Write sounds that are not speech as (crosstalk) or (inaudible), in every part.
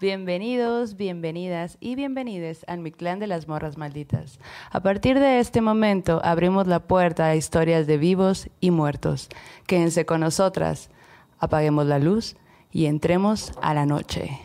Bienvenidos, bienvenidas y bienvenides al mi clan de las morras malditas. A partir de este momento abrimos la puerta a historias de vivos y muertos. Quédense con nosotras, apaguemos la luz y entremos a la noche.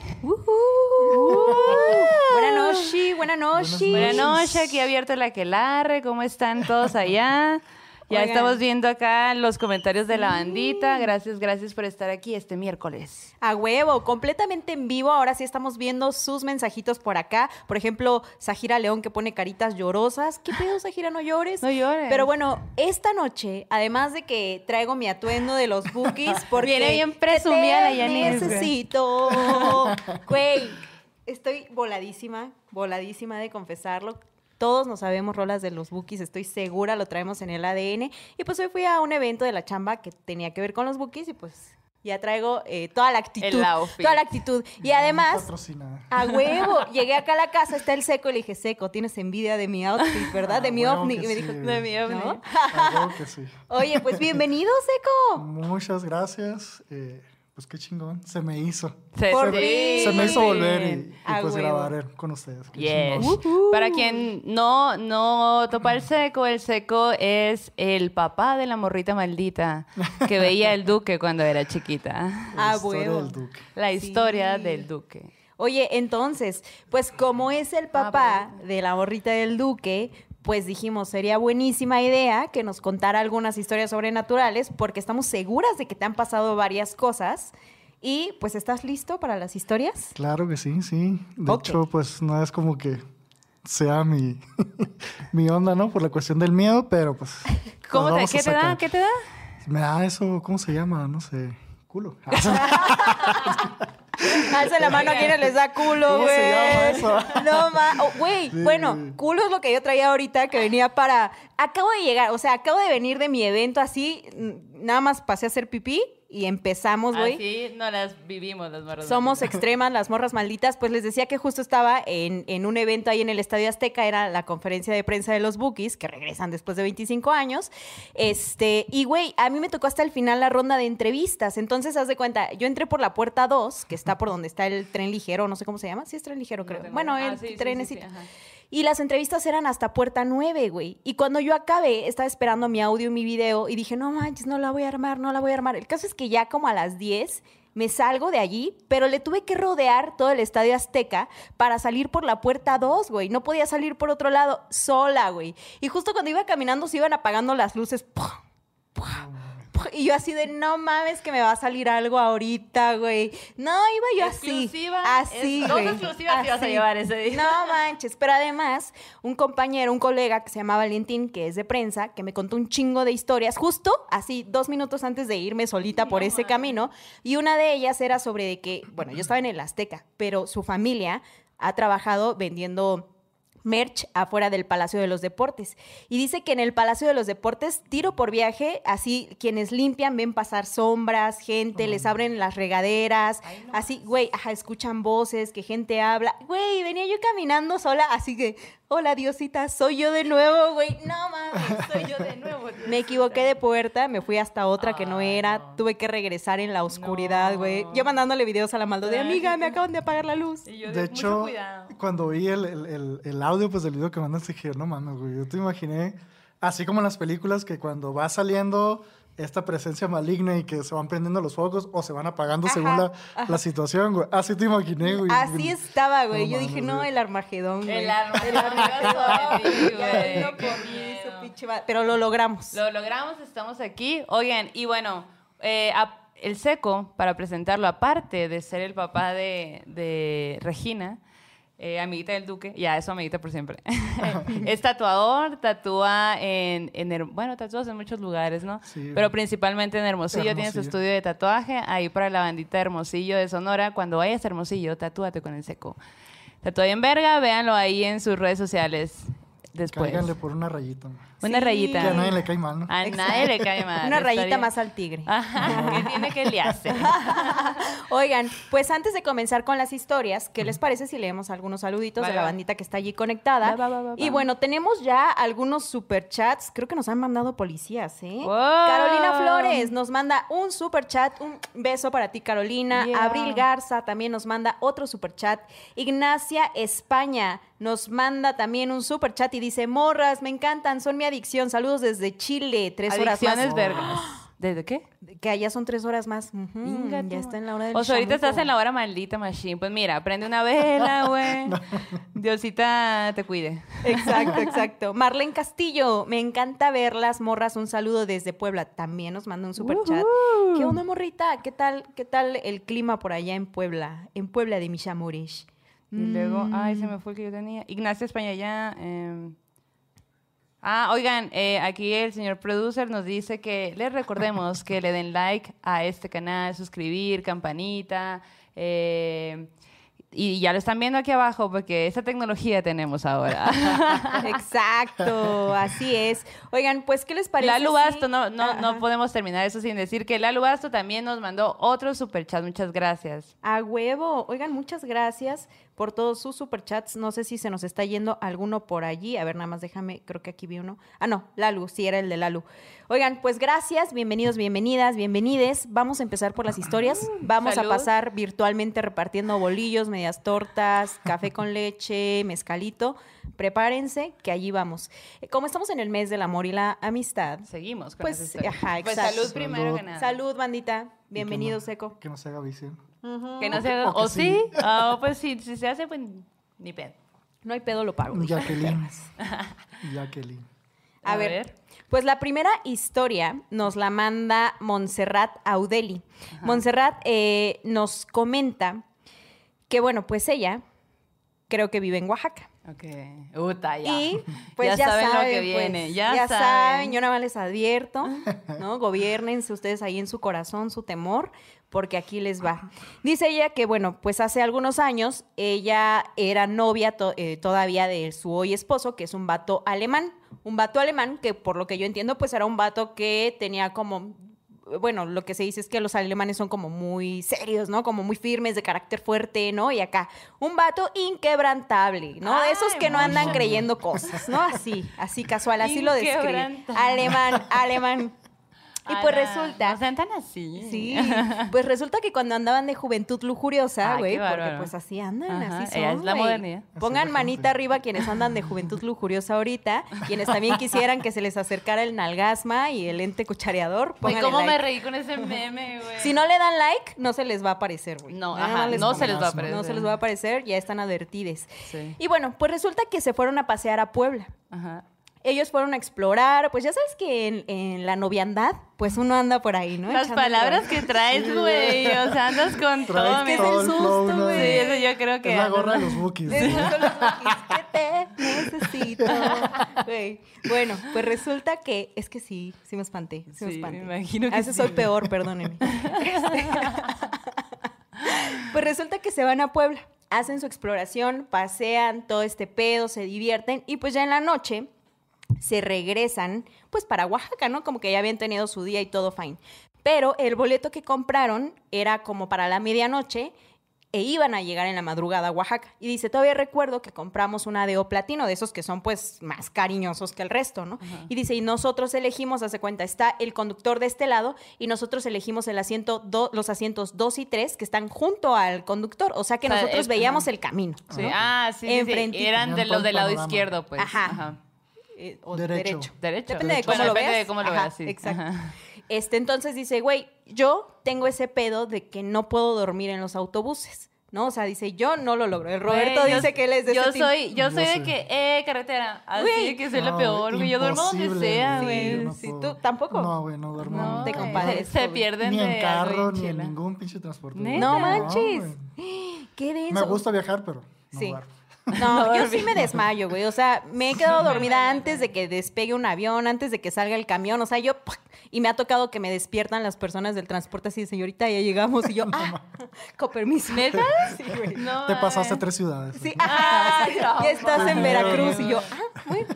Buenas noches, buenas noches. Buenas noches, aquí abierto la quelarre, ¿cómo están todos allá? Ya Oigan. estamos viendo acá los comentarios de la bandita. Gracias, gracias por estar aquí este miércoles. A huevo, completamente en vivo. Ahora sí estamos viendo sus mensajitos por acá. Por ejemplo, Sajira León que pone caritas llorosas. ¿Qué pedo, Sajira? No llores. No llores. Pero bueno, esta noche, además de que traigo mi atuendo de los bookies, (laughs) porque Viene bien presumida la necesito. (laughs) Güey, estoy voladísima, voladísima de confesarlo. Todos nos sabemos rolas de los bookies, estoy segura, lo traemos en el ADN. Y pues hoy fui a un evento de la chamba que tenía que ver con los bookies y pues ya traigo eh, toda la actitud. El outfit. Toda la actitud. Y además, Patrocinada. a huevo, (laughs) llegué acá a la casa, está el seco y le dije, seco, tienes envidia de mi outfit, ¿verdad? De Ah, mi ovni. Y me sí, dijo. De mi ovni. ¿no? Ah, que sí. Oye, pues bienvenido, seco. Muchas gracias. Eh, pues qué chingón. Se me hizo. Se, Por fin. Se me hizo volver y, pues huevo. grabar con ustedes. Qué Yes. chingón. Para quien no, no topa el seco, el seco es el papá de la morrita maldita que veía el duque cuando era chiquita. La A historia huevo. del Duque. La historia Sí. del duque. Oye, entonces, pues como es el papá de la morrita del duque, pues dijimos, sería buenísima idea que nos contara algunas historias sobrenaturales, porque estamos seguras de que te han pasado varias cosas. Y pues, ¿estás listo para las historias? Claro que sí, sí. De hecho, pues no es como que sea mi, (laughs) mi onda, ¿no? Por la cuestión del miedo, pero pues. (laughs) ¿Cómo te, ¿Qué te da? ¿Qué te da? Me da eso, ¿cómo se llama? No sé. Culo. (laughs) Alza la mano a quienes les da culo, ¿Cómo güey. No, ma. oh, Güey, Sí. bueno, culo es lo que yo traía ahorita que venía para. Acabo de llegar, o sea, acabo de venir de mi evento así. Nada más pasé a hacer pipí y empezamos, güey. Así no las vivimos las morras. Somos extremas, las morras malditas. Pues les decía que justo estaba en, en un evento ahí en el Estadio Azteca, era la conferencia de prensa de los Bookies, que regresan después de 25 años. Este, y güey, a mí me tocó hasta el final la ronda de entrevistas. Entonces, haz de cuenta, yo entré por la puerta 2, que está por donde está el tren ligero, no sé cómo se llama. Sí, es tren ligero, creo. bueno, idea. el Ah, sí, sí, sí, trenecito. sí. Y las entrevistas eran hasta puerta 9, güey. Y cuando yo acabé, estaba esperando mi audio y mi video y dije, no manches, no la voy a armar, no la voy a armar. El caso es que ya como a las 10 me salgo de allí, pero le tuve que rodear todo el estadio Azteca para salir por la puerta 2, güey. No podía salir por otro lado, sola, güey. Y justo cuando iba caminando se iban apagando las luces. ¡pum! ¡pum! (laughs) Y yo así de, no mames que me va a salir algo ahorita, güey. No, iba yo así. Exclusiva, Así, es- güey. dos exclusivas te ibas a llevar ese día. No manches, pero además, un compañero, un colega que se llama Valentín, que es de prensa, que me contó un chingo de historias, justo así, dos minutos antes de irme solita por ese camino. Y una de ellas era sobre de que, bueno, yo estaba en el Azteca, pero su familia ha trabajado vendiendo merch afuera del Palacio de los Deportes. Y dice que en el Palacio de los Deportes, tiro por viaje, así quienes limpian ven pasar sombras, gente, les abren las regaderas, así, güey, ajá, escuchan voces, que gente habla. Güey, venía yo caminando sola, así que, hola Diosita, soy yo de nuevo, güey. No mames, soy yo de nuevo. Me equivoqué de puerta, me fui hasta otra que no Ay, era, no. tuve que regresar en la oscuridad, güey. No. Yo mandándole videos a la maldo de amiga, me acaban de apagar la luz. Y yo De mucho hecho, cuidado. cuando vi el, el- el- el audio pues, del video que mandaste, dije, no mames, güey. Yo te imaginé, así como en las películas, que cuando va saliendo esta presencia maligna y que se van prendiendo los focos o se van apagando según Ajá, la, la situación, güey. Así te imaginé, güey. Así estaba, güey. No Yo dije, mames, no, güey. el Armagedón, güey. El Armagedón (laughs) güey, Pero lo logramos. Lo logramos, estamos aquí. Oigan, y bueno, eh, a- el seco, para presentarlo, aparte de ser el papá de, de Regina, eh, amiguita del Duque, ya, eso amiguita por siempre, (laughs) (laughs) es tatuador, tatúa en, en Her- bueno, tatúas en muchos lugares, ¿no? Sí. Pero principalmente en Hermosillo, tiene su Hermosillo. estudio de tatuaje, ahí para la bandita de Hermosillo de Sonora, cuando vayas a Hermosillo, tatúate con el seco. Tatúa en verga, véanlo ahí en sus redes sociales. después. Cáiganle por una rayita. Una Sí. rayita. Que a nadie le cae mal, ¿no? A nadie le cae mal. Una rayita estaría- más al tigre. Ajá, ¿qué tiene que le hace? (laughs) Oigan, pues antes de comenzar con las historias, ¿qué les parece si leemos algunos saluditos Va, de la bandita que está allí conectada? Va, va, va, va, y bueno, tenemos ya algunos superchats. Creo que nos han mandado policías, ¿eh? Wow. Carolina Flores nos manda un superchat. Un beso para ti, Carolina. Yeah. Abril Garza también nos manda otro superchat. Ignacia España nos manda también un superchat y dice: Morras, me encantan, son mi adicción. Saludos desde Chile. Tres horas Adicciones más. vergas. ¿Desde qué? Que allá son tres horas más. Ujú, Inga ya está en la hora del O sea, ahorita chamuco. estás en la hora maldita, machine. Pues mira, prende una vela, (laughs) güey. Diosita te cuide. Exacto, (laughs) exacto. Marlene Castillo, me encanta verlas, morras. Un saludo desde Puebla. También nos manda un super chat. Ujú. ¿Qué onda, morrita? ¿Qué tal, qué tal el clima por allá en Puebla? En Puebla de mis amores. Y luego, ay, Mm. se me fue el que yo tenía. Ignacio España ya. em. Ah, oigan, eh, aquí el señor producer nos dice que les recordemos que le den like a este canal, suscribir, campanita. eh, y ya lo están viendo aquí abajo porque esa tecnología tenemos ahora. (laughs) Exacto, así es. Oigan, pues, ¿qué les parece? Lalo si- Basto, no, no, no podemos terminar eso sin decir que Lalo Basto también nos mandó otro superchat. Muchas gracias. A huevo. Oigan, muchas gracias por todos sus superchats. No sé si se nos está yendo alguno por allí. A ver, nada más déjame, creo que aquí vi uno. Ah, no, Lalu, sí era el de Lalu. Oigan, pues gracias, bienvenidos, bienvenidas, bienvenides. Vamos a empezar por las historias. (clears throat) Vamos Salud. a pasar virtualmente repartiendo bolillos, medias tortas, café con leche, mezcalito. Prepárense, que allí vamos. Eh, Como estamos en el mes del amor y la amistad, Seguimos con Pues, ajá, Pues exacto. salud primero Salud. que nada. salud, bandita. Bienvenido, no- Seco. Que no se haga Que no se haga. O que O sí. sí. Ah, pues sí, si se hace, pues ni pedo. No hay pedo, lo pago. Jacqueline. (laughs) Jacqueline. A, A ver, ver. pues la primera historia nos la manda Montserrat Audeli. Montserrat eh, nos comenta que, bueno, pues ella creo que vive en Oaxaca. Ok. Uta, ya. Y (laughs) pues ya, ya, saben, saben lo que pues, viene. ya, saben. saben. Yo nada más les advierto, (laughs) ¿no? Gobiernense ustedes ahí en su corazón, su temor, porque aquí les va. Dice ella que, bueno, pues hace algunos años ella era novia to- eh, todavía de su hoy esposo, que es un vato alemán. Un vato alemán que, por lo que yo entiendo, pues era un vato que tenía como bueno, lo que se dice es que los alemanes son como muy serios, ¿no? Como muy firmes, de carácter fuerte, ¿no? Y acá, un vato inquebrantable, ¿no? De esos que no andan creyendo cosas, ¿no? Así, así casual, así lo describe. Alemán, alemán. Y pues resulta... No sean tan así. Sí, (laughs) pues resulta que cuando andaban de juventud lujuriosa, güey, porque pues así andan, Ajá, así son, es la güey. modernidad. Pongan manita arriba quienes andan de juventud lujuriosa ahorita, quienes también quisieran que se les acercara el nalgasma y el ente cuchareador, pónganle ¿Cómo me reí con ese meme, güey? Si no le dan like, no se les va a aparecer, güey. No, Nada ajá, más no se les va a No aparecer. No se les va a aparecer, ya están advertides. Sí. Y bueno, pues resulta que se fueron a pasear a Puebla. Ajá. Ellos fueron a explorar, pues ya sabes que en, en la noviandad, pues uno anda por ahí, ¿no? Las Echando palabras que traes, güey. O sea, andas con todo. que es mi- todo el susto, güey. Sí, eso yo creo que. Es la gorra de los bookies. Bookies que te necesito. Güey. Bueno, pues resulta que es que sí, sí me espanté. Sí, me Sí, espanté. me imagino que A veces sí. soy peor, perdónenme. (laughs) Pues resulta que se van a Puebla, hacen su exploración, pasean todo este pedo, se divierten y pues ya en la noche se regresan pues para Oaxaca, ¿no? Como que ya habían tenido su día y todo fine. Pero el boleto que compraron era como para la medianoche e iban a llegar en la madrugada a Oaxaca. Y dice, todavía recuerdo que compramos una de O platino, de esos que son pues más cariñosos que el resto, ¿no? Y dice, y nosotros elegimos, hace cuenta, está el conductor de este lado y nosotros elegimos el asiento, do- los asientos 2 y 3 que están junto al conductor. O sea que O sea, nosotros es- veíamos ajá. el camino. Sí, ¿no? ah, sí, sí, sí. Eran de los el del lado izquierdo, pues. Ajá. Eh, o Derecho. derecho. Derecho. Depende de cómo Bueno, lo depende veas. de cómo lo Ajá, veas, sí. Exacto. Ajá. Este, entonces dice, güey, yo tengo ese pedo de que no puedo dormir en los autobuses. ¿No? O sea, dice, yo no lo logro. El Roberto Güey, yo- dice que él es de Yo ese tipo. soy, yo Yo soy de sé. que, eh, carretera. Así Güey. de que soy la No, peor, güey. Yo duermo donde sea, güey. no Sí, puedo. ¿tú tampoco? No, güey, no duermo. No, te compadezco, Se pierden Ni de en algo carro, ni en ningún pinche transporte. ¿Neta? No manches. (gasps) Qué denso. Me gusta viajar, pero no Sí. duermo. (laughs) No, yo sí me desmayo, güey. O sea, me he quedado dormida antes de que despegue un avión, antes de que salga el camión. O sea, yo. Y me ha tocado que me despiertan las personas del transporte así de señorita, ya llegamos. Y yo, (laughs) ah, con permiso. ¿Neta? (laughs) Sí, güey. No, Te pasaste tres ciudades. Sí, ah, no, ya estás en. Veracruz. Y yo, ah, bueno.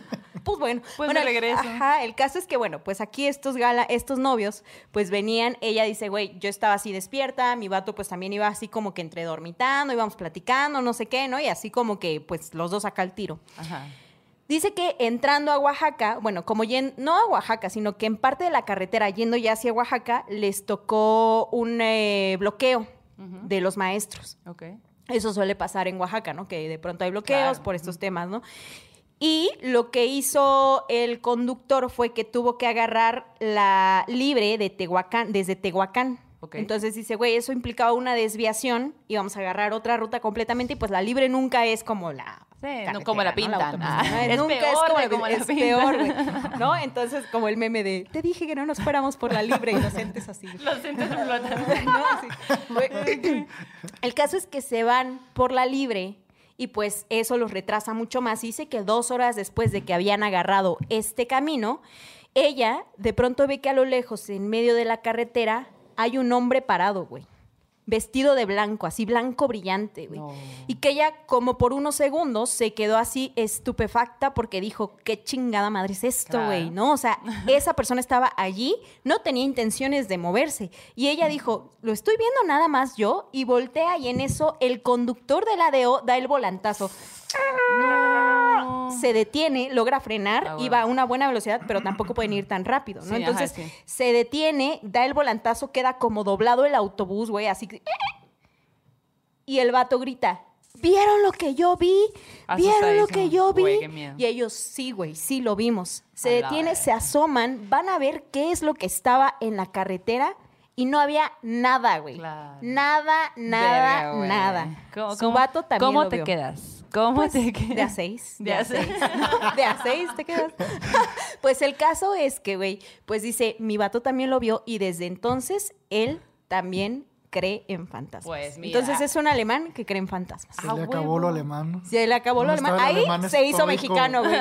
Pues bueno, Pues bueno, de regreso. Ajá, el caso es que, bueno, pues aquí estos gala, estos novios, pues venían, ella dice, güey, yo estaba así despierta, mi vato pues también iba así como que entre dormitando, íbamos platicando, no sé qué, ¿no? Y así como que, pues los dos acá al tiro. Ajá. Dice que entrando a Oaxaca, bueno, como yen- no a Oaxaca, sino que en parte de la carretera yendo ya hacia Oaxaca, les tocó un eh, bloqueo de los maestros. Ok. Eso suele pasar en Oaxaca, ¿no? Que de pronto hay bloqueos Claro. por estos temas, ¿no? Y lo que hizo el conductor fue que tuvo que agarrar la libre de Tehuacán, desde Tehuacán. Ok. Entonces dice, güey, eso implicaba una desviación y vamos a agarrar otra ruta completamente y pues la libre nunca es como la Sí, no como la ¿no? pintan. autopista, Ah, ¿no? es nunca peor es como, la- como la es pintan. peor, güey, ¿no? (laughs) Entonces como el meme de, te dije que no nos fuéramos por la libre inocentes así. (laughs) Los entes explotando. (laughs) No, El caso es que se van por la libre y pues eso los retrasa mucho más. Dice que dos horas después de que habían agarrado este camino, ella de pronto ve que a lo lejos, en medio de la carretera, hay un hombre parado, güey. Vestido de blanco, así blanco brillante, güey. No. Y que ella, como por unos segundos, se quedó así estupefacta porque dijo, qué chingada madre es esto, Claro. güey, ¿no? O sea, (laughs) esa persona estaba allí, no tenía intenciones de moverse. Y ella dijo, lo estoy viendo nada más yo, y voltea y en eso el conductor de la DO da el volantazo. No. Se detiene, logra frenar, Ah, bueno. iba a una buena velocidad, pero tampoco pueden ir tan rápido, ¿no? Sí, ajá, Entonces sí. se detiene, da el volantazo, queda como doblado el autobús, güey, así que... Y el vato grita, ¿vieron lo que yo vi? ¿Vieron lo que yo vi? Güey. Y ellos, sí, güey, sí lo vimos. Se detiene, se asoman, van a ver qué es lo que estaba en la carretera y no había nada, güey. Claro. Nada, nada, Verga, güey. nada. ¿Cómo- Su vato también ¿Cómo lo te vio. quedas? ¿Cómo Pues, te quedas? De a seis. De a seis. (laughs) De a seis te quedas. (laughs) pues el caso es que, güey, pues dice, mi vato también lo vio y desde entonces él también cree en fantasmas. Pues, mira. Entonces es un alemán que cree en fantasmas. Se Ah, le acabó huevo. lo alemán. Se le acabó lo ¿Dónde alemán. Ahí alemán se hizo mexicano, güey.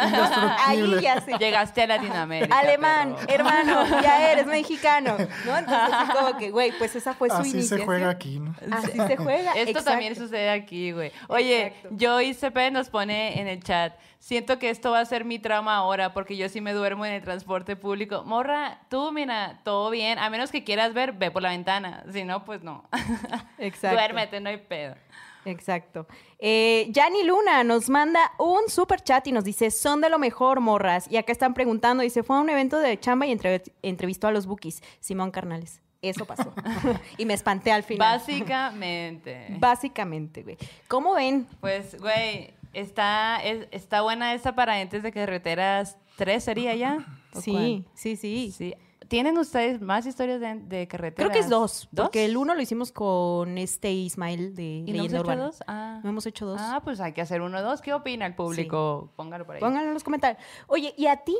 Ahí ya se... Llegaste a Latinoamérica. Alemán, hermano, ya (laughs) eres mexicano. ¿No? Entonces, así como que, güey, pues esa fue su Así iniciación. se juega aquí, ¿no? Así se juega. Esto exacto. también sucede aquí, güey. Oye, Exacto. Joy CP nos pone en el chat. Siento que esto va a ser mi trauma ahora porque yo sí me duermo en el transporte público. Morra, tú, mira, todo bien. A menos que quieras ver, ve por la ventana. Si no, pues no. (laughs) Exacto. Duérmete, no hay pedo. Exacto. Eh, Yanni Luna nos manda un super chat y nos dice, son de lo mejor, morras. Y acá están preguntando, dice, fue a un evento de chamba y entre- entrevistó a los bookies, Simón Carnales. Eso pasó. (laughs) y me espanté al final. Básicamente. Básicamente, güey. ¿Cómo ven? Pues, güey, está, es- está buena esa para entes de carreteras 3 sería ya. ¿O Sí, cuál? sí, sí, Sí. ¿Tienen ustedes más historias de, de carreteras? Creo que es dos, ¿Dos? porque el uno lo hicimos con este Ismael de ¿Y no hemos Leyenda hecho Urbana. dos? Ah. No hemos hecho dos. Ah, pues hay que hacer uno o dos. ¿Qué opina el público? Póngalo por ahí. Pónganlo en los comentarios. Oye, ¿y a ti?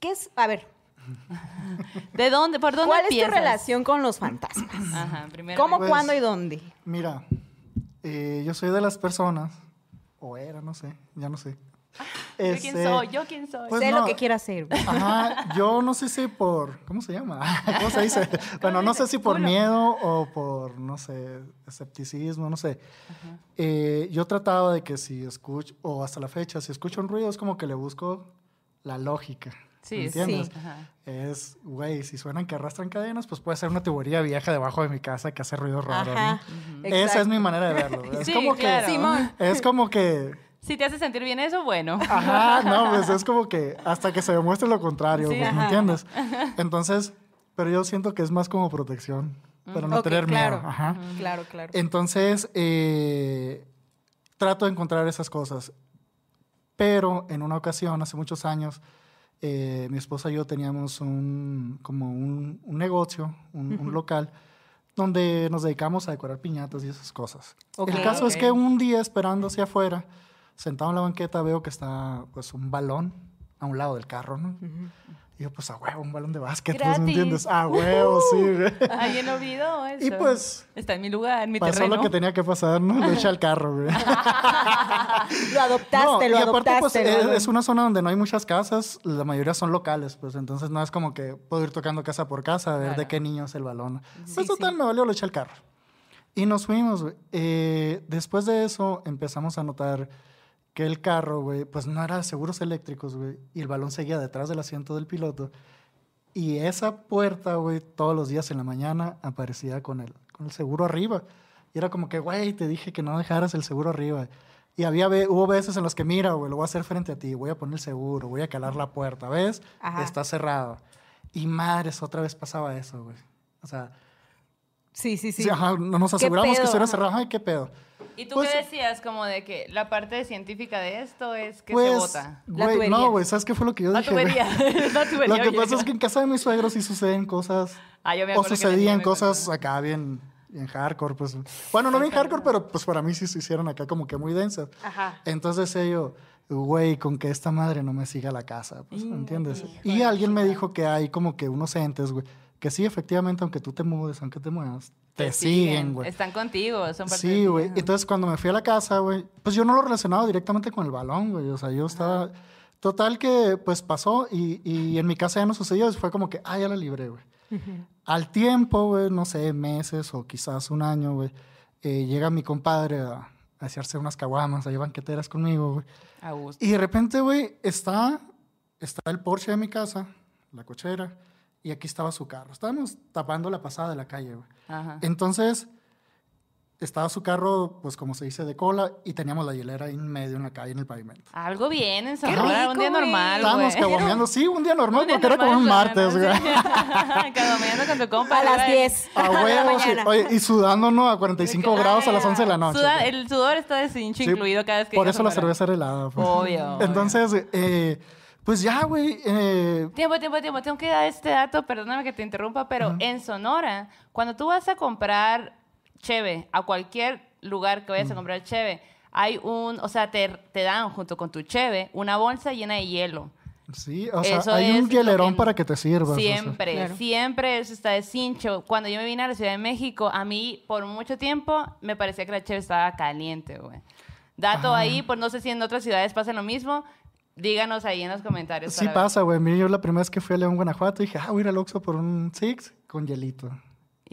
¿Qué es? A ver, (laughs) ¿De dónde? ¿Por dónde ¿cuál es tu relación con los fantasmas? Ajá, primero. ¿Cómo, Pues- cuándo y dónde? Mira, eh, yo soy de las personas, o era, no sé, ya no sé. (laughs) ¿Yo quién soy? ¿Yo quién soy? pues sé no. lo que quiera hacer. Ajá, yo no sé si por, ¿cómo se llama? (laughs) ¿Cómo se dice? (laughs) Bueno, no sé si por Culo. miedo o por, no sé, escepticismo, no sé. Eh, yo trataba de que si escucho, o hasta la fecha, si escucho un ruido es como que le busco la lógica. Sí, ¿me sí. entiendes? Ajá. Es, güey, si suenan que arrastran cadenas, pues puede ser una tubería vieja debajo de mi casa que hace. ¿no? Ajá. Esa es mi manera de verlo. (laughs) Es Sí, como claro. que. Simón. Es como que. (laughs) Si te hace sentir bien eso, bueno. Ajá, no, pues es como que hasta que se demuestre lo contrario, Sí, pues. ¿me entiendes? (laughs) Entonces, pero yo siento que es más como protección, para no tener claro. miedo. Ajá. Claro, claro. Entonces, eh, trato de encontrar esas cosas. Pero en una ocasión, hace muchos años, eh, mi esposa y yo teníamos un, como un, un negocio, un, un local, donde nos dedicamos a decorar piñatas y esas cosas. Ok. El caso es Ok. que un día, esperando hacia afuera, sentado en la banqueta, veo que está pues un balón a un lado del carro, ¿no? Y yo, pues a huevo, un balón de básquet, pues. ¿me entiendes? A huevo, sí, güey. Alguien olvidó (laughs) eso. Y pues Está en mi lugar, en mi pasó terreno. lo que tenía que pasar, ¿no? Lo eché al carro, güey. (laughs) Lo adoptaste, No, lo y aparte, pues, adoptaste. es, lo- es una zona donde no hay muchas casas, la mayoría son locales, pues entonces no es como que puedo ir tocando casa por casa a ver Claro. de qué niño es el balón. Sí, Pues total, sí. me valió, lo eché al carro. Y nos fuimos, güey. Eh, después de eso empezamos a notar que el carro, güey, pues no era de seguros eléctricos, güey, y el balón seguía detrás del asiento del piloto. Y esa puerta, güey, todos los días en la mañana aparecía con el, con el seguro arriba. Y era como que, güey, te dije que no dejaras el seguro arriba. Y había hubo veces en las que, mira, güey, lo voy a hacer frente a ti, voy a poner el seguro, voy a calar la puerta, ¿ves? Ajá. Está cerrado. Y madres, otra vez pasaba eso, güey. O sea, Sí, sí, sí. ajá, no nos ¿Qué aseguramos que estuviera cerrado. Ay, qué pedo. ¿Y tú Pues- qué decías? Como de que la parte científica de esto es que pues, se bota. La güey, no, güey, ¿sabes qué fue lo que yo La dije? tubería. (laughs) (laughs) La tubería. Lo que oye, pasa yo- es que en casa de mis suegros sí suceden cosas Ah, yo me o acuerdo que la sucedían me cosas acá bien, bien hardcore, pues. Bueno, no bien hardcore, pero pues para mí sí se hicieron acá como que muy densas. Ajá. Entonces yo, güey, con que esta madre no me siga a la casa, pues, ¿me entiendes? hijo Y alguien me dijo que hay como que unos entes, güey, que sí, efectivamente, aunque tú te mudes, aunque te muevas, te, Te siguen, güey. Están contigo, son parte Sí, güey. ajá. Entonces, cuando me fui a la casa, güey, pues yo no lo relacionaba directamente con el balón, güey. O sea, yo estaba... Total que, pues, pasó y, y en mi casa ya no sucedió. Fue como que, ah, ya la libré, güey. Al tiempo, güey, no sé, meses o quizás un año, güey, eh, llega mi compadre a, a hacerse unas caguamas, a banqueteras conmigo, güey. A gusto. Y de repente, güey, está, está el Porsche de mi casa, la cochera, y aquí estaba su carro. Estábamos tapando la pasada de la calle, güey. Ajá. Entonces, estaba su carro, pues como se dice, de cola, y teníamos la hielera ahí en medio en la calle, en el pavimento. Algo bien en Qué Sonora, un día normal, Estábamos cagomeando, sí, un día normal, Un día porque era como un normal, martes, güey. Sí. (laughs) Cagomeando con tu compa. A las güey. 10. A (laughs) de la huevo, sí. mañana. Oye, y sudando, ¿no? A 45 grados a las 11 de la noche. Suda- el sudor está de cincho Sí, incluido cada vez que Por eso a la cerveza era helada. pues. Obvio, obvio. Entonces, eh, pues ya, güey. eh, Tiempo, tiempo, tiempo. Tengo que dar este dato, perdóname que te interrumpa, pero en Sonora, cuando tú vas a comprar cheve a cualquier lugar que vayas a comprar cheve, hay un, o sea, te, te dan junto con tu cheve una bolsa llena de hielo. sí, o sea, Eso hay un hielerón que- para que te sirvas. o sea. Siempre, Claro. siempre eso está de cincho. Cuando yo me vine a la Ciudad de México, a mí por mucho tiempo me parecía que la cheve estaba caliente, güey. Dato ahí, pues no sé si en otras ciudades pasa lo mismo. Díganos ahí en los comentarios. Sí pasa, güey. Mira, yo la primera vez que fui a León, Guanajuato, dije, ah, voy a ir al Oxxo por un Six con hielito.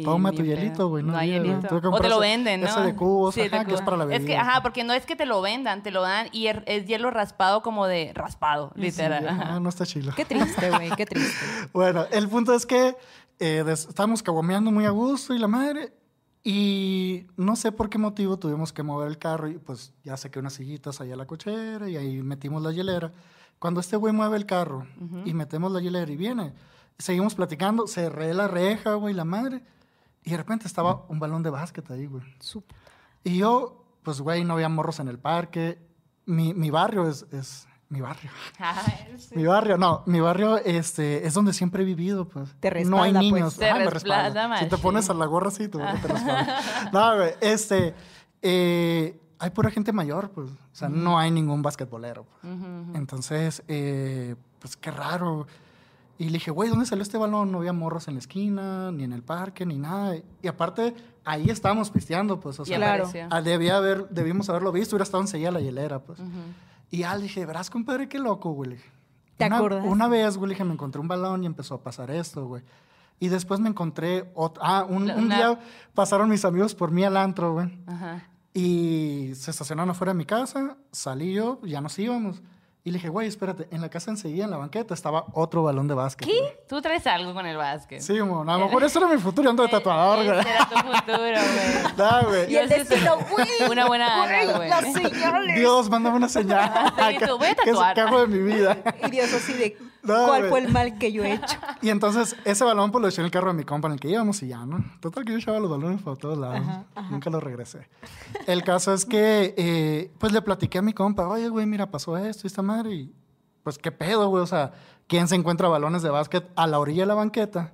Toma tu hielito, güey. No hay había, güey. hielito. O te lo venden, ¿no? Ese de cubos, Sí, de ajá, que es para la bebida. Es que, ajá, porque no es que te lo vendan, te lo dan y er- es hielo raspado como de raspado, Sí, literal. ajá, ajá. no está chilo. Qué triste, güey, qué triste. (laughs) Bueno, el punto es que eh, estábamos caguameando muy a gusto y la madre. Y no sé por qué motivo tuvimos que mover el carro y pues ya saqué unas sillitas allá a la cochera y ahí metimos la hielera. Cuando este güey mueve el carro y metemos la hielera y viene, seguimos platicando, cerré la reja, güey, la madre. Y de repente estaba un balón de básquet ahí, güey. Y yo, pues, güey, no había morros en el parque. Mi, mi barrio es, es mi barrio. Ay, (laughs) sí. Mi barrio, no, mi barrio este, es donde siempre he vivido, pues. Te no hay respalda, niños. pues. Te me respalda, respalda. Si te pones a la gorra así, tu barrio te (laughs) respalda. No, güey, este, eh, hay pura gente mayor, pues. O sea, no hay ningún basquetbolero. pues. Entonces, eh, pues qué raro. Y le dije, güey, ¿dónde salió este balón? No había morros en la esquina, ni en el parque, ni nada. Y aparte, ahí estábamos pisteando, pues. O sea, Claro. ah, debía haber, debimos haberlo visto, hubiera estado enseguida la hielera, pues. Y ya le dije, verás, compadre, qué loco, güey. Dije, ¿Te una, acuerdas? Una vez, güey, le dije, me encontré un balón y empezó a pasar esto, güey. Y después me encontré otro. Ah, un, un una- día pasaron mis amigos por mí al antro, güey. Ajá. Y se estacionaron afuera de mi casa, salí yo, ya nos íbamos. Y le dije, güey, espérate, en la casa enseguida, en la banqueta, estaba otro balón de básquet. güey. Tú traes algo con el básquet. Sí, mon, a lo mejor eso era mi futuro, yo ando de (laughs) tatuador, güey. Ese era tu futuro, (laughs) güey. No, güey. Y el destino, güey. Una buena güey, güey. Las señales. Dios, mándame una señal. (laughs) Tú, voy a ¿Qué es- tatuar. ¿Qué hago de mi vida? Y Dios así de, No, ¿cuál güey. fue el mal que yo he hecho? (laughs) Y entonces ese balón pues lo eché en el carro de mi compa en el que íbamos y ya, ¿no? Total que yo echaba los balones por todos lados. Nunca los regresé. El caso es que eh, pues le platiqué a mi compa, oye, güey, mira, pasó esto y esta madre y pues qué pedo, güey. O sea, ¿quién se encuentra balones de básquet a la orilla de la banqueta?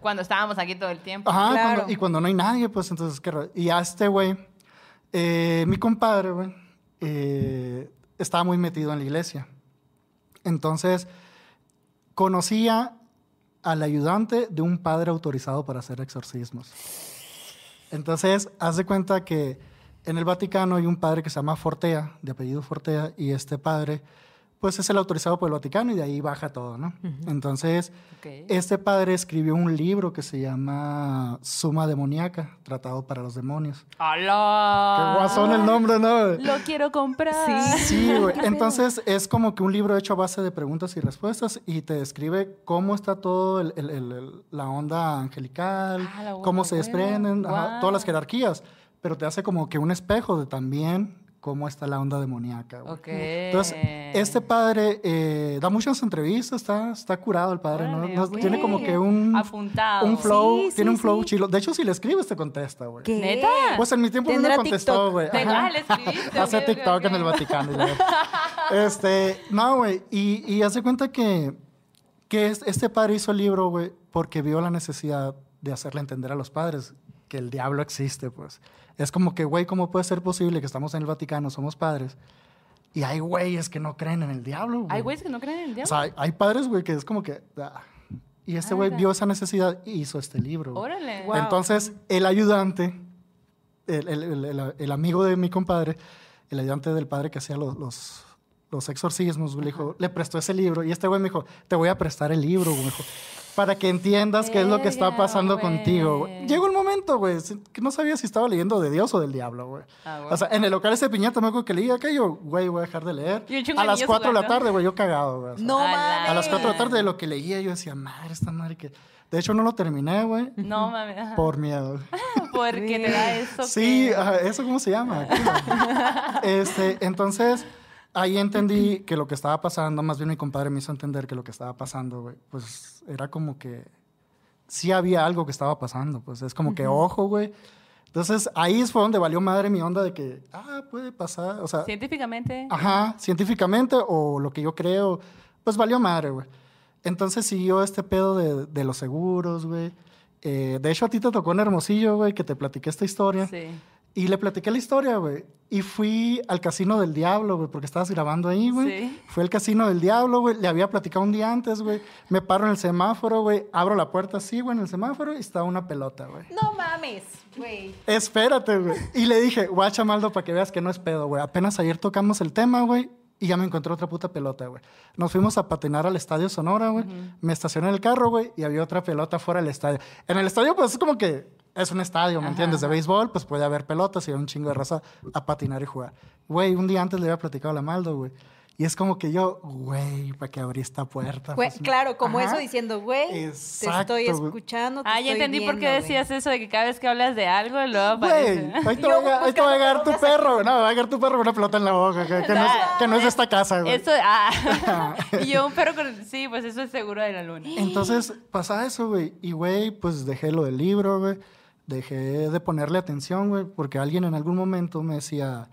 Cuando estábamos aquí todo el tiempo. Ajá, Claro. cuando- y cuando no hay nadie, pues entonces, ¿qué? Y a este güey, eh, mi compadre, güey, eh, estaba muy metido en la iglesia. Entonces, conocía al ayudante de un padre autorizado para hacer exorcismos. Entonces, haz de cuenta que en el Vaticano hay un padre que se llama Fortea, de apellido Fortea, y este padre, pues es el autorizado por el Vaticano y de ahí baja todo, ¿no? Entonces, este padre escribió un libro que se llama Suma Demoníaca, Tratado para los Demonios. ¡Hala! Qué guasón el nombre, ¿no? Lo quiero comprar. Sí, (laughs) güey. Entonces es como que un libro hecho a base de preguntas y respuestas y te describe cómo está todo el- el- el- el- la onda angelical, Ah, la cómo se desprenden, ajá, todas las jerarquías, pero te hace como que un espejo de también cómo está la onda demoníaca. güey. Entonces, este padre eh, da muchas entrevistas, está, está curado el padre. Tiene como que un, Apuntado. un flow, Sí, sí, tiene un flow sí. chilo. De hecho, si le escribes, te contesta, güey. ¿Qué? ¿Neta? Pues en mi tiempo no me contestó, güey. Ah, le escribiste, Hace ok, ok, TikTok ok. en el Vaticano. y (laughs) este, no, güey. Y, y hace cuenta que, que es- este padre hizo el libro, güey, porque vio la necesidad de hacerle entender a los padres que el diablo existe, pues. Es como que, güey, ¿cómo puede ser posible que estamos en el Vaticano, somos padres, y hay güeyes que no creen en el diablo? Hay güeyes que no creen en el O diablo. sea, hay, hay padres, güey, que es como que... ah. Y este Ah, güey vio esa necesidad y hizo este libro. Órale. Wow. Entonces, el ayudante, el, el- el- el- el amigo de mi compadre, el ayudante del padre que hacía los, los, los exorcismos, le, dijo, le prestó ese libro. Y este güey me dijo, te voy a prestar el libro, güey, para que entiendas qué es lo que está pasando contigo. güey". Llegó un momento, güey, que no sabía si estaba leyendo de Dios o del diablo, güey. Ah, güey. O sea, en el local ese piñata me acuerdo que leía aquello, güey, voy a dejar de leer. A las niños 4 de la tarde, güey, yo cagado, güey. o sea, No mames. a las 4 de la tarde de lo que leía, yo decía, madre, esta madre que... De hecho, no lo terminé, güey, No mames. (laughs) por miedo. (laughs) Porque te da eso. Sí, que- ajá, ¿eso cómo se llama? (laughs) este, entonces, ahí entendí que lo que estaba pasando, más bien mi compadre me hizo entender que lo que estaba pasando, güey, pues era como que sí había algo que estaba pasando, pues es como que ojo, güey. Entonces, ahí fue donde valió madre mi onda de que, ah, puede pasar, o sea, Científicamente. Ajá, científicamente o lo que yo creo, pues valió madre, güey. Entonces siguió este pedo de, de los seguros, güey. Eh, de hecho, a ti te tocó en Hermosillo, güey, que te platiqué esta historia. Sí. Y le platiqué la historia, güey. Y fui al Casino del Diablo, güey, porque estabas grabando ahí, güey. Sí. Fui al Casino del Diablo, güey. Le había platicado un día antes, güey. Me paro en el semáforo, güey. Abro la puerta así, güey, en el semáforo y está una pelota, güey. No mames, güey. Espérate, güey. Y le dije, guacha, Maldo, para que veas que no es pedo, güey. Apenas ayer tocamos el tema, güey, y ya me encontré otra puta pelota, güey. Nos fuimos a patinar al Estadio Sonora, güey. Me estacioné en el carro, güey, y había otra pelota fuera del estadio. En el estadio, pues, es como que es un estadio, ¿me entiendes? De béisbol, pues puede haber pelotas y un chingo de raza a patinar y jugar. Güey, un día antes le había platicado a la Maldo, güey. Y es como que yo, güey, para que abrí esta puerta. Güey, pues, claro, como ajá. eso diciendo, güey, te estoy escuchando. te Ah, ya entendí por qué viendo, güey. decías eso de que cada vez que hablas de algo, luego Güey, ahí te Yo va ahí te va a (laughs) llegar tu pelotas perro. No, va a llegar tu perro con una pelota en la boca, que, que no, es, que no es de esta casa, güey. Eso, ah. (laughs) y yo un perro con... Sí, pues eso es seguro de la luna. Entonces pasa eso, güey. Y, güey, pues dejé lo del libro, güey. Dejé de ponerle atención, güey, porque alguien en algún momento me decía,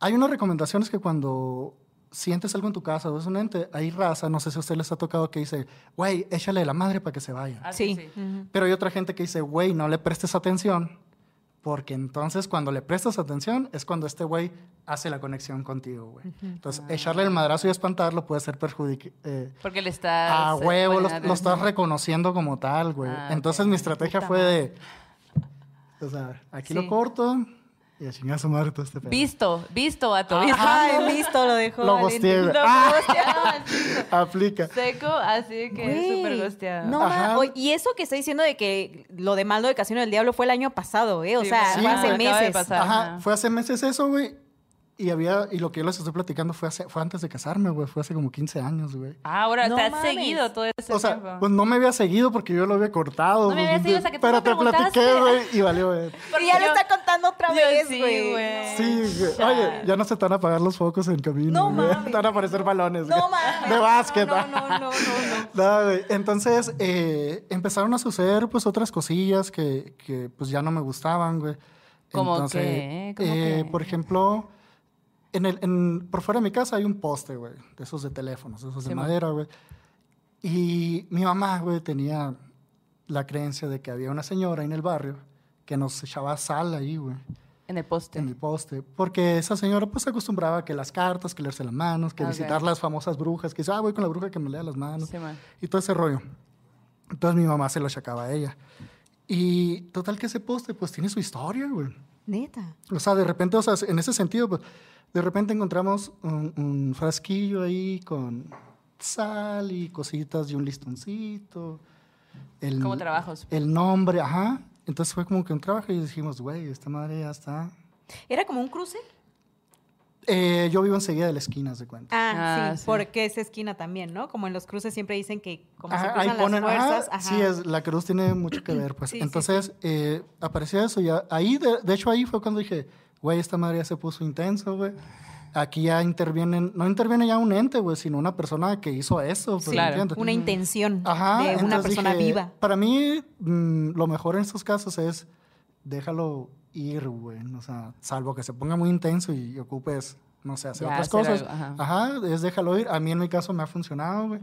hay unas recomendaciones que cuando sientes algo en tu casa o es un ente, hay raza, no sé si a usted les ha tocado que dice, güey, échale la madre para que se vaya. Así, Sí. Pero hay otra gente que dice, güey, no le prestes atención, porque entonces cuando le prestas atención es cuando este güey hace la conexión contigo, güey. Entonces, echarle el madrazo y espantarlo puede ser perjudicial. Porque le estás... a eh, huevo, lo, estás reconociendo como tal, güey. Ah, Entonces mi estrategia fue de, o sea, aquí Sí. lo corto y a chingar a su madre todo este pedo. Visto, visto, vato, visto. Ajá, en visto lo dejó. Lo. No, Ah, (laughs) aplica. Seco, así que es Güey, súper gosteado. No, ma- oye, y eso que está diciendo de que lo de Maldo de Casino del Diablo fue el año pasado, ¿eh? O Sí, sea, sí, fue hace acaba de meses. pasar. Ajá, Ajá. fue hace meses eso, güey. Y había, y lo que yo les estoy platicando fue, hace- fue antes de casarme, güey. Fue hace como 15 años, güey. Ah, ahora No te has mames. seguido todo ese O sea, tiempo. pues no me había seguido porque yo lo había cortado. No me habías seguido hasta que tú Pero me te platiqué, güey, y valió, güey. (laughs) Y ya lo yo- está contando otra Yo vez, sí, güey. güey. Sí, güey. Oye, ya no se te van a apagar los focos en camino. No güey. mames. (laughs) Te van a aparecer balones. No güey. mames. De básquet. No, no, no, no, no. (laughs) No, güey. Entonces, eh, empezaron a suceder, pues, otras cosillas que, que, pues, ya no me gustaban, güey. ¿Cómo Entonces, qué? ¿Cómo eh, qué? Por ejemplo, en el, en- por fuera de mi casa hay un poste, güey, de esos de teléfonos, de esos de Sí, madera, güey. Y mi mamá, güey, tenía la creencia de que había una señora en el barrio que nos echaba sal ahí, güey. En el poste. en el poste, porque esa señora pues se acostumbraba a que las cartas, que leerse las manos, que Ok. visitar las famosas brujas, que dice, ah, voy con la bruja que me lea las manos, Sí, y todo ese rollo. Entonces mi mamá se lo achacaba a ella. Y total que ese poste pues tiene su historia, güey. Neta. O sea, de repente, o sea, en ese sentido, pues, de repente encontramos un, un frasquillo ahí con sal y cositas y un listoncito. El, Como trabajos. El nombre, ajá. Entonces fue como que un trabajo y dijimos, güey, esta madre ya está. ¿Era como un cruce? Eh, yo vivo enseguida de la esquina, de cuenta. Ah, Ah, sí, sí. porque es esquina también, ¿no? Como en los cruces siempre dicen que como se cruzan ahí ponen, las fuerzas. ajá. sí, es, la cruz tiene mucho que ver, pues. Sí, sí, Entonces, eh, apareció eso ya. Ahí, de, de hecho, ahí fue cuando dije, güey, esta madre ya se puso intenso, güey. Aquí ya intervienen, no interviene ya un ente, güey, sino una persona que hizo eso, pues, Claro. Una intención Ajá, de una persona dije, viva. Para mí, mm, lo mejor en estos casos es déjalo ir, güey. O sea, salvo que se ponga muy intenso y ocupes, no sé, hacer Ya, otras hacer cosas. algo, ajá. ajá. es déjalo ir. A mí en mi caso me ha funcionado, güey.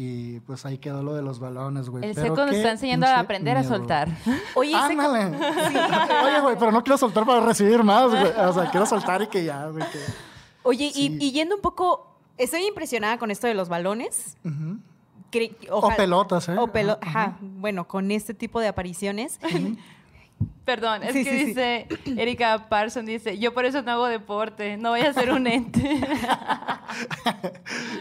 Y pues ahí quedó lo de los balones, güey. El Pero seco nos está enseñando a aprender a soltar. (laughs) Oye, ese co- Ándale. (laughs) Oye, güey, pero no quiero soltar para recibir más, güey. O sea, quiero soltar y que ya, güey. que- Oye, Sí. y, y yendo un poco, estoy impresionada con esto de los balones. O ojalá- pelotas, ¿eh? O pelo- Ajá, ajá, bueno, con este tipo de apariciones. (laughs) Perdón, es Sí, que sí, sí. dice Erika Parson, dice, yo por eso no hago deporte, no voy a ser un ente. (laughs)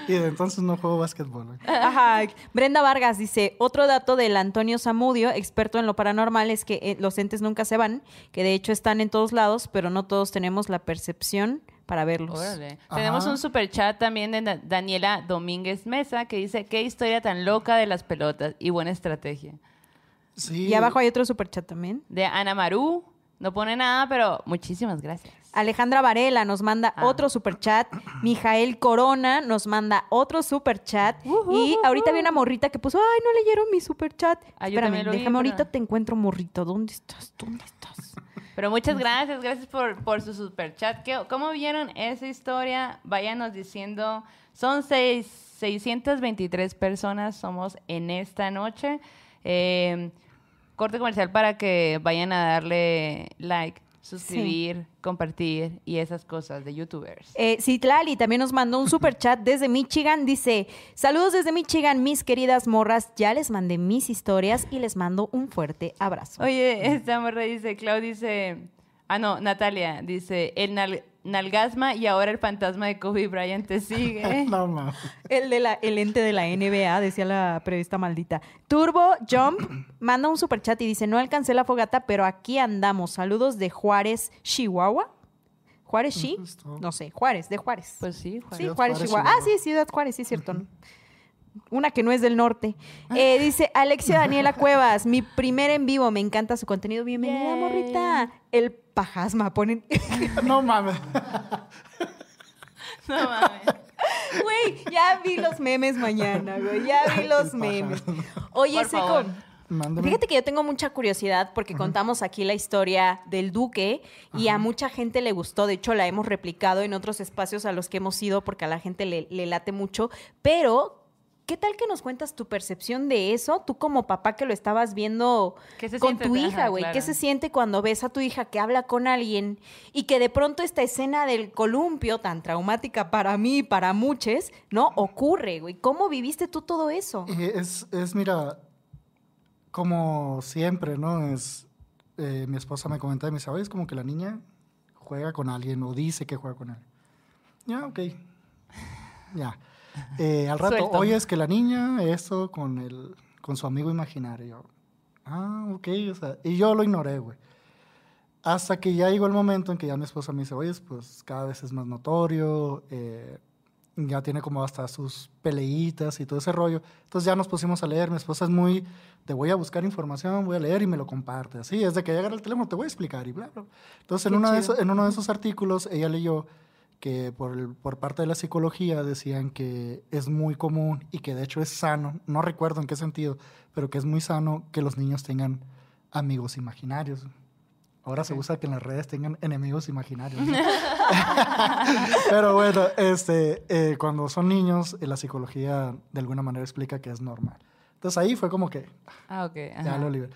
Y entonces no juego básquetbol. Ajá. Brenda Vargas dice, otro dato del Antonio Zamudio, experto en lo paranormal, es que eh, los entes nunca se van, que de hecho están en todos lados, pero no todos tenemos la percepción para verlos. Órale. Tenemos un super chat también de Da- Daniela Domínguez Mesa que dice, qué historia tan loca de las pelotas y buena estrategia. Sí. Y abajo hay otro superchat también. De Ana Maru, no pone nada, pero muchísimas gracias. Alejandra Varela nos manda Ah. otro superchat. (clears throat) Mijael Corona nos manda otro superchat. Y ahorita vi una morrita que puso, ay, no leyeron mi superchat. Ah, Espérame, vi, déjame, pero- ahorita te encuentro morrito. ¿Dónde estás? ¿Dónde estás? Pero muchas gracias, gracias por, por su super chat. ¿Qué- ¿Cómo vieron esa historia? Váyanos diciendo, son seis, 623 personas somos en esta noche. Eh, corte comercial para que vayan a darle like, suscribir, compartir y esas cosas de youtubers. Eh, Citlali también nos mandó un super chat desde Michigan. Dice: Saludos desde Michigan, mis queridas morras. Ya les mandé mis historias y les mando un fuerte abrazo. Oye, esta morra dice, Clau dice, ah no, Natalia dice, el nal- nalgasma y ahora el fantasma de Kobe Bryant te sigue. (laughs) No. El, de la, el ente de la NBA, decía la periodista maldita. Turbo Jump (clears throat) manda un super chat y dice: No alcancé la fogata, pero aquí andamos. Saludos de Juárez, Chihuahua. ¿Juárez, Chi? Justo. No sé, Juárez, de Juárez. Pues sí, Juan. Sí, Juárez, Juárez, Chihuahua. Ah, sí, Ciudad Juárez, sí es cierto. ¿no? (clears throat) Una que no es del norte. Eh, dice Alexia (laughs) Daniela Cuevas, mi primer en vivo, me encanta su contenido. Bienvenida, Yay. morrita. El pajasma, ponen. (laughs) No mames. (laughs) No mames. Güey, ya vi los memes mañana, güey. Ya vi los memes. Oye, Por Seco. favor. Mándame. Fíjate que yo tengo mucha curiosidad porque contamos aquí la historia del duque y a mucha gente le gustó. De hecho, la hemos replicado en otros espacios a los que hemos ido porque a la gente le, le late mucho. Pero, ¿qué tal que nos cuentas tu percepción de eso? Tú como papá que lo estabas viendo ¿Qué se con siente? tu hija, güey. ¿Qué se siente cuando ves a tu hija que habla con alguien y que de pronto esta escena del columpio, tan traumática para mí y para muchos, ¿no? Ocurre, güey. ¿Cómo viviste tú todo eso? Y es, es, mira, como siempre, ¿no? Es, eh, mi esposa me comenta y me dice, oye, es como que la niña juega con alguien o dice que juega con alguien. Ya, ok. Ya. Eh, al rato, Suelto. es que la niña, eso con, el, con su amigo imaginario. Ah, ok, o sea, y yo lo ignoré, güey. Hasta que ya llegó el momento en que ya mi esposa me dice, oye, pues cada vez es más notorio, eh, ya tiene como hasta sus peleitas y todo ese rollo. Entonces ya nos pusimos a leer. Mi esposa es muy de voy a buscar información, voy a leer y me lo comparte. Así, es de que llega el teléfono, te voy a explicar y bla, bla. Entonces en, una de esos- en uno de esos artículos ella leyó que por, el- por parte de la psicología decían que es muy común y que de hecho es sano, no recuerdo en qué sentido, pero que es muy sano que los niños tengan amigos imaginarios. Ahora se Ok. usa que en las redes tengan enemigos imaginarios. ¿no? (laughs) (laughs) Pero bueno, este, eh, cuando son niños, eh, la psicología de alguna manera explica que es normal. Entonces ahí fue como que Ah, ok. ya ajá. lo liberé.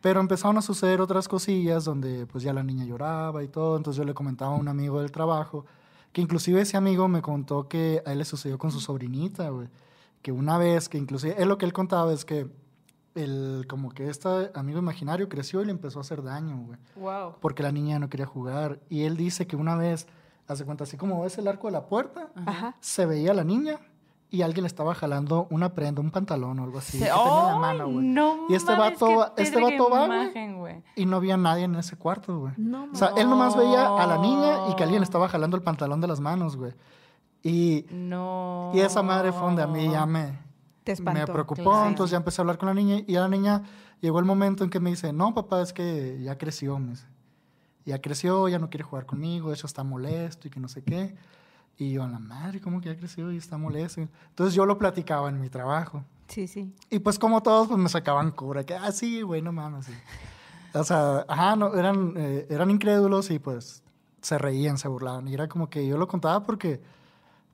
Pero empezaron a suceder otras cosillas donde pues ya la niña lloraba y todo. Entonces yo le comentaba a un amigo del trabajo, que inclusive ese amigo me contó que a él le sucedió con su sobrinita, güey. Que una vez, que inclusive, él lo que él contaba es que el, como que este amigo imaginario creció y le empezó a hacer daño, güey. Wow. Porque la niña no quería jugar. Y él dice que una vez, hace cuenta, así como ves el arco de la puerta, Ajá. se veía a la niña y alguien le estaba jalando una prenda, un pantalón o algo así. Se- que tenía en la ¡Ay, mano, güey. no Y este mames, vato este vato va, imagen, güey. Y no había nadie en ese cuarto, güey. No, O sea, él nomás veía a la niña y que alguien le estaba jalando el pantalón de las manos, güey. Y, No. y esa madre fue donde a mí ya me, Te espantó. me preocupó. Claro. Entonces ya empecé a hablar con la niña y a la niña llegó el momento en que me dice, no, papá, es que ya creció, me dice. Ya creció, ya no quiere jugar conmigo, de hecho está molesto y que no sé qué. Y yo, a la madre, ¿cómo que ya creció y está molesto? Entonces yo lo platicaba en mi trabajo. Sí, sí. Y pues como todos, pues me sacaban cura, que, ah, sí, güey, no mames. sí". O sea, ajá, no, eran, eh, eran incrédulos y pues se reían, se burlaban. Y era como que yo lo contaba porque,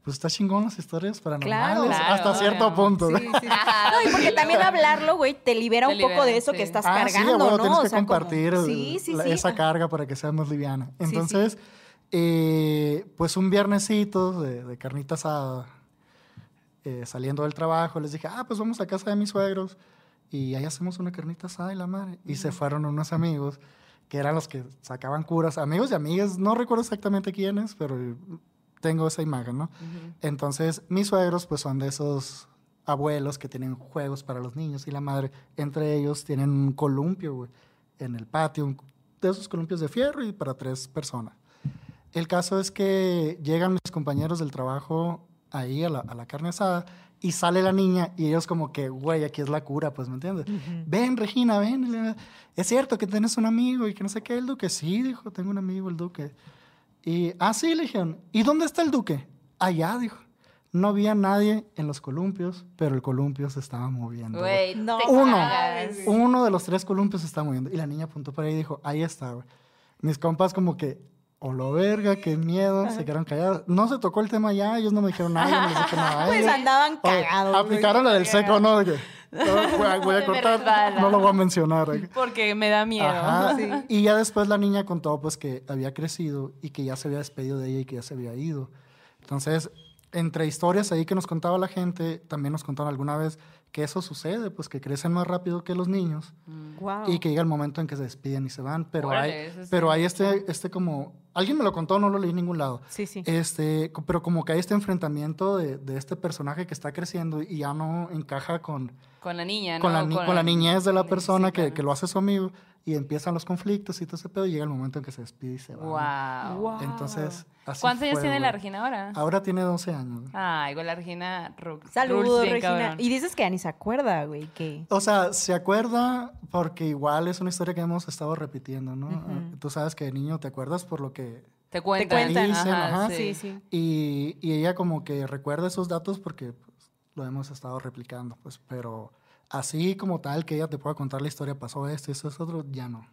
pues está chingón las historias paranormales Claro, hasta cierto obvio. punto. Sí, sí, sí. No, y porque también (laughs) hablarlo, güey, te libera Te un poco libera, de eso sí. que estás Ah, sí, cargando, bueno, ¿no? tienes O que sea, como- compartir el- Sí, sí, la- sí. esa carga para que sea más liviana. sí. Entonces, eh, pues un viernesito de, de carnita asada, eh, saliendo del trabajo, les dije, ah, pues vamos a casa de mis suegros y ahí hacemos una carnita asada y la madre. Y se fueron unos amigos que eran los que sacaban curas, amigos y amigas, no recuerdo exactamente quiénes, pero tengo esa imagen, ¿no? Entonces, mis suegros, pues son de esos abuelos que tienen juegos para los niños y la madre. Entre ellos tienen un columpio, güey, en el patio, un- de esos columpios de fierro y para tres personas. El caso es que llegan mis compañeros del trabajo ahí a la, a la carne asada y sale la niña y ellos como que, güey, aquí es la cura, pues, ¿me entiendes? Ven, Regina, ven. Es cierto que tienes un amigo y que no sé qué, el duque. Sí, dijo, tengo un amigo, el duque. Y, ah, sí, le dijeron, ¿y dónde está el duque? Allá, dijo. No había nadie en los columpios, pero el columpio se estaba moviendo. güey. No Uno. cagas. Uno de los tres columpios se está moviendo. Y la niña apuntó para ahí y dijo, ahí está, güey. Mis compas como que, o lo verga, qué miedo, se quedaron callados. No se tocó el tema ya, ellos no me dijeron nada, no dije nada Pues andaban cagados. aplicaron la del seco, ¿no? De que, no, (laughs) voy, a, voy a me cortar, no lo voy a mencionar. güey. Porque me da miedo. Ajá. Y ya después la niña contó pues que había crecido y que ya se había despedido de ella y que ya se había ido. Entonces, entre historias ahí que nos contaba la gente, también nos contaron alguna vez que eso sucede, pues que crecen más rápido que los niños Guau. y que llega el momento en que se despiden y se van. Pero Órale, hay, pero hay este, este como, alguien me lo contó, no lo leí en ningún lado. Sí, sí. Este, pero como que hay este enfrentamiento de, de este personaje que está creciendo y ya no encaja con, Con la niña, ¿no? con, la, ni- con la niñez de la sí, persona que, que lo hace su amigo y empiezan los conflictos y todo ese pedo y llega el momento en que se despide y se va. Wow. Wow. Entonces, así ¿Cuántos años tiene la güey. Regina ahora? Ahora tiene 12 años. güey. Ah, igual la Regina Saludos, Regina. cabrón. Y dices que ni se acuerda, güey, que... O sea, se acuerda porque igual es una historia que hemos estado repitiendo, ¿no? Ujú. Tú sabes que de niño te acuerdas por lo que... Te cuentan. cuentan. Dicen, ajá. Sí, sí. Y, y ella como que recuerda esos datos porque pues, lo hemos estado replicando, pues, pero así como tal que ella te pueda contar la historia, pasó esto, eso es otro, ya no.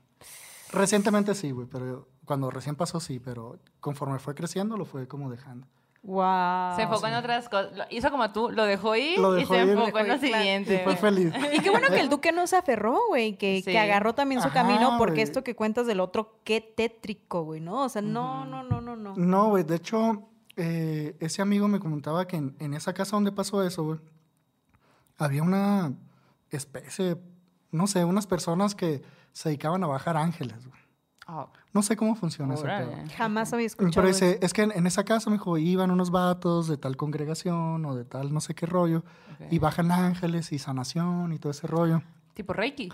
Recientemente sí, güey, pero cuando recién pasó sí, pero conforme fue creciendo lo fue como dejando. Wow. Se enfocó en otras cosas. Hizo como tú, lo dejó ir Lo y dejó se ir. enfocó en lo claro. Y siguiente. fue feliz. Y qué bueno que el (laughs) duque no se aferró, güey, que, Sí. que agarró también su Ajá, camino, porque güey. esto que cuentas del otro, qué tétrico, güey, ¿no? O sea, no, no, no, no, no. No, güey, de hecho, eh, ese amigo me comentaba que en, en esa casa donde pasó eso, güey, había una especie, no sé, unas personas que se dedicaban a bajar ángeles. Oh, No sé cómo funciona pedo. Jamás había Pero escuchado dice, eso. es que en, en esa casa, me dijo, iban unos vatos de tal congregación o de tal no sé qué rollo, y bajan ángeles y sanación y todo ese rollo. Tipo Reiki.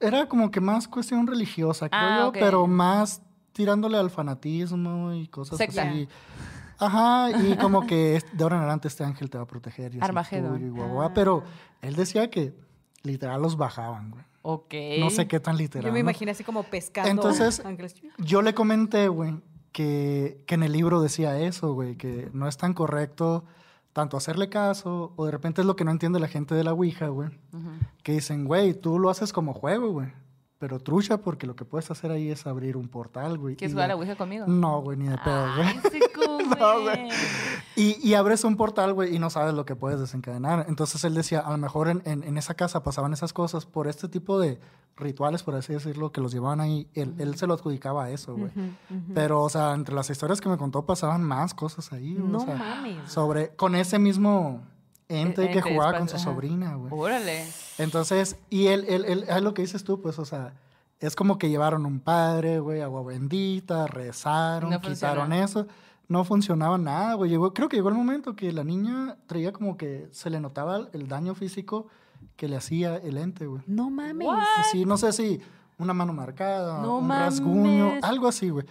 Era como que más cuestión religiosa, creo Ah, yo, pero más tirándole al fanatismo y cosas Secta. así. Ajá, y (laughs) como que de ahora en adelante este ángel te va a proteger y Armagedón. tuyo y guau, guau. Ah. Pero él decía que literal los bajaban, güey. Ok. No sé qué tan literal. Yo me ¿no? imaginé así como pescando Entonces, ángeles. Yo le comenté, güey, que, que en el libro decía eso, güey, que no es tan correcto tanto hacerle caso, o de repente es lo que no entiende la gente de la Ouija, güey, que dicen, güey, tú lo haces como juego, güey, pero trucha porque lo que puedes hacer ahí es abrir un portal, güey. ¿Quieres jugar a la Ouija conmigo? No, güey, ni de pedo, güey. (laughs) No, güey. Y, y abres un portal, güey, y no sabes lo que puedes desencadenar. Entonces él decía, a lo mejor en, en- en esa casa pasaban esas cosas por este tipo de rituales, por así decirlo, que los llevaban ahí. Él, él se lo adjudicaba a eso, güey. Pero, o sea, entre las historias que me contó pasaban más cosas ahí. güey, o No sea, mames. Sobre, con ese mismo ente que Ente, jugaba con su ajá. sobrina, güey. Órale. Entonces, y él, él, él, es lo que dices tú, pues, o sea, es como que llevaron un padre, güey, agua bendita, rezaron, No quitaron eso. No funcionaba nada, güey. Llegó, creo que llegó el momento que la niña traía como que se le notaba el, daño físico que le hacía el ente, güey. No mames. Sí, no sé si una mano marcada, No un mames. rasguño, algo así, güey.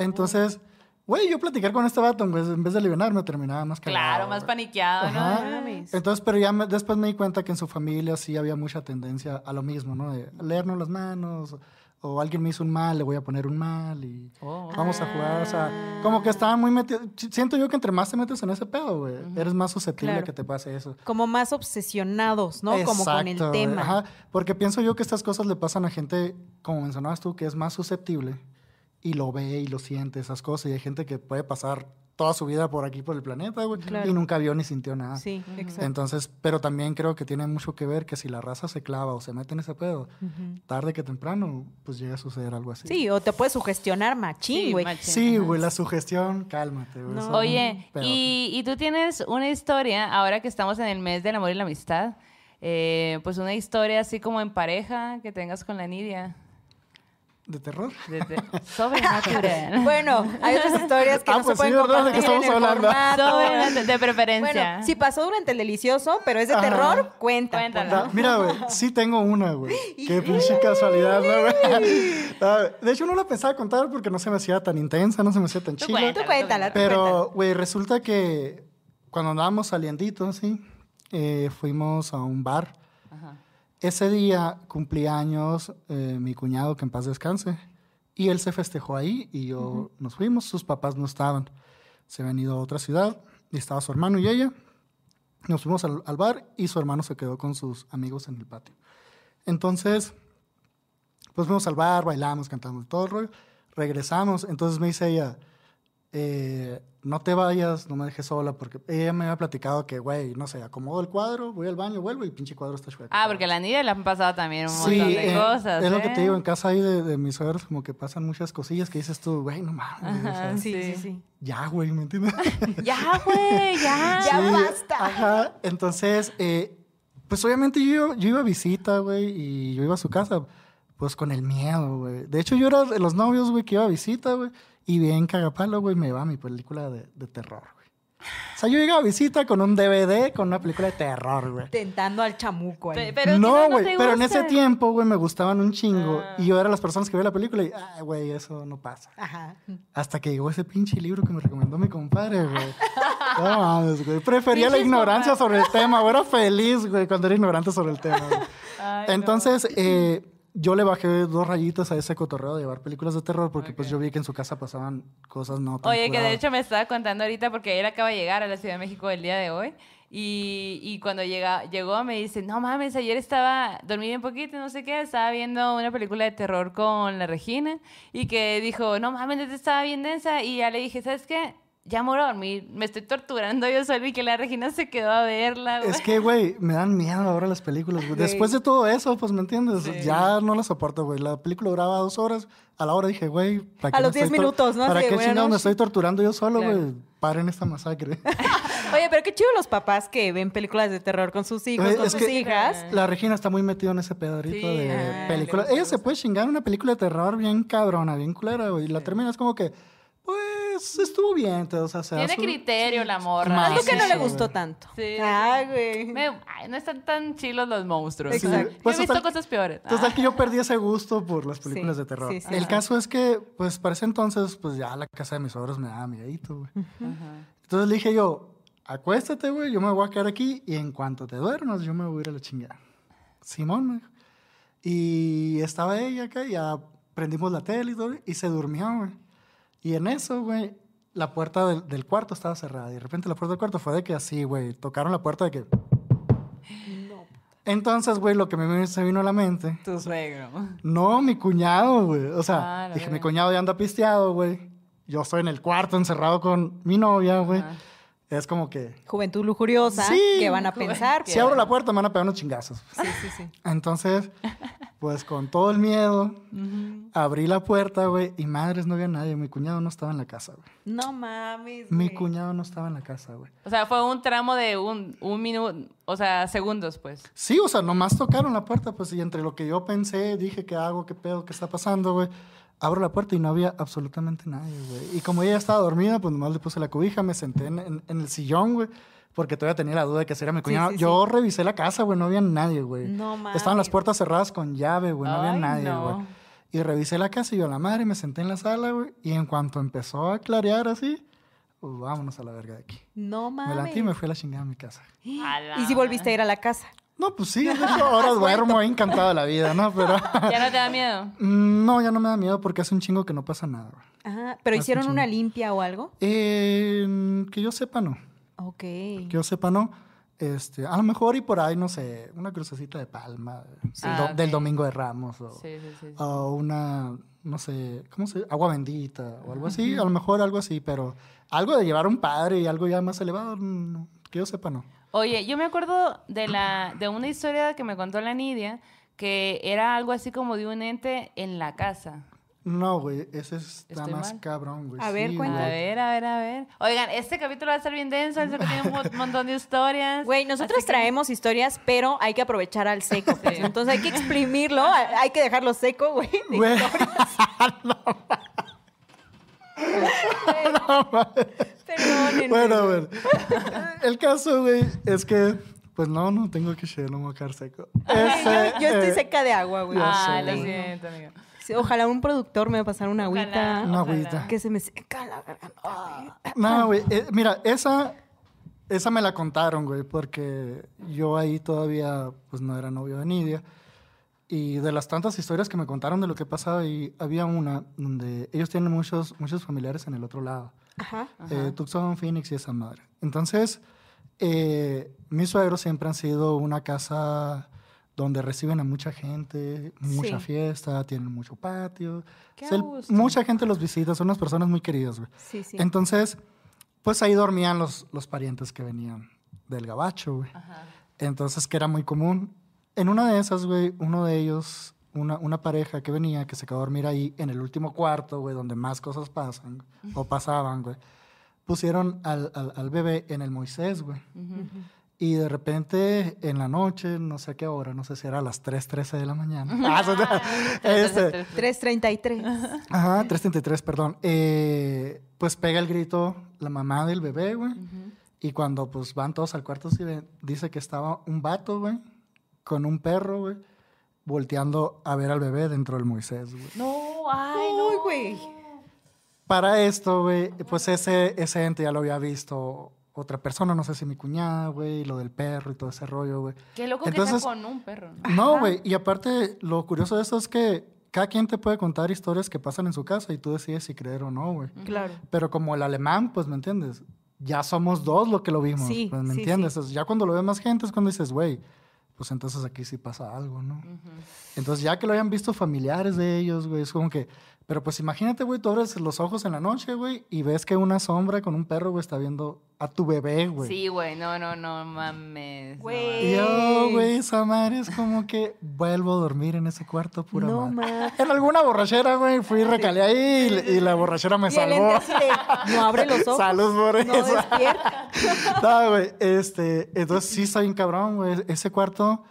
Entonces, güey, yo platicar con este vato, güey, en vez de aliviarme, terminaba más cagado, Claro, más güey. paniqueado, ¿no? Mames. Entonces, pero ya me- después me di cuenta que en su familia sí había mucha tendencia a lo mismo, ¿no? De leernos las manos, o alguien me hizo un mal, le voy a poner un mal y Oh. vamos a jugar. O sea, como que estaban muy metidos. Siento yo que entre más te metes en ese pedo, güey, eres más susceptible Claro. a que te pase eso. Como más obsesionados, ¿no? Como con el tema. Ajá, porque pienso yo que estas cosas le pasan a gente, como mencionabas tú, que es más susceptible y lo ve y lo siente, esas cosas. Y hay gente que puede pasar toda su vida por aquí, por el planeta, güey, Claro. y nunca vio ni sintió nada. Sí, exacto. Entonces, pero también creo que tiene mucho que ver que si la raza se clava o se mete en ese pedo, tarde que temprano, pues llega a suceder algo así. Sí, o te puedes sugestionar machín, Sí, güey. Sí, güey, la sugestión, cálmate, güey. No. Oye, y, y tú tienes una historia, ahora que estamos en el mes del amor y la amistad, eh, pues una historia así como en pareja que tengas con la Nidia. ¿De terror? de- de- sobrenatural. (laughs) Bueno, hay otras historias que Ah, no pues se sí, pueden ¿verdad? ¿De qué compartir en estamos el hablando? formato. De preferencia. Bueno, si pasó durante el delicioso, pero es de Ajá. terror, cuenta. Cuéntala. Da- Mira, güey, sí tengo una, güey. (laughs) Qué pinche casualidad, ¿no, güey? (laughs) Ah, De hecho, no la pensaba contar porque no se me hacía tan intensa, no se me hacía tan cuéntala, Tú cuéntala, Pero, güey, resulta que cuando andábamos salienditos, sí, eh, fuimos a un bar. Ajá. Ese día cumplía años eh, mi cuñado, que en paz descanse. Y él se festejó ahí y yo nos fuimos. Sus papás no estaban. Se habían ido a otra ciudad y estaba su hermano y ella. Nos fuimos al, al bar y su hermano se quedó con sus amigos en el patio. Entonces, pues fuimos al bar, bailamos, cantamos todo el rollo. Regresamos. Entonces me dice ella, eh, no te vayas, no me dejes sola, porque ella me había platicado que, güey, no sé, acomodo el cuadro, voy al baño, vuelvo y pinche cuadro está chueco. Ah, porque a la Nidia le han pasado también un Sí, montón de eh, cosas. es lo que ¿eh? te digo, en casa ahí de, de mis suegros como que pasan muchas cosillas que dices tú, güey, no mames, Ajá, Sí, sí, Sí. sí. ya, güey, ¿me entiendes? (laughs) Ya, güey, ya. Ya basta. Ajá, entonces, eh, pues obviamente yo, yo iba a visita, güey, y yo iba a su casa, pues con el miedo, güey. De hecho, yo era de los novios, güey, que iba a visita, güey, y bien cagapalo, güey, me iba a mi película de, de terror, güey. O sea, yo llegaba a visita con un DVD, con una película de terror, güey. Tentando al chamuco ahí. Pe- Pero no, no güey, pero en ese tiempo, güey, me gustaban un chingo. Ah. Y yo era las personas que veía la película y, ah, güey, eso no pasa. Ajá. Hasta que llegó ese pinche libro que me recomendó mi compadre, güey. No mames, güey. Prefería la ignorancia sobre el tema, güey. Era feliz, güey, cuando era ignorante sobre el tema. Ay, no. Entonces, eh, yo le bajé dos rayitas a ese cotorreo de llevar películas de terror porque, pues, yo vi que en su casa pasaban cosas no tan Oye, que de hecho me estaba contando ahorita porque él acaba de llegar a la Ciudad de México el día de hoy. Y, y cuando llega, llegó me dice, no mames, ayer estaba, dormí bien poquito, no sé qué, estaba viendo una película de terror con la Regina y que dijo, no mames, estaba bien densa y ya le dije, ¿sabes qué? Ya me voy a dormir, me estoy torturando yo solo y que la Regina se quedó a verla, güey. Es que, güey, me dan miedo ahora las películas, güey. Después de todo eso, pues, ¿me entiendes? Sí. Ya no la soporto, güey. La película duraba dos horas. A la hora dije, güey, ¿para A qué los me 10 estoy tor- minutos, ¿no? ¿Para de, qué me sí. estoy torturando yo solo, Claro. güey? Paren esta masacre. (laughs) Oye, pero qué chido los papás que ven películas de terror con sus hijos, Güey, con sus que- hijas. La Regina está muy metida en ese pedorito Sí, de ah, película. le gusta, Ella se puede chingar una película de terror bien cabrona, bien culera, güey. Y la termina es como que, pues, estuvo bien. O sea, se Tiene su- criterio la morra. Más, Algo que no sí, le güey. gustó tanto. Sí. Ay, güey. Me- ay, no están tan chilos los monstruos. Exacto. Yo Pues he visto cosas peores. Total Ah. que yo perdí ese gusto por las películas Sí, de terror. sí, sí. El caso es que, pues, para ese entonces, pues, ya la casa de mis suegros me daba miedito, güey. Ajá. Entonces le dije yo, acuéstate, güey, yo me voy a quedar aquí y en cuanto te duermas, yo me voy a ir a la chingada. Simón, me dijo. Y estaba ella acá, y ya prendimos la tele y todo, y se durmió, güey. Y en eso, güey, la puerta del, del cuarto estaba cerrada. Y de repente la puerta del cuarto fue de que así, güey, tocaron la puerta de que... Entonces, güey, lo que me, se vino a la mente Tu suegro. no, mi cuñado, güey. O sea, Ah, dije, mi cuñado ya anda pisteado, güey. yo estoy en el cuarto encerrado con mi novia, güey. Es como que, Juventud lujuriosa, Sí. que van a pensar. si abro la puerta me van a pegar unos chingazos. Sí, sí, sí. (laughs) Entonces, pues con todo el miedo, abrí la puerta, güey, y madres, no había nadie. Mi cuñado no estaba en la casa, güey. No mames. Mi güey. cuñado no estaba en la casa, güey. O sea, fue un tramo de un, un minuto, o sea, segundos, pues. Sí, o sea, nomás tocaron la puerta, pues, y entre lo que yo pensé, dije, ¿qué hago? ¿Qué pedo? ¿Qué está pasando, güey? Abro la puerta y no había absolutamente nadie, güey. Y como ella estaba dormida, pues nomás le puse la cobija, me senté en, en- en el sillón, güey, porque todavía tenía la duda de que si era mi cuñado. sí, yo revisé la casa, güey, no había nadie, güey. No Estaban las mames. puertas cerradas con llave, güey, no había nadie, no. güey. Y revisé la casa y yo a la madre me senté en la sala, güey, y en cuanto empezó a clarear así, pues vámonos a la verga de aquí. No Me mames. levanté y me fui a la chingada a mi casa. (gasps) La ¿Y si volviste a ir a la casa? No, pues sí, de (laughs) hecho, ahora duermo encantado de la vida, ¿no? Pero... (laughs) ¿Ya no te da miedo? Mm, No, ya no me da miedo porque hace un chingo que no pasa nada. Ajá. ¿Pero Hace hicieron un una limpia o algo? Eh, que yo sepa, no. Ok. Que yo sepa, no. Este, a lo mejor y por ahí, no sé, una crucecita de palma Sí. del, do- Ah, del domingo de Ramos o, Sí, sí, o una, no sé, ¿cómo se Agua bendita o algo así. A lo mejor algo así, pero algo de llevar un padre y algo ya más elevado, no, que yo sepa, no. Oye, yo me acuerdo de la de una historia que me contó la Nidia que era algo así como de un ente en la casa. No, güey, ese está Estoy más mal. cabrón, güey. A ver, Sí, cuenta. A güey. ver, a ver, a ver. Oigan, este capítulo va a estar bien denso, el que tiene un mo- montón de historias. Güey, nosotros Así que- traemos historias, pero hay que aprovechar al seco. pues. Entonces hay que exprimirlo, hay que dejarlo seco, güey. Güey. (laughs) Perdónenme. Bueno, a ver. (laughs) El caso, güey, es que, pues no, no tengo que no mojar seco. Ese, Yo estoy eh, seca de agua, güey. Ah, sé, lo güey. siento, amigo. Sí, Ojalá un productor me pasara una agüita. Ojalá, Una agüita. Que se me seca la garganta. No, güey. eh, mira, esa, esa me la contaron, güey, porque yo ahí todavía, pues no era novio de Nidia. Y de las tantas historias que me contaron de lo que pasaba ahí, había una donde ellos tienen muchos, muchos familiares en el otro lado. Ajá. eh, Tucson, Phoenix y esa madre. Entonces, eh, mis suegros siempre han sido una casa donde reciben a mucha gente, mucha Sí. fiesta, tienen mucho patio. Qué O sea, gusto. mucha gente los visita, son unas personas muy queridas, güey. Sí, sí. Entonces, pues ahí dormían los, los parientes que venían del gabacho, güey. Ajá. Entonces, que era muy común. En una de esas, güey, uno de ellos, una, una pareja que venía, que se quedó a dormir ahí en el último cuarto, güey, donde más cosas pasan o pasaban, güey, pusieron al, al, al bebé en el Moisés, güey. Y de repente, en la noche, no sé a qué hora, no sé si era a las 3.13 de la mañana. (laughs) Ah, este, 333. (laughs) Ajá, 333, perdón. Eh, pues pega el grito la mamá del bebé, güey. Y cuando pues van todos al cuarto, dice que estaba un vato, güey, con un perro, güey, volteando a ver al bebé dentro del Moisés, güey. No, ay, no. güey. Para esto, güey, pues ese, ese ente ya lo había visto otra persona, no sé si mi cuñada, güey, lo del perro y todo ese rollo, güey. Qué loco que Entonces- sea con un perro. ¿no? No, güey, y aparte, lo curioso de eso es que cada quien te puede contar historias que pasan en su casa y tú decides si creer o no, güey. Claro. Pero como el alemán, pues, ¿me entiendes? Ya somos dos lo que lo vimos, Sí, pues, ¿me sí, entiendes? sí. Ya cuando lo ve más gente es cuando dices, güey, pues entonces aquí sí pasa algo, ¿no? Entonces ya que lo hayan visto familiares de ellos, güey, es como que... Pero pues imagínate, güey, tú abres los ojos en la noche, güey, y ves que una sombra con un perro, güey, está viendo a tu bebé, güey. Sí, güey, no, no, no mames. no Güey. Yo, güey, esa madre es como que vuelvo a dormir en ese cuarto pura No madre. mames. En alguna borrachera, güey, fui y recalé ahí y, y la borrachera me Y salvó. no abre los ojos. Salud por No eso. despierta. (laughs) No, güey, este, entonces sí está bien cabrón, güey, ese cuarto.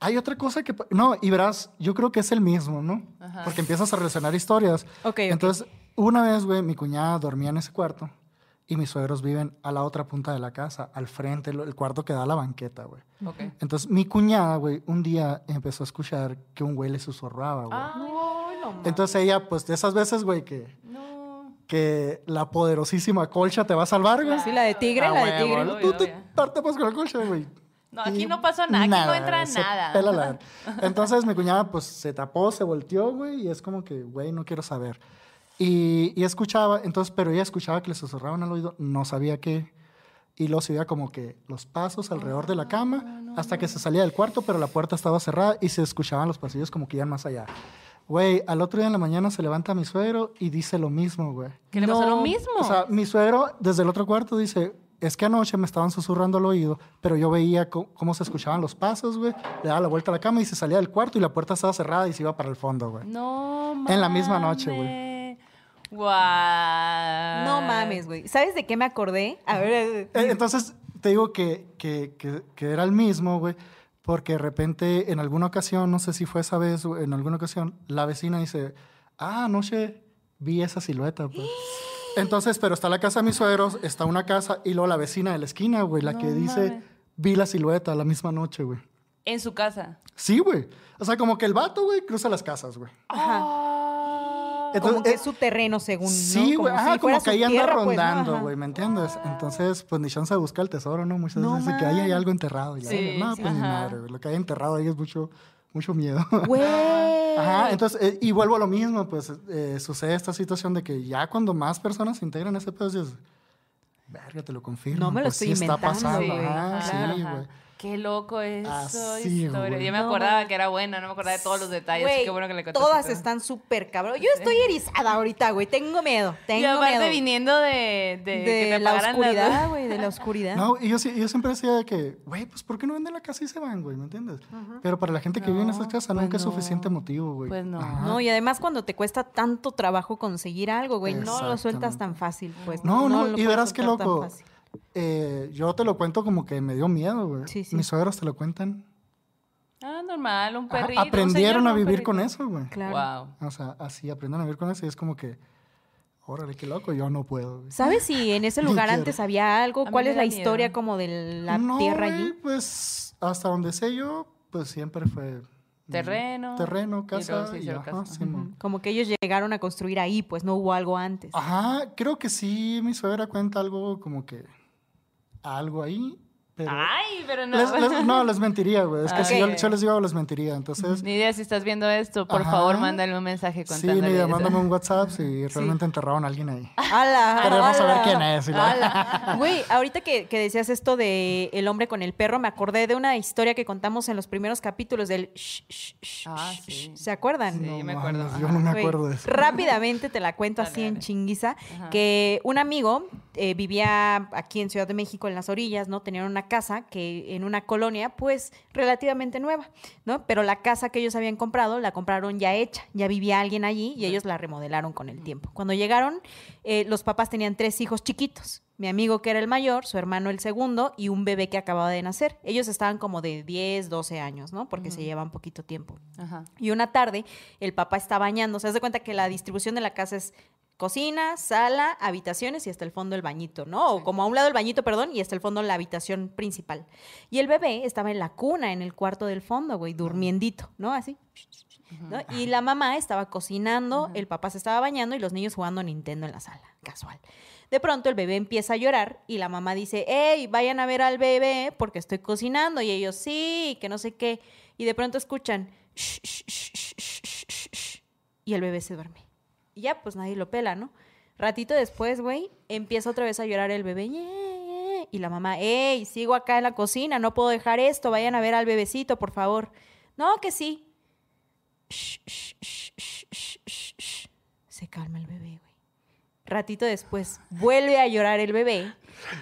Hay otra cosa que, no, y verás, yo creo que es el mismo, ¿no? Ajá. Porque empiezas a relacionar historias. Ok. Entonces, una vez, güey, mi cuñada dormía en ese cuarto y mis suegros viven a la otra punta de la casa, al frente, el cuarto que da a la banqueta, güey. Ok. Entonces, mi cuñada, güey, un día empezó a escuchar que un güey le susurraba, güey. Ay, No, no Entonces ella, pues, de esas veces, güey, que, no. que la poderosísima colcha te va a salvar, güey. Sí, la de tigre, Ah, la de huevo, tigre. ¿no? Obvio, Tú te obvio. tapas con la colcha, güey. No, aquí no pasó nada, aquí no entra se nada. pela la- Entonces mi cuñada pues se tapó, se volteó, güey, y es como que, güey, no quiero saber. Y, y escuchaba, entonces, pero ella escuchaba que le susurraban al oído, no sabía qué. Y luego se veía como que los pasos alrededor de la cama hasta que se salía del cuarto, pero la puerta estaba cerrada y se escuchaban los pasillos como que iban más allá. Güey, al otro día en la mañana se levanta mi suegro y dice lo mismo, güey. Que le pasó lo mismo. O sea, mi suegro desde el otro cuarto dice, es que anoche me estaban susurrando al oído, pero yo veía cómo se escuchaban los pasos, güey. Le daba la vuelta a la cama y se salía del cuarto y la puerta estaba cerrada y se iba para el fondo, güey. no En la misma noche, güey. mames. Guau. No mames, güey. ¿Sabes de qué me acordé? A ver, eh, Entonces, te digo que, que, que, que era el mismo, güey, porque de repente, en alguna ocasión, no sé si fue esa vez o en alguna ocasión, la vecina dice, ah, anoche vi esa silueta, pues. Entonces, pero está la casa de mis suegros, está una casa, y luego la vecina de la esquina, güey, la No que dice, mames. vi la silueta la misma noche, güey. En su casa. Sí, güey. O sea, como que el vato, güey, cruza las casas, güey. Ajá. Ah. Entonces, como que eh, es su terreno, según. ¿no? Sí, güey, Como ajá, si como que ahí anda tierra, pues, ¿no? rondando, güey, ¿me entiendes? Entonces, pues ni chance de buscar el tesoro, ¿no? Muchas No veces que ahí hay algo enterrado. Y Sí, no, sí, pues ni ajá. madre, güey. Lo que hay enterrado ahí es mucho, mucho miedo. Güey. Ajá, entonces, eh, y vuelvo a lo mismo, pues eh, sucede esta situación de que ya cuando más personas se integran a ese pedo, dices, verga, te lo confirmo. No me lo pues, estoy sí está inventando, pasando, güey. ajá, Claro, sí, güey. Qué loco eso, Así, historia. Yo me No, acordaba que era buena, no me acordaba de todos los detalles. Güey, Qué bueno que le contaste. todas todo. están súper cabrón. Yo estoy erizada ahorita, güey. Tengo miedo. Tengo Y aparte miedo. viniendo de, de, que de te la oscuridad, güey, de la oscuridad. (laughs) No, y yo, sí- yo siempre decía de que, güey, pues ¿por qué no venden la casa y se van, güey? ¿Me entiendes? Pero para la gente que vive en esas No, casas pues nunca es no. suficiente motivo, güey. Pues no. Ajá. No, y además cuando te cuesta tanto trabajo conseguir algo, güey, no lo sueltas tan fácil, pues. No, no, y verás qué loco. Eh, yo te lo cuento como que me dio miedo, güey. Sí, sí. Mis suegros te lo cuentan. Ah, normal, un Ajá, perrito. un aprendieron señor, a vivir con eso, güey. Claro. Wow. O sea, así aprenden a vivir con eso y es como que, órale, qué loco, yo no puedo. güey. ¿Sabes si en ese (laughs) lugar antes había algo? ¿Cuál es la historia como de la No, tierra güey, allí? Pues hasta donde sé yo, pues siempre fue... Terreno. Terreno, y casa y, hicieron ajá, casa. Simón. Como que ellos llegaron a construir ahí, pues no hubo algo antes. Ajá, creo que sí, mi suegra cuenta algo como que algo ahí, pero... Ay, pero no. Les- les- no, les mentiría, güey. Es que si yo, les digo, les mentiría. Entonces, Ni idea si estás viendo esto, por Ajá. favor, mándale un mensaje sí, ni eso. mándame un WhatsApp si realmente enterraron a alguien ahí. ¡Hala! Queremos saber quién es, la- ¡Hala! (laughs) Güey, ahorita que, que decías esto de el hombre con el perro, me acordé de una historia que contamos en los primeros capítulos del shh, shh, shh, Ah, shh, sí. ¿Se acuerdan? Sí, No me acuerdo. yo no me acuerdo de eso. Rápidamente te la cuento Dale, así en chinguiza, Ajá. que un amigo eh, vivía aquí en Ciudad de México, en las orillas, ¿no? Tenían una casa que en una colonia, pues, relativamente nueva, ¿no? Pero la casa que ellos habían comprado, la compraron ya hecha, ya vivía alguien allí y ellos la remodelaron con el tiempo. Cuando llegaron, eh, los papás tenían tres hijos chiquitos. Mi amigo que era el mayor, su hermano el segundo y un bebé que acababa de nacer. Ellos estaban como de 10, 12 años, ¿no? Porque se llevan poquito tiempo. Y una tarde, el papá está bañando. Se hace cuenta que la distribución de la casa es cocina, sala, habitaciones y hasta el fondo el bañito, ¿no? O como a un lado el bañito, perdón, y hasta el fondo la habitación principal. Y el bebé estaba en la cuna, en el cuarto del fondo, güey, durmiendito, ¿no? Así. ¿no? Y la mamá estaba cocinando, el papá se estaba bañando y los niños jugando Nintendo en la sala, casual. De pronto el bebé empieza a llorar y la mamá dice, hey, vayan a ver al bebé porque estoy cocinando. Y ellos, sí, que no sé qué. Y de pronto escuchan, "Shh, shh, shh, shh, shh, shh, shh, shh", y el bebé se duerme. Y ya, pues nadie lo pela, ¿no? Ratito después, güey, empieza otra vez a llorar el bebé. Y la mamá, hey, sigo acá en la cocina, no puedo dejar esto, vayan a ver al bebecito, por favor. No, que sí. Se calma el bebé, güey. Ratito después, vuelve a llorar el bebé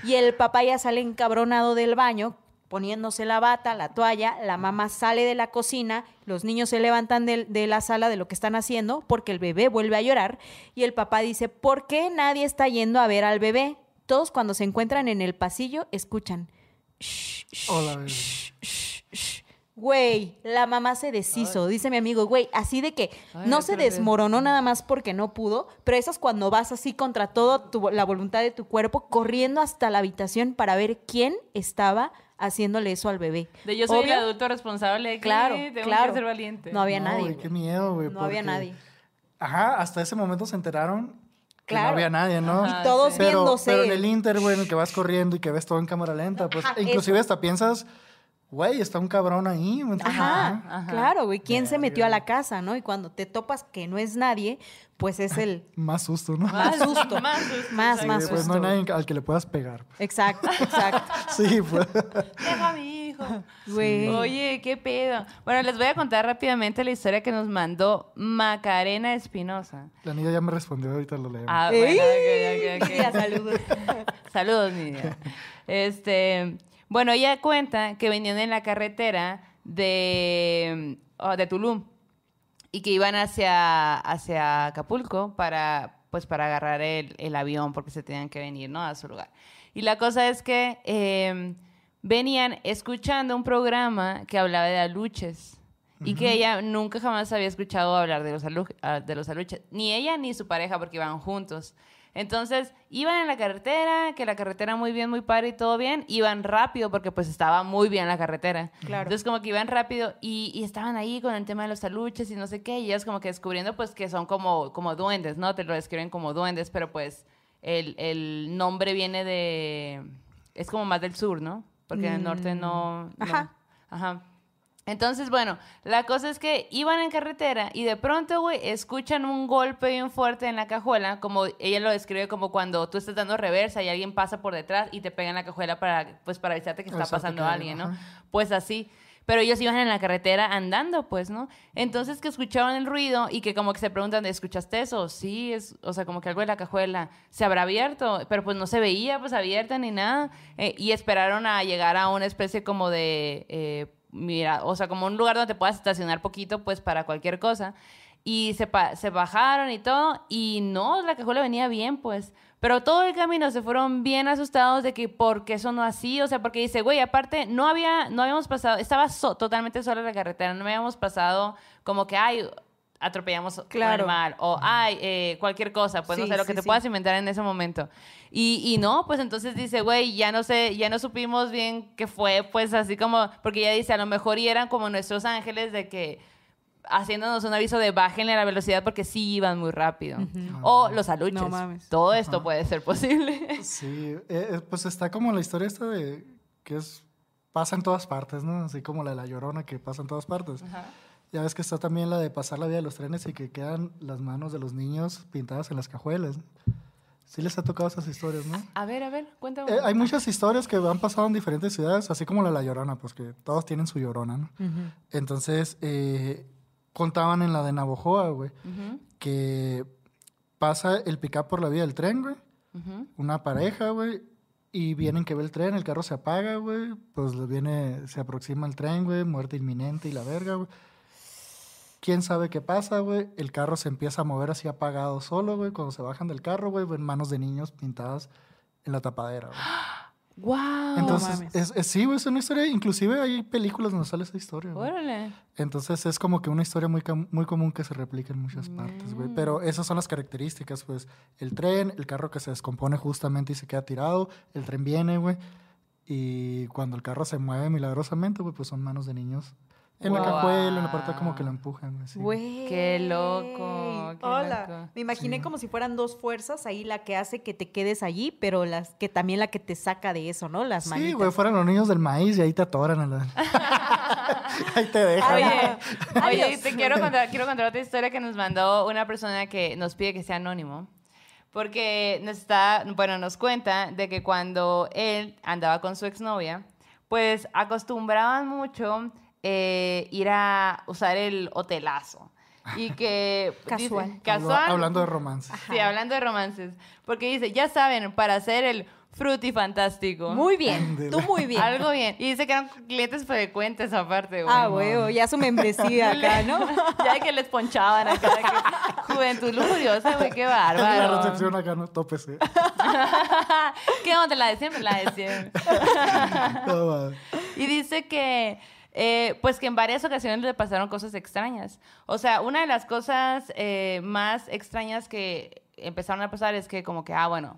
y el papá ya sale encabronado del baño, poniéndose la bata, la toalla, la mamá sale de la cocina, los niños se levantan de, la sala de lo que están haciendo porque el bebé vuelve a llorar y el papá dice, ¿por qué nadie está yendo a ver al bebé? Todos cuando se encuentran en el pasillo escuchan. "Shh, shh, Hola, bebé. shh, shh, shh". Güey, la mamá se deshizo, dice mi amigo, güey, así de que Ay, no se desmoronó nada más porque no pudo, pero eso es cuando vas así contra toda la voluntad de tu cuerpo, corriendo hasta la habitación para ver quién estaba haciéndole eso al bebé. De yo soy Obvio, el adulto responsable aquí, Claro, tengo claro. que ser valiente. No había No, nadie. güey. qué miedo, güey. No había nadie. Ajá, hasta ese momento se enteraron que Claro. no había nadie, ¿no? Ajá, Y todos sí. Pero, viéndose. pero en el Inter, güey, en el que vas corriendo y que ves todo en cámara lenta, pues Ajá, inclusive eso. hasta piensas, güey, está un cabrón ahí. Ajá, Ajá. claro, güey. ¿Quién se metió a la casa, no? Y cuando te topas que no es nadie, pues es el (laughs) Más susto, ¿no? más susto. Más susto. (laughs) Más, Sí, más pues susto. no hay nadie al que le puedas pegar. Exacto, exacto. (laughs) Sí, pues. Deja a mi hijo. Güey. Oye, qué pedo. Bueno, les voy a contar rápidamente la historia que nos mandó Macarena Espinosa. La niña ya me respondió, ahorita lo leemos. Ah, bueno, ok, ok, ok. Ya, saludos. Saludos, niña. Este, bueno, ella cuenta que venían en la carretera de, oh, de Tulum y que iban hacia, hacia Acapulco para, pues, para agarrar el, el avión porque se tenían que venir, ¿no? A su lugar. Y la cosa es que eh, venían escuchando un programa que hablaba de aluches. Y que ella nunca jamás había escuchado hablar de los, alu- ah, de los aluches. Ni ella ni su pareja, porque iban juntos. Entonces, iban en la carretera, que la carretera muy bien, muy padre y todo bien. Iban rápido porque pues estaba muy bien la carretera. Claro. Entonces, como que iban rápido y, y estaban ahí con el tema de los aluches y no sé qué. Y ellas como que descubriendo pues que son como, como duendes, ¿no? Te lo describen como duendes, pero pues el, el nombre viene de... Es como más del sur, ¿no? Porque en el norte no... no. Ajá. Ajá. Entonces, bueno, la cosa es que iban en carretera y de pronto, güey, escuchan un golpe bien fuerte en la cajuela, como ella lo describe como cuando tú estás dando reversa y alguien pasa por detrás y te pega en la cajuela para, pues, para avisarte que está pasando que- alguien, ¿no? ajá. Pues así. Pero ellos iban en la carretera andando, pues, ¿no? Entonces que escuchaban el ruido y que como que se preguntan, ¿escuchaste eso? Sí, es, o sea, como que algo de la cajuela se habrá abierto, pero pues no se veía pues abierta ni nada. Eh, y esperaron a llegar a una especie como de, eh, mira, o sea, como un lugar donde te puedas estacionar poquito, pues para cualquier cosa. Y se, bajaron y todo, y no, la cajuela venía bien, pues. Pero todo el camino se fueron bien asustados de que por qué sonó así, o sea, porque dice, güey, aparte, no había, no habíamos pasado, estaba so- totalmente sola la carretera, no habíamos pasado como que, ay, atropellamos un Claro. animal, o ay, eh, cualquier cosa, pues no Sí, sé, lo sí, que te sí. puedas inventar en ese momento. Y, y no, pues entonces dice, güey, ya no sé, ya no supimos bien qué fue, pues así como, porque ella dice, a lo mejor y eran como nuestros ángeles de que haciéndonos un aviso de bájenle la velocidad porque sí iban muy rápido. O los aluches. No mames. Todo esto puede ser posible. Sí, eh, eh, pues está como la historia esta de que es pasa en todas partes, ¿no? Así como la de la llorona que pasa en todas partes. Ya ves que está también la de pasar la vía de los trenes y que quedan las manos de los niños pintadas en las cajuelas. Sí les ha tocado esas historias, ¿no? A ver, a ver, cuéntame. Eh, hay muchas historias que han pasado en diferentes ciudades, así como la de la Llorona, pues que todos tienen su Llorona, ¿no? Entonces, eh, contaban en la de Navojoa, güey, Ujú, que pasa el pick-up por la vía del tren, güey, ujú. una pareja, güey, y vienen que ve el tren, el carro se apaga, güey, pues viene, se aproxima el tren, güey, muerte inminente y la verga, güey. ¿Quién sabe qué pasa, güey? El carro se empieza a mover así apagado solo, güey. Cuando se bajan del carro, güey, ven manos de niños pintadas en la tapadera, güey. (gasps) ¡Guau! Entonces, mames. es, es- sí, güey, es una historia. Inclusive hay películas donde sale esa historia, güey. Órale. Entonces, es como que una historia muy, muy común que se replica en muchas partes, güey. Pero esas son las características, pues. El tren, el carro que se descompone justamente y se queda tirado. El tren viene, güey. Y cuando el carro se mueve milagrosamente, güey, pues son manos de niños. En la Guau. cajuela, en la parte como que lo empujan, güey. sí. Güey. Qué loco, qué Hola. loco. Me imaginé Sí. como si fueran dos fuerzas, ahí la que hace que te quedes allí, pero las que también la que te saca de eso, ¿no? Las Sí, manitas. güey, fueran los niños del maíz y ahí te atoran. a la- (laughs) ahí te dejan. Oye, oye, te quiero contar, quiero contar otra historia que nos mandó una persona que nos pide que sea anónimo. Porque nos está, bueno, nos cuenta de que cuando él andaba con su exnovia, pues acostumbraban mucho eh, ir a usar el hotelazo. Y que... (laughs) dice- Casual. Hablo- casual. hablando de romance. Sí, hablando de romances. Porque dice, ya saben, para hacer el frutifantástico. Muy bien, tú muy bien. Algo bien. Y dice que eran clientes frecuentes aparte, güey. Ah, güey, ya su membresía acá, (laughs) ¿no? ya que les ponchaban acá. que, (laughs) Juventud lujuriosa, güey, qué La bárbaro. recepción acá, no, tópese. ¿Qué onda? La de siempre, la de siempre. Y dice que, eh, pues que en varias ocasiones le pasaron cosas extrañas. O sea, una de las cosas eh, más extrañas que empezaron a pasar es que como que, ah, bueno,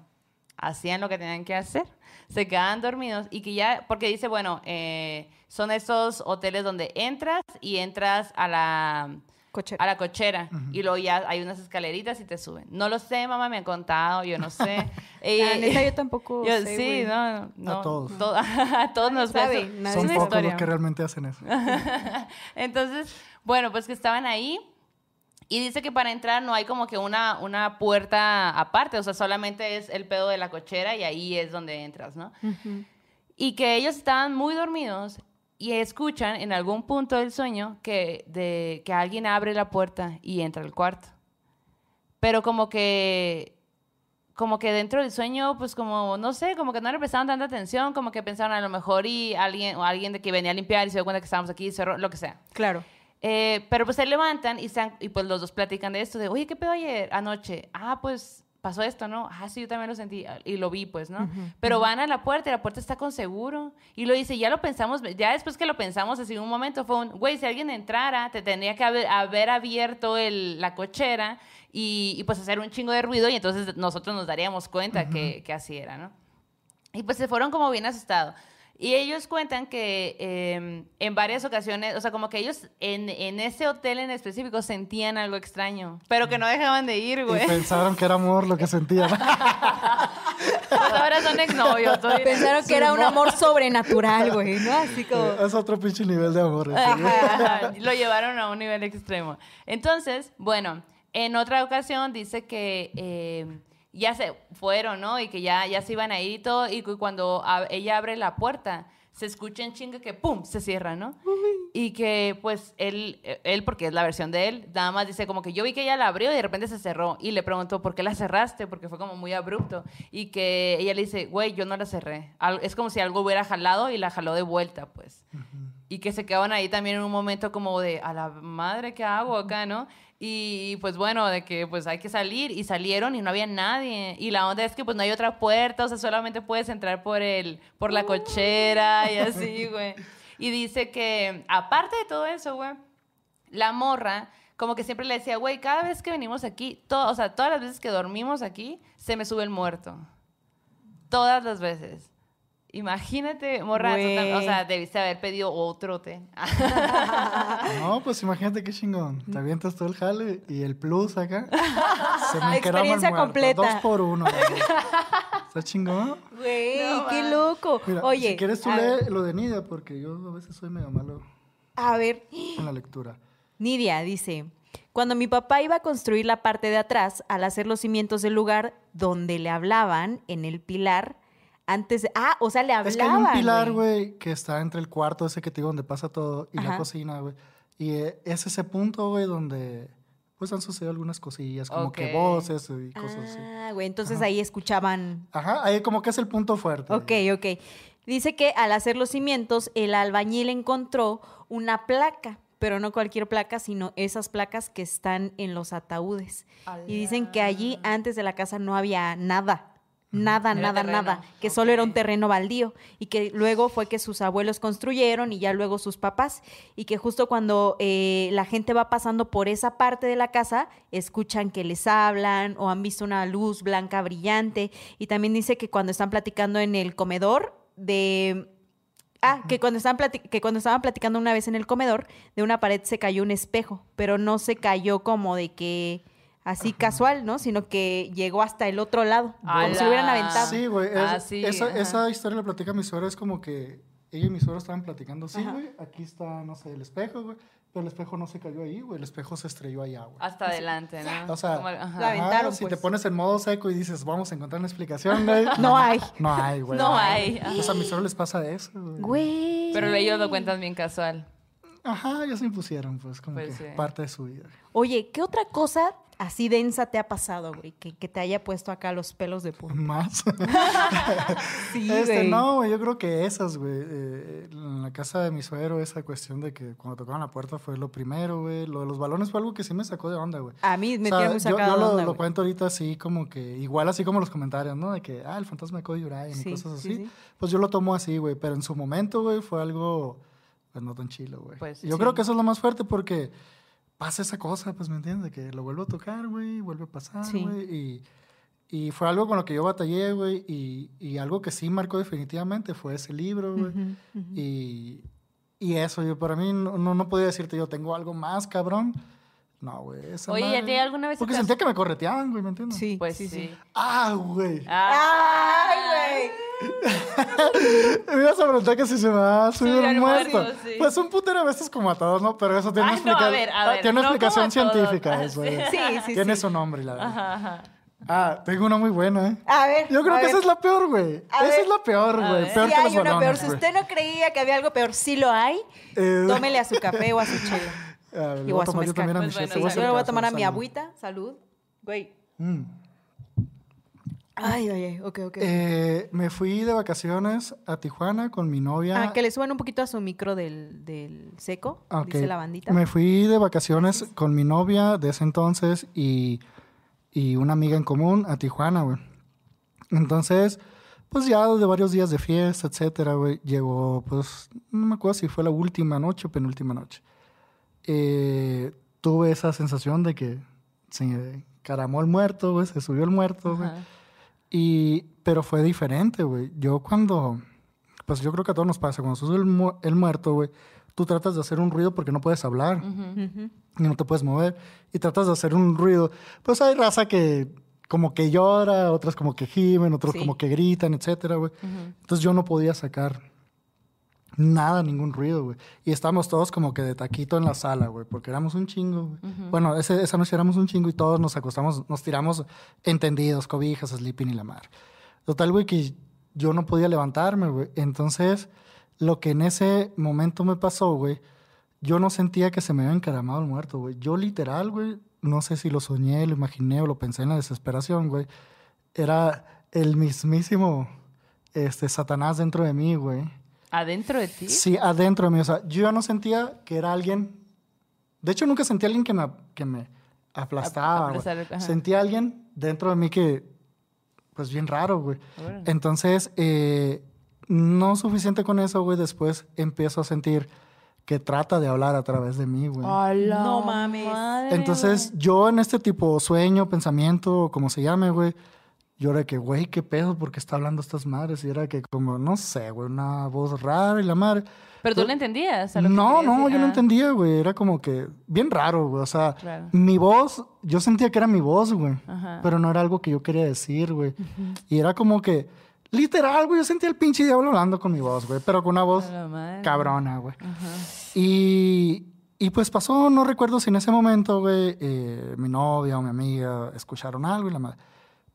hacían lo que tenían que hacer, se quedaban dormidos y que ya, porque dice, bueno, eh, son esos hoteles donde entras y entras a la... Cochera. A la cochera. Y luego ya hay unas escaleritas y te suben. No lo sé, mamá, me han contado, yo no sé. (laughs) Eh, La neta, yo tampoco yo- sé, sí, güey. no, no. todos. to- (laughs) a todos nos sabe, nadie Son pocos historia. los que realmente hacen eso. (laughs) Entonces, bueno, pues que estaban ahí. Y dice que para entrar no hay como que una, una puerta aparte, o sea, solamente es el pedo de la cochera y ahí es donde entras, ¿no? Y que ellos estaban muy dormidos y escuchan en algún punto del sueño que, de, que alguien abre la puerta y entra al cuarto. Pero como que como que dentro del sueño, pues como, no sé, como que no le prestaban tanta atención, como que pensaron a lo mejor y alguien, o alguien de que venía a limpiar y se dio cuenta que estábamos aquí, cerró, lo que sea. Claro. Eh, pero pues se levantan y, están, y pues los dos platican de esto, de, oye, ¿qué pedo ayer anoche? Ah, pues pasó esto, ¿no? Ah, sí, yo también lo sentí y lo vi, pues, ¿no? Pero van a la puerta y la puerta está con seguro. Y lo dice, ya lo pensamos, ya después que lo pensamos, así un momento fue un, güey, si alguien entrara, te tendría que haber, haber abierto el, la cochera y, pues hacer un chingo de ruido y entonces nosotros nos daríamos cuenta que, que, así era, ¿no? Y pues se fueron como bien asustados. Y ellos cuentan que em, en varias ocasiones, o sea, como que ellos en, en, ese hotel en específico sentían algo extraño, pero que no dejaban de ir, güey. Y pensaron que era amor lo que sentían. pues ahora son exnovios. Pensaron que era un amor sobrenatural, güey, ¿no? Así como... Es otro pinche nivel de amor. Lo llevaron a un nivel extremo. Entonces, bueno, en otra ocasión dice que... Eh, ya se fueron, ¿no? Y que ya, ya se iban a ir y todo. Y cuando ella abre la puerta, se escucha en chinga que ¡pum! se cierra, ¿no? Y que pues él, él, porque es la versión de él, nada más dice como que yo vi que ella la abrió y de repente se cerró. Y le preguntó, ¿por qué la cerraste? Porque fue como muy abrupto. Y que ella le dice, güey, yo no la cerré. Es como si algo hubiera jalado y la jaló de vuelta, pues. Y que se quedaban ahí también en un momento como de, a la madre, ¿qué hago acá, no? Y pues bueno, de que pues hay que salir y salieron y no había nadie. Y la onda es que pues no hay otra puerta, o sea, solamente puedes entrar por el por la cochera y así, (laughs) güey. Y dice que aparte de todo eso, güey, la morra como que siempre le decía, güey, cada vez que venimos aquí, todo, o sea, todas las veces que dormimos aquí, se me sube el muerto. Todas las veces. Imagínate, morra, o sea, debiste haber pedido otro té. (laughs) no, pues imagínate qué chingón. Te avientas todo el jale y el plus acá. Se me (laughs) Experiencia completa. Dos por uno. (laughs) ¿Está chingón? Güey, qué loco. Oye. Si quieres tú lee lo de Nidia, porque yo a veces soy medio malo. A ver. En la lectura. Nidia dice. Cuando mi papá iba a construir la parte de atrás, al hacer los cimientos del lugar donde le hablaban, en el pilar, antes de, ah, o sea, le hablaba. Es que hay un pilar, güey, que está entre el cuarto ese que te digo donde pasa todo y la cocina, güey. Y eh, es ese punto, güey, donde pues han sucedido algunas cosillas, como que voces y cosas así. Ah, güey, entonces ahí escuchaban. Ajá, ahí como que es el punto fuerte. Ok, ok. Dice que al hacer los cimientos, el albañil encontró una placa, pero no cualquier placa, sino esas placas que están en los ataúdes. Y dicen que allí antes de la casa no había nada. Nada, nada, nada, que solo era un terreno baldío. Y que luego fue que sus abuelos construyeron y ya luego sus papás. Y que justo cuando eh, la gente va pasando por esa parte de la casa escuchan que les hablan o han visto una luz blanca brillante. Y también dice que cuando están platicando en el comedor de Ah, que cuando, estaban que cuando estaban platicando una vez en el comedor, de una pared se cayó un espejo, pero no se cayó como de que así casual, ¿no? Sino que llegó hasta el otro lado, como si hubieran aventado. Sí, güey. Ah, esa, esa, historia la platica mi suegra, es como que ella y mi suegra estaban platicando, sí, güey, aquí está, no sé, el espejo, güey. Pero el espejo no se cayó ahí, güey. El espejo se estrelló allá, güey. Hasta adelante, ¿no? O sea, aventaron, si te pues. pones en modo seco y dices, vamos a encontrar una explicación, güey. (laughs) no hay. No hay, güey. No hay. O sea, a mi suegra les pasa eso, güey. Pero ellos lo cuentan bien casual. Ajá, ellos se impusieron, pues, como pues que parte de su vida. Oye, ¿qué otra cosa así densa te ha pasado, güey? Que, te haya puesto acá los pelos de punta. Más. (laughs) sí, este, No, güey, yo creo que esas, güey. Eh, en la casa de mi suegro, esa cuestión de que cuando tocaban la puerta fue lo primero, güey. Lo de los balones fue algo que sí me sacó de onda, güey. A mí me tiene muy sacado yo, yo lo, lo, cuento ahorita así como que, igual así como los comentarios, ¿no? De que, ah, el fantasma de Cody Bryant y cosas así. Pues yo lo tomo así, güey. Pero en su momento, güey, fue algo, pues no tan chilo, güey. Pues, yo creo que eso es lo más fuerte porque pasa esa cosa, pues, ¿me entiendes? Que lo vuelvo a tocar, güey, vuelve a pasar, güey. Y, y, fue algo con lo que yo batallé, güey. Y, y, algo que sí marcó definitivamente fue ese libro, güey. Y, y, eso, yo para mí no, no podía decirte yo tengo algo más, cabrón. No, güey. Oye, ¿ya te alguna vez? Porque sentía que me correteaban, güey, ¿me entiendes? Sí, pues sí, sí. Ah, güey. ¡Ay, güey! (laughs) me ibas a preguntar que si se me va a subir un muerto. Pues un putero a veces como a todos, ¿no? Pero eso tiene, una, explicación científica. Eso, sí, sí, tiene su nombre, la verdad. Ah, tengo una muy buena, ¿eh? A ver. Yo creo a que ver. esa es la peor, güey. A Esa ver. es la peor, A güey. ver. Peor Sí que hay los una peor. balones, Si güey. usted no creía que había algo peor, sí lo hay. Eh, Tómele a su café o a su chela. (laughs) Y voy a tomar yo también a mi Pues bueno, Yo le voy a tomar a mi agüita. Salud. Güey. Mm. Ay, ay, ay. Ok, ok. Eh, me fui de vacaciones a Tijuana con mi novia. Ah, que le suban un poquito a su micro del, del seco, Ah, Ok. dice la bandita. Me fui de vacaciones con mi novia de ese entonces y, y una amiga en común a Tijuana, güey. Entonces, pues ya de varios días de fiesta, etcétera, güey, llegó, pues, no me acuerdo si fue la última noche o penúltima noche. Eh, tuve esa sensación de que se caramó el muerto, güey, se subió el muerto, güey. Y, pero fue diferente, güey. Yo cuando, pues yo creo que a todos nos pasa, cuando se sube el, mu- el muerto, güey, tú tratas de hacer un ruido porque no puedes hablar Ujú. y no te puedes mover y tratas de hacer un ruido. Pues hay raza que como que llora, otras como que gimen, otros Sí. como que gritan, etcétera, güey. Entonces yo no podía sacar nada, ningún ruido, güey. Y estábamos todos como que de taquito en la sala, güey, porque éramos un chingo, güey. Bueno, ese- esa noche éramos un chingo y todos nos acostamos, nos tiramos entendidos, cobijas, sleeping y la mar. Total, güey, que yo no podía levantarme, güey. Entonces, lo que en ese momento me pasó, güey, yo no sentía que se me había encaramado el muerto, güey. Yo literal, güey, no sé si lo soñé, lo imaginé o lo pensé en la desesperación, güey. Era el mismísimo este, Satanás dentro de mí, güey. ¿Adentro de ti? Sí, adentro de mí. O sea, yo ya no sentía que era alguien. De hecho, nunca sentí a alguien que me, que me aplastaba. aplastar. Sentí a alguien dentro de mí que, pues bien raro, güey. Entonces, eh, no suficiente con eso, güey. Después empiezo a sentir que trata de hablar a través de mí, güey. ¡Hala No mames. madre, Entonces, yo en este tipo sueño, pensamiento, como se llame, güey, yo era que, güey, qué pedo, porque está hablando estas madres? Y era que, como, no sé, güey, una voz rara y la madre. ¿Pero tú le entendías? a lo que No, querías no, decir? yo no Ah, entendía, güey. Era como que bien raro, güey. O sea, Claro. mi voz, yo sentía que era mi voz, güey. Ajá. Pero no era algo que yo quería decir, güey. Y era como que, literal, güey, yo sentía el pinche diablo hablando con mi voz, güey. Pero con una voz cabrona, güey. Y, y pues pasó, no recuerdo si en ese momento, güey, eh, mi novia o mi amiga escucharon algo y la madre.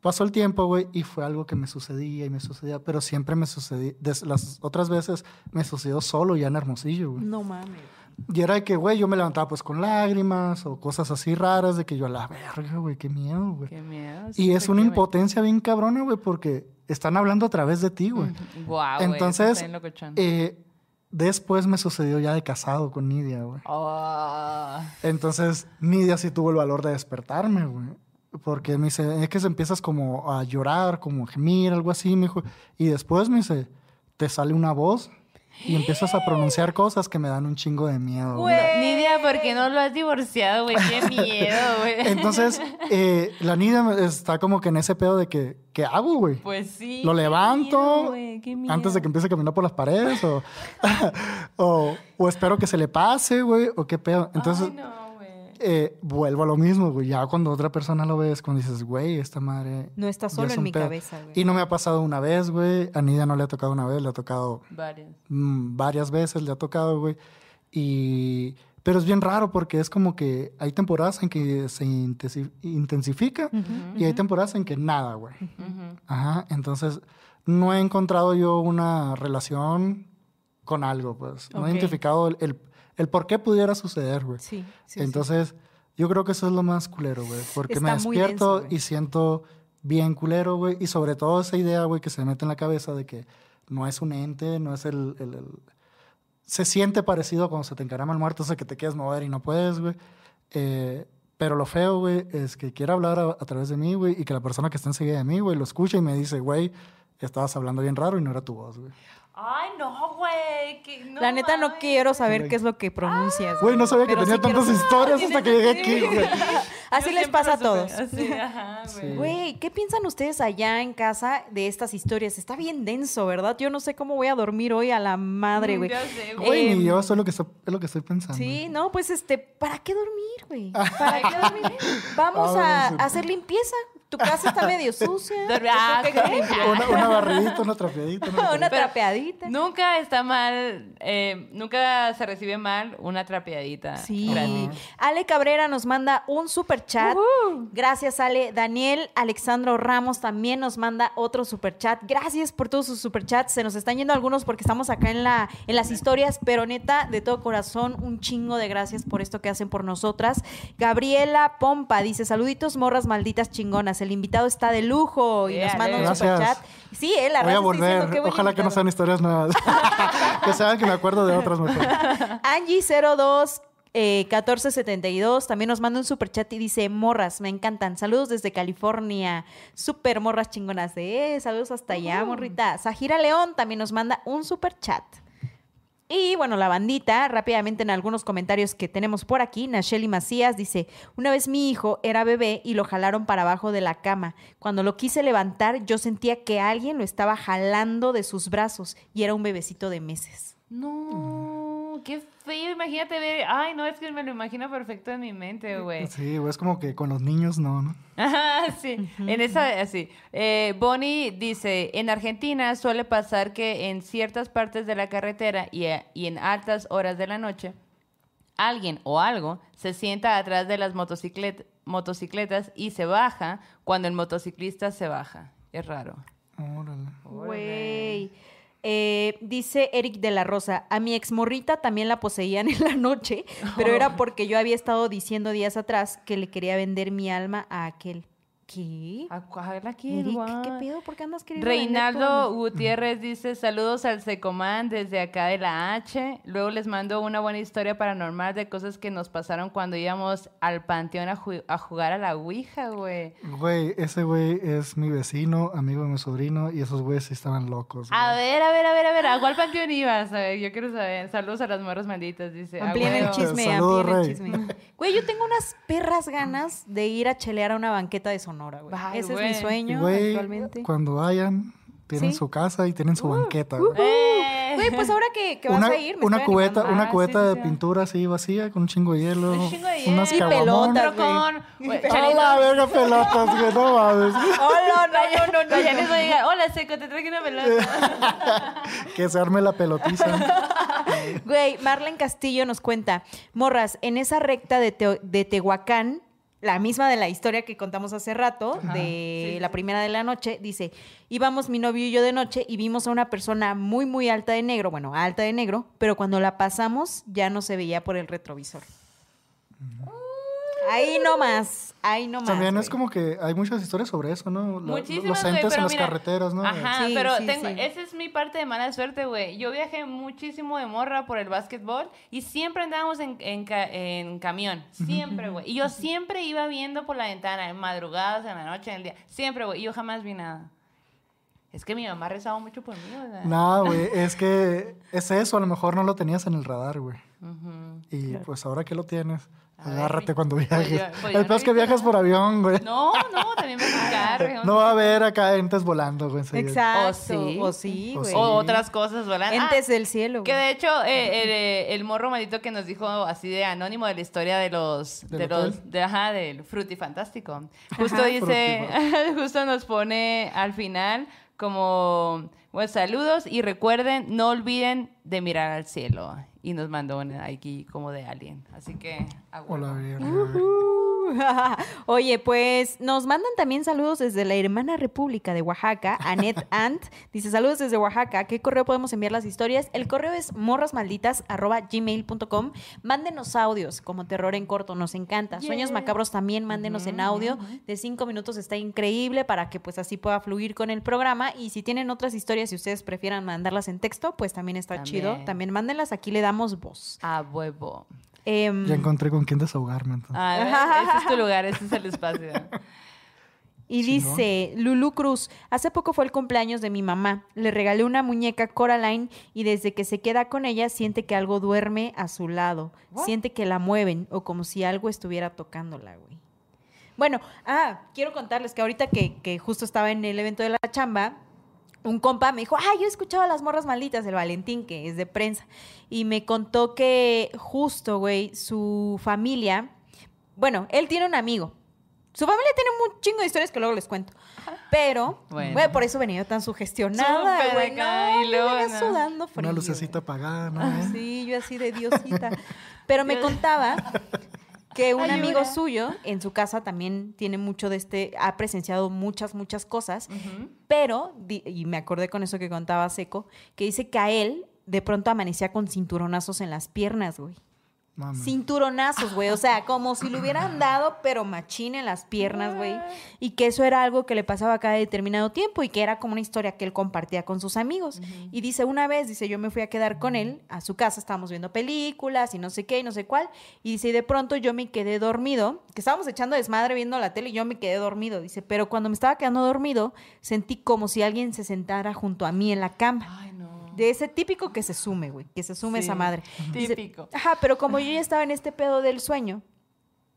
Pasó el tiempo, güey, y fue algo que me sucedía y me sucedía, pero siempre me sucedía. las otras veces me sucedió solo ya en Hermosillo, güey. No mames. Y era de que, güey, yo me levantaba pues con lágrimas o cosas así raras de que yo a la verga, güey, qué miedo, güey. Qué miedo. Y es una impotencia bien cabrona, güey, porque están hablando a través de ti, güey. Guau, Entonces, Güey, eh, después me sucedió ya de casado con Nidia, güey. Ah. Entonces, Nidia sí tuvo el valor de despertarme, güey. Porque me dice, es que se empiezas como a llorar, como a gemir, algo así, me dijo. Y después me dice, te sale una voz y empiezas a pronunciar cosas que me dan un chingo de miedo. güey. Nidia, ¿por qué no lo has divorciado, güey? Qué (laughs) miedo, güey. Entonces, eh, la Nidia está como que en ese pedo de que, ¿qué hago, güey? Pues sí. Lo qué levanto miedo, qué antes de que miedo. empiece a caminar por las paredes o, (laughs) o, o espero que se le pase, güey, o qué pedo. Entonces, Ay, no, güey. Eh, vuelvo a lo mismo, güey. Ya cuando otra persona lo ves, cuando dices, güey, esta madre. No está solo es en mi pedo". cabeza, güey. Y no me ha pasado una vez, güey. A Nidia no le ha tocado una vez, le ha tocado Varias. mm, varias veces, le ha tocado, güey. Y. Pero es bien raro porque es como que hay temporadas en que se intensi- intensifica y hay temporadas en que nada, güey. Ajá, entonces no he encontrado yo una relación con algo, pues. No he identificado el, el, el por qué pudiera suceder, güey. Sí, sí, sí. entonces, yo creo que eso es lo más culero, güey. Porque me Está despierto denso, y siento bien culero, güey. Y sobre todo esa idea, güey, que se mete en la cabeza de que no es un ente, no es el... el- el- Se siente parecido cuando se te encarama el muerto, o sea, que te quieres mover y no puedes, güey. Eh, pero lo feo, güey, es que quiere hablar a, a través de mí, güey, y que la persona que está enseguida de mí, güey, lo escucha y me dice, güey, estabas hablando bien raro y no era tu voz, güey. Ay, no, güey. no La neta no quiero saber qué es lo que pronuncias. Güey, no sabía que tenía sí tantas historias hasta que llegué aquí, güey. Así Yo les pasa a todos. güey. Güey, ¿qué piensan ustedes allá en casa de estas historias? Está bien denso, ¿verdad? Yo no sé cómo voy a dormir hoy a la madre, güey. Sé, güey. Güey, ni Em, yo, eso es lo que, estoy- es lo que estoy pensando. Sí, no, pues este, ¿para qué dormir, güey? (laughs) ¿Para qué dormir? Vamos a Ah, bueno, sí. hacer limpieza. Tu casa está medio sucia. (laughs) Ah. Una, una (laughs) barridita, una trapeadita. Una Una Pero trapeadita. Nunca está mal, eh, nunca se recibe mal una trapeadita. Sí. gratis. Ale Cabrera nos manda un super chat. Gracias, Ale. Daniel Alexandro Ramos también nos manda otro super chat. Gracias por todos sus super chats. Se nos están yendo algunos porque estamos acá en, la, en las historias, pero neta, de todo corazón, un chingo de gracias por esto que hacen por nosotras. Gabriela Pompa dice: Saluditos, morras malditas chingonas. El invitado está de lujo y nos Yeah, manda un gracias. super chat. Sí, eh, la Voy a diciendo, volver. "Qué buen Ojalá que no invitado". sean historias nuevas. (laughs) que sean que me acuerdo de otras mejor. (laughs) Angie02 eh, 1472 también nos manda un super chat y dice, morras, me encantan. Saludos desde California. Super morras chingonas de... eh, saludos hasta allá, morrita. Sajira León también nos manda un super chat. Y bueno, la bandita, rápidamente en algunos comentarios que tenemos por aquí, Nacheli Macías dice, una vez mi hijo era bebé y lo jalaron para abajo de la cama. Cuando lo quise levantar, yo sentía que alguien lo estaba jalando de sus brazos y era un bebecito de meses. No, qué feo. Imagínate ver. Ay, no, es que me lo imagino perfecto en mi mente, güey. Sí, güey, es como que con los niños no, ¿no? Ajá, sí. En esa, así. Eh, Bonnie dice, en Argentina suele pasar que en ciertas partes de la carretera y, a- y en altas horas de la noche, alguien o algo se sienta atrás de las motociclet- motocicletas y se baja cuando el motociclista se baja. Es raro. Órale. Güey. Eh, dice Eric de la Rosa, a mi exmorrita también la poseían en la noche, pero era (laughs) porque yo había estado diciendo días atrás que le quería vender mi alma a aquel. ¿Qué? ¿A cuál aquí? Eric. ¿qué pedo? ¿Por qué andas queriendo Reinaldo? Gutiérrez dice saludos al Secomán desde acá de la H. Luego les mando una buena historia paranormal de cosas que nos pasaron cuando íbamos al panteón a, ju- a jugar a la Ouija, güey. Güey, ese güey es mi vecino, amigo de mi sobrino, y esos güeyes sí estaban locos. A ver, a ver, a ver, a ver, ¿a cuál panteón ibas? A ver, yo quiero saber. Saludos a las morras malditas, dice. "Ah, Amplíen el huevo". chisme, amplíen el chisme. Güey, yo tengo unas perras ganas de ir a chelear a una banqueta de Sonora, güey. Ay, Ese güey. es mi sueño Güey, actualmente. cuando vayan, tienen Sí. su casa y tienen su banqueta. güey. ¡Eh! Güey, pues ahora que, que vas una a ir, me una cubeta, animando. una Ah, sí, cubeta sí, de sí. pintura así vacía con un chingo de hielo, Un chingo de unas hielo. Y caguamonas. pelotas, con... güey, A Chalito- la verga pelotas, güey, no mames. Hola, no, no, no, no. Ya les voy a llegar. Hola, Seco, te traje una pelota. (laughs) Que se arme la pelotiza. Güey, Marlene Castillo nos cuenta, morras, en esa recta de, Teo- de Tehuacán, la misma de la historia que contamos hace rato, de la primera de la noche, dice, íbamos mi novio y yo de noche y vimos a una persona muy, muy alta de negro, bueno, alta de negro, pero cuando la pasamos ya no se veía por el retrovisor. Ahí nomás, ahí nomás. También es como que hay muchas historias sobre eso, ¿no? La- Muchísimas, los entes en las mira, carreteras, ¿no? Ajá, Sí, pero sí, tengo, sí. esa es mi parte de mala suerte, güey. Yo viajé muchísimo de morra por el básquetbol y siempre andábamos en, en, en camión. Siempre, güey. Y yo siempre iba viendo por la ventana, en madrugadas, en la noche, en el día. Siempre, güey. Y yo jamás vi nada. Es que mi mamá rezaba mucho por mí, ¿verdad? No, güey, es que es eso, a lo mejor no lo tenías en el radar, güey. Ujú. Y pues ahora que lo tienes, A agárrate cuando pues viajes. yo- pues el no peor es que viajas nada. por avión, güey. No, no, también me carro. No va a haber acá entes volando, güey. Exacto. O sí. O sí, O güey. O otras cosas volando. Ah, Entes del cielo. Que de hecho, eh, el, eh, el morro maldito que nos dijo así de anónimo de la historia de los. ¿Del De los de, ajá, del Frutifantástico. Justo Ajá. dice. (laughs) justo nos pone al final como. Bueno, saludos y recuerden, no olviden de mirar al cielo. Y nos mandó una aquí como de alien. Así que. Hola. (laughs) Oye, pues nos mandan también saludos desde la hermana República de Oaxaca, Anet (laughs) Ant. Dice saludos desde Oaxaca. ¿A ¿Qué correo podemos enviar las historias? El correo es morrasmalditas.gmail.com. Mándenos audios como terror en corto, nos encanta. Sueños macabros también, mándenos en audio. De cinco minutos está increíble para que pues así pueda fluir con el programa. Y si tienen otras historias y ustedes prefieran mandarlas en texto, pues también está También. chido. También mándenlas, aquí le damos voz. A huevo. Em, Ya encontré con quién desahogarme, entonces. Ah, (laughs) ese es tu lugar, ese es el espacio. Y dice, Lulu Cruz, hace poco fue el cumpleaños de mi mamá. Le regalé una muñeca Coraline y desde que se queda con ella siente que algo duerme a su lado. Siente que la mueven o como si algo estuviera tocándola, güey. Bueno, ah, quiero contarles que ahorita que, que justo estaba en el evento de la chamba, un compa me dijo, ah, yo he escuchado a las morras malditas, el Valentín, que es de prensa, y me contó que justo, güey, su familia, bueno, él tiene un amigo, Su familia tiene un chingo de historias que luego les cuento. Pero, Bueno. güey, por eso venía yo tan sugestionada, Súper güey. acá, No, y luego, no. sudando frío. Una lucecita apagada, ¿no? güey. Sí, yo así de diosita. Pero me contaba que un amigo suyo en su casa también tiene mucho de este, ha presenciado muchas, muchas cosas, pero, y me acordé con eso que contaba Seco, que dice que a él de pronto amanecía con cinturonazos en las piernas, güey. Cinturonazos, güey. O sea, como si le hubieran dado, pero machín en las piernas, güey. Y que eso era algo que le pasaba cada determinado tiempo y que era como una historia que él compartía con sus amigos. Y dice, una vez, dice, yo me fui a quedar con él a su casa, estábamos viendo películas y no sé qué y no sé cuál. Y dice, y de pronto yo me quedé dormido, que estábamos echando desmadre viendo la tele y yo me quedé dormido. Dice, pero cuando me estaba quedando dormido, sentí como si alguien se sentara junto a mí en la cama. Ay, no. De ese típico que se sume, güey, que se sume Sí, esa madre. Típico. Ajá, pero como yo ya estaba en este pedo del sueño,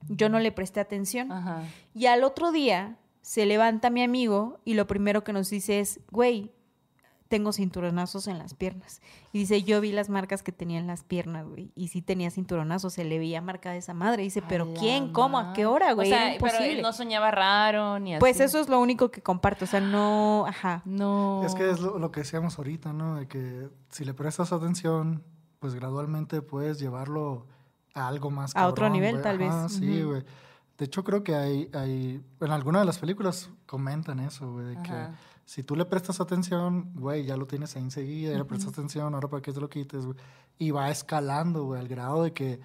yo no le presté atención. Ajá. Y al otro día se levanta mi amigo y lo primero que nos dice es, güey, tengo cinturonazos en las piernas. Y dice, yo vi las marcas que tenía en las piernas, güey. Y sí tenía cinturonazos, se le veía marcada esa madre. Dice, pero ¿quién? ¿Cómo? ¿A qué hora, güey? O sea, pero no soñaba raro ni así. pues eso es lo único que comparto. O sea, no, ajá. No. Es que es lo, lo que decíamos ahorita, ¿no? De que si le prestas atención, pues gradualmente puedes llevarlo a algo más. A otro cabrón, nivel, güey. tal vez. Ajá, Sí, Ujú. güey. De hecho, creo que hay, hay, en alguna de las películas comentan eso, güey, de que Ajá. Si tú le prestas atención, güey, ya lo tienes ahí enseguida, ya le prestas atención, ahora para que te lo quites, güey. Y va escalando, güey, al grado de que,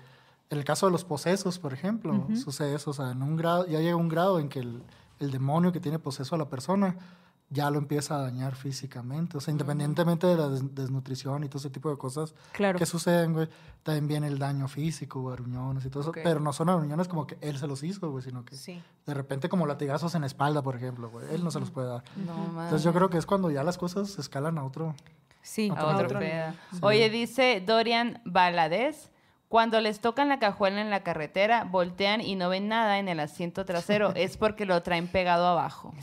en el caso de los posesos, por ejemplo, sucede eso, o sea, en un grado, ya llega un grado en que el, el demonio que tiene poseso a la persona ya lo empieza a dañar físicamente, o sea, independientemente de la des- desnutrición y todo ese tipo de cosas Claro. que suceden, güey, también viene el daño físico, aruñones y todo eso, pero no son aruñones como que él se los hizo, güey, sino que Sí. de repente como latigazos en la espalda, por ejemplo, güey, él no se los puede dar. No. Entonces yo creo que es cuando ya las cosas escalan a otro. Sí. A otro otro pedo. Sí. Oye, dice Dorian Valadez, cuando les tocan la cajuela en la carretera, voltean y no ven nada en el asiento trasero. (laughs) es porque lo traen pegado abajo.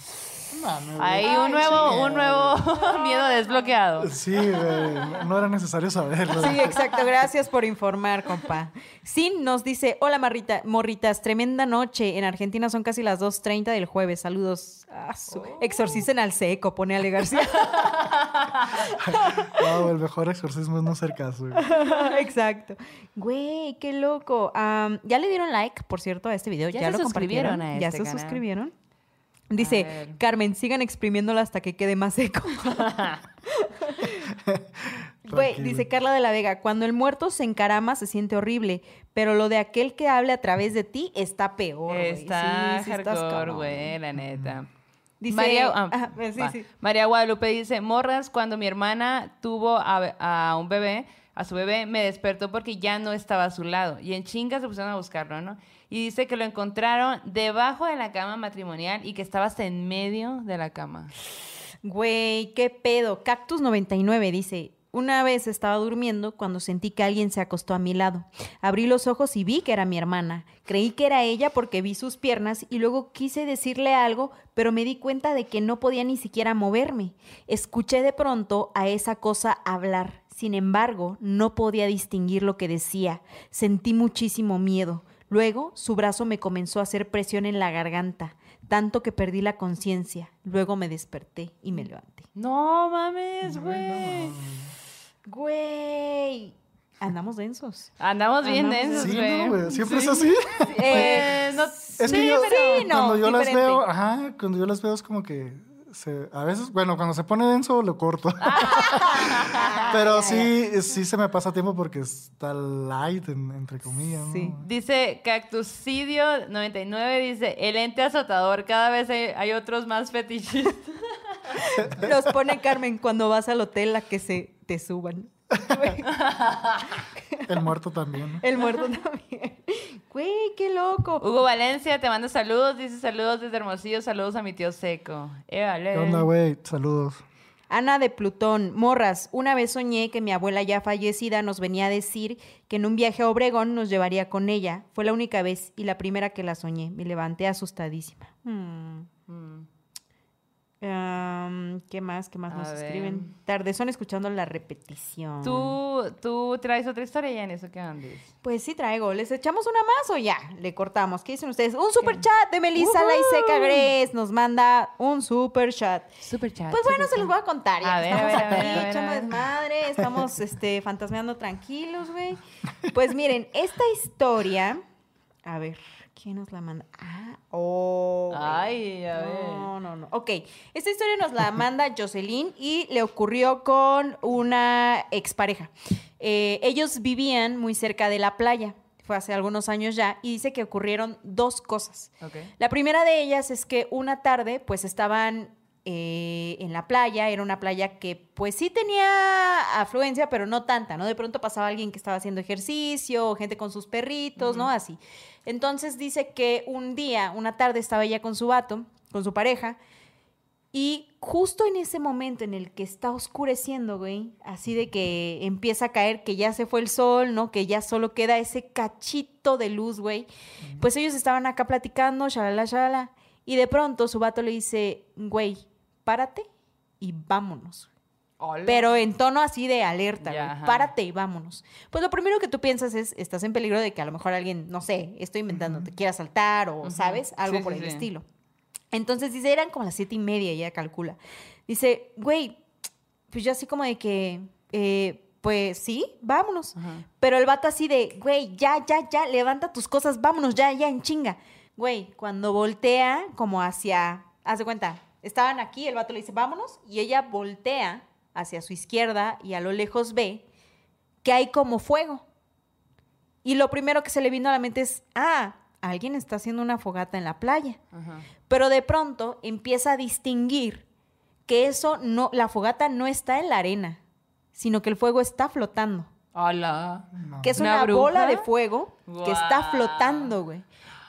Mames, güey. Hay Ay, un nuevo, un nuevo (laughs) miedo desbloqueado. Sí, güey, no- era necesario saberlo. Sí, exacto. Gracias por informar, compa. Sin nos dice, hola Marrita, morritas, tremenda noche. En Argentina son casi las 2.30 del jueves. Saludos. Ah, su- Exorcicen al seco, pone Ale García. (laughs) Wow, el mejor exorcismo es no hacer caso. (laughs) exacto. Güey, qué loco. Ya le dieron like, por cierto, a este video. Ya Ya, se lo suscribieron ya este se canal. suscribieron. Dice. Carmen, sigan exprimiéndolo hasta que quede más seco. (laughs) (laughs) Dice Carla de la Vega, cuando el muerto se encarama se siente horrible, pero lo de aquel que hable a través de ti está peor. Está Sí, hardcore, güey, la neta. Dice, María, ah, sí, sí. María Guadalupe dice, morras, cuando mi hermana tuvo a, a un bebé, a su bebé, me despertó porque ya no estaba a su lado. Y en chinga se pusieron a buscarlo, ¿no? Y dice que lo encontraron debajo de la cama matrimonial y que estaba hasta en medio de la cama. Güey, qué pedo. Cactus 99 dice, una vez estaba durmiendo cuando sentí que alguien se acostó a mi lado. Abrí los ojos y vi que era mi hermana. Creí que era ella porque vi sus piernas y luego quise decirle algo, pero me di cuenta de que no podía ni siquiera moverme. Escuché de pronto a esa cosa hablar. Sin embargo, no podía distinguir lo que decía. Sentí muchísimo miedo. Luego, su brazo me comenzó a hacer presión en la garganta, tanto que perdí la conciencia. Luego me desperté y me levanté. No mames, güey. Güey, andamos densos. Andamos bien Andamos densos, Sí, güey. no, güey, siempre Sí. es así. Eh, Pues, no- Es sí, que yo, pero- sí, no, cuando yo las veo, ajá, cuando yo las veo es como que se, a veces, bueno, cuando se pone denso lo corto. (laughs) Pero sí, sí se me pasa tiempo porque está light, en- entre comillas. ¿no? Sí. Dice Cactusidio99, dice, el ente azotador, cada vez hay, hay otros más fetichistas. (laughs) Los pone Carmen cuando vas al hotel a que se te suban. Güey, (laughs) El muerto también. ¿no? El muerto también. Güey, qué loco. Hugo Valencia te manda saludos, dice saludos desde Hermosillo, saludos a mi tío Seco. Eh, vale. ¿Qué onda, güey? Saludos. Ana de Plutón, morras, una vez soñé que mi abuela ya fallecida nos venía a decir que en un viaje a Obregón nos llevaría con ella. Fue la única vez y la primera que la soñé. Me levanté asustadísima. Mm. Mm. ¿Qué más? ¿Qué más A nos ver. escriben? Tardezón escuchando la repetición. ¿Tú, tú traes otra historia ya en eso que andes. Pues sí traigo. ¿Les echamos una más o ya? Le cortamos. ¿Qué dicen ustedes? Un super chat de Melissa Laiseca Gres nos manda un super chat. Super chat. Pues bueno, se los voy a contar. Ya A ver, a estamos ver, aquí a ver, echando desmadre, estamos (laughs) este, fantasmeando tranquilos, güey. Pues miren, esta historia. A ver, ¿quién nos la manda? Ah, oh. Ay, a ver. No, no, no. Ok, esta historia nos la manda (laughs) Jocelyn y le ocurrió con una expareja. Eh, ellos vivían muy cerca de la playa, fue hace algunos años ya, y dice que ocurrieron dos cosas. Ok. La primera de ellas es que una tarde, pues estaban eh, en la playa, era una playa que pues sí tenía afluencia, pero no tanta, ¿no? De pronto pasaba alguien que estaba haciendo ejercicio, o gente con sus perritos, ¿no? Así. Entonces dice que un día, una tarde estaba ella con su vato, con su pareja, y justo en ese momento en el que está oscureciendo, güey, así de que empieza a caer, que ya se fue el sol, ¿no? Que ya solo queda ese cachito de luz, güey. Pues ellos estaban acá platicando, shalala, shalala. Y de pronto su vato le dice, güey, párate y vámonos. Hola. Pero en tono así de alerta, Ya. Párate y vámonos. Pues lo primero que tú piensas es, estás en peligro de que a lo mejor alguien, no sé, estoy inventando, te quiera saltar o. ¿sabes? Algo Sí, por sí, el sí. estilo. Entonces dice, eran como las siete y media, ya calcula. Dice, güey, pues yo así como de que, eh, pues sí, vámonos. Ajá. Pero el vato así de, güey, ya, ya, ya, levanta tus cosas, vámonos, ya, ya, en chinga. Güey, cuando voltea como hacia, haz de cuenta, estaban aquí, el vato le dice, vámonos, y ella voltea hacia su izquierda y a lo lejos ve que hay como fuego. Y lo primero que se le vino a la mente es, ah, alguien está haciendo una fogata en la playa. Ajá. Pero de pronto empieza a distinguir que eso no, la fogata no está en la arena, sino que el fuego está flotando. Hola. No. Que es ¿Una bola de fuego que está flotando, güey.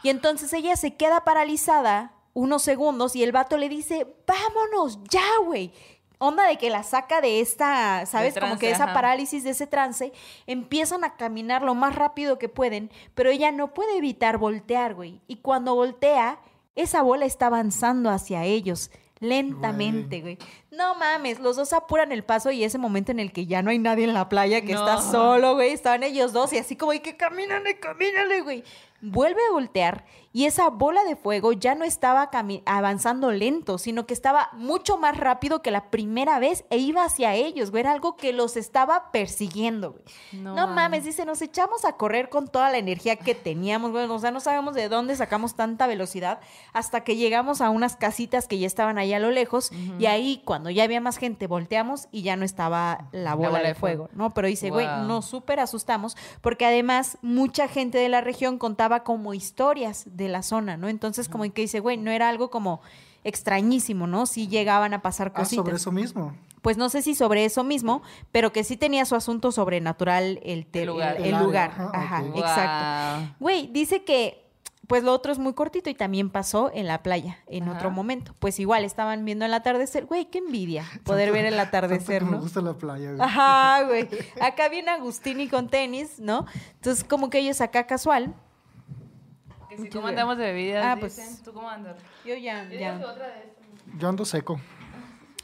Y entonces ella se queda paralizada unos segundos y el vato le dice, vámonos, ya, güey. Onda de que la saca de esta, ¿sabes? Como que de esa ajá. parálisis, de ese trance. Empiezan a caminar lo más rápido que pueden, pero ella no puede evitar voltear, güey. Y cuando voltea, esa bola está avanzando hacia ellos. Lentamente, güey. No mames, los dos apuran el paso y ese momento en el que ya no hay nadie en la playa, que No. está solo, güey, estaban ellos dos y así como, y que camínale, camínale, güey. Vuelve a voltear y esa bola de fuego ya no estaba avanzando lento, sino que estaba mucho más rápido que la primera vez e iba hacia ellos, güey. Era algo que los estaba persiguiendo, güey. No No, mames. dice, nos echamos a correr con toda la energía que teníamos, güey. O sea, no sabemos de dónde sacamos tanta velocidad hasta que llegamos a unas casitas que ya estaban allá a lo lejos. Y ahí, cuando ya había más gente, volteamos y ya no estaba la bola, bola de de fuego, fuego. ¿no? Pero dice, güey, nos súper asustamos porque además mucha gente de la región contaba como historias de la zona, ¿no? Entonces, como que dice, güey, no era algo como extrañísimo, ¿no? Sí llegaban a pasar Ah, cositas sobre eso mismo. pues no sé si sobre eso mismo, pero que sí tenía su asunto sobrenatural el, El lugar. el- El el área, lugar. ajá, exacto. Güey, dice que pues lo otro es muy cortito y también pasó en la playa en Ajá. otro momento. Pues igual estaban viendo el atardecer. Güey, qué envidia (laughs) poder ver el atardecer, Tanto que ¿no? Me gusta la playa, güey. Ajá, güey. (laughs) Acá viene Agustini con tenis, ¿no? Entonces, como que ellos acá casual. Que si ¿Cómo andamos de bebidas? Ah, pues- ¿Tú cómo andas? Yo ya, Yo ya. otra de. Yo ando seco.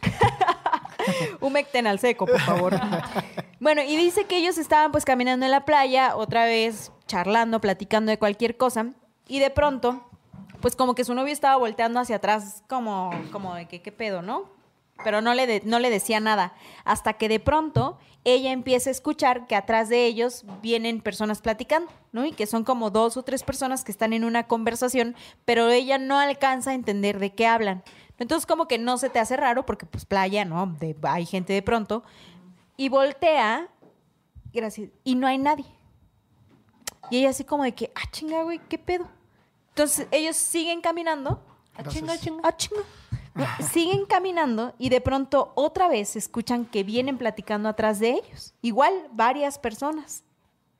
(laughs) Humecten al seco, por favor. (laughs) bueno, y dice que ellos estaban pues caminando en la playa, otra vez charlando, platicando de cualquier cosa, y de pronto, pues como que su novio estaba volteando hacia atrás, como, como de que qué pedo, ¿no? Pero no le, de- no le decía nada, hasta que de pronto ella empieza a escuchar que atrás de ellos vienen personas platicando, ¿no? Y que son como dos o tres personas que están en una conversación, pero ella no alcanza a entender de qué hablan. Entonces como que no se te hace raro porque pues playa, ¿no? De- hay gente de pronto. Y voltea, gracias, y no hay nadie. Y ella así como de que, ah, chinga, güey, ¿qué pedo? Entonces ellos siguen caminando. Ah, chinga, chinga. Ah, chinga. (laughs) Siguen caminando y de pronto otra vez escuchan que vienen platicando atrás de ellos. Igual varias personas.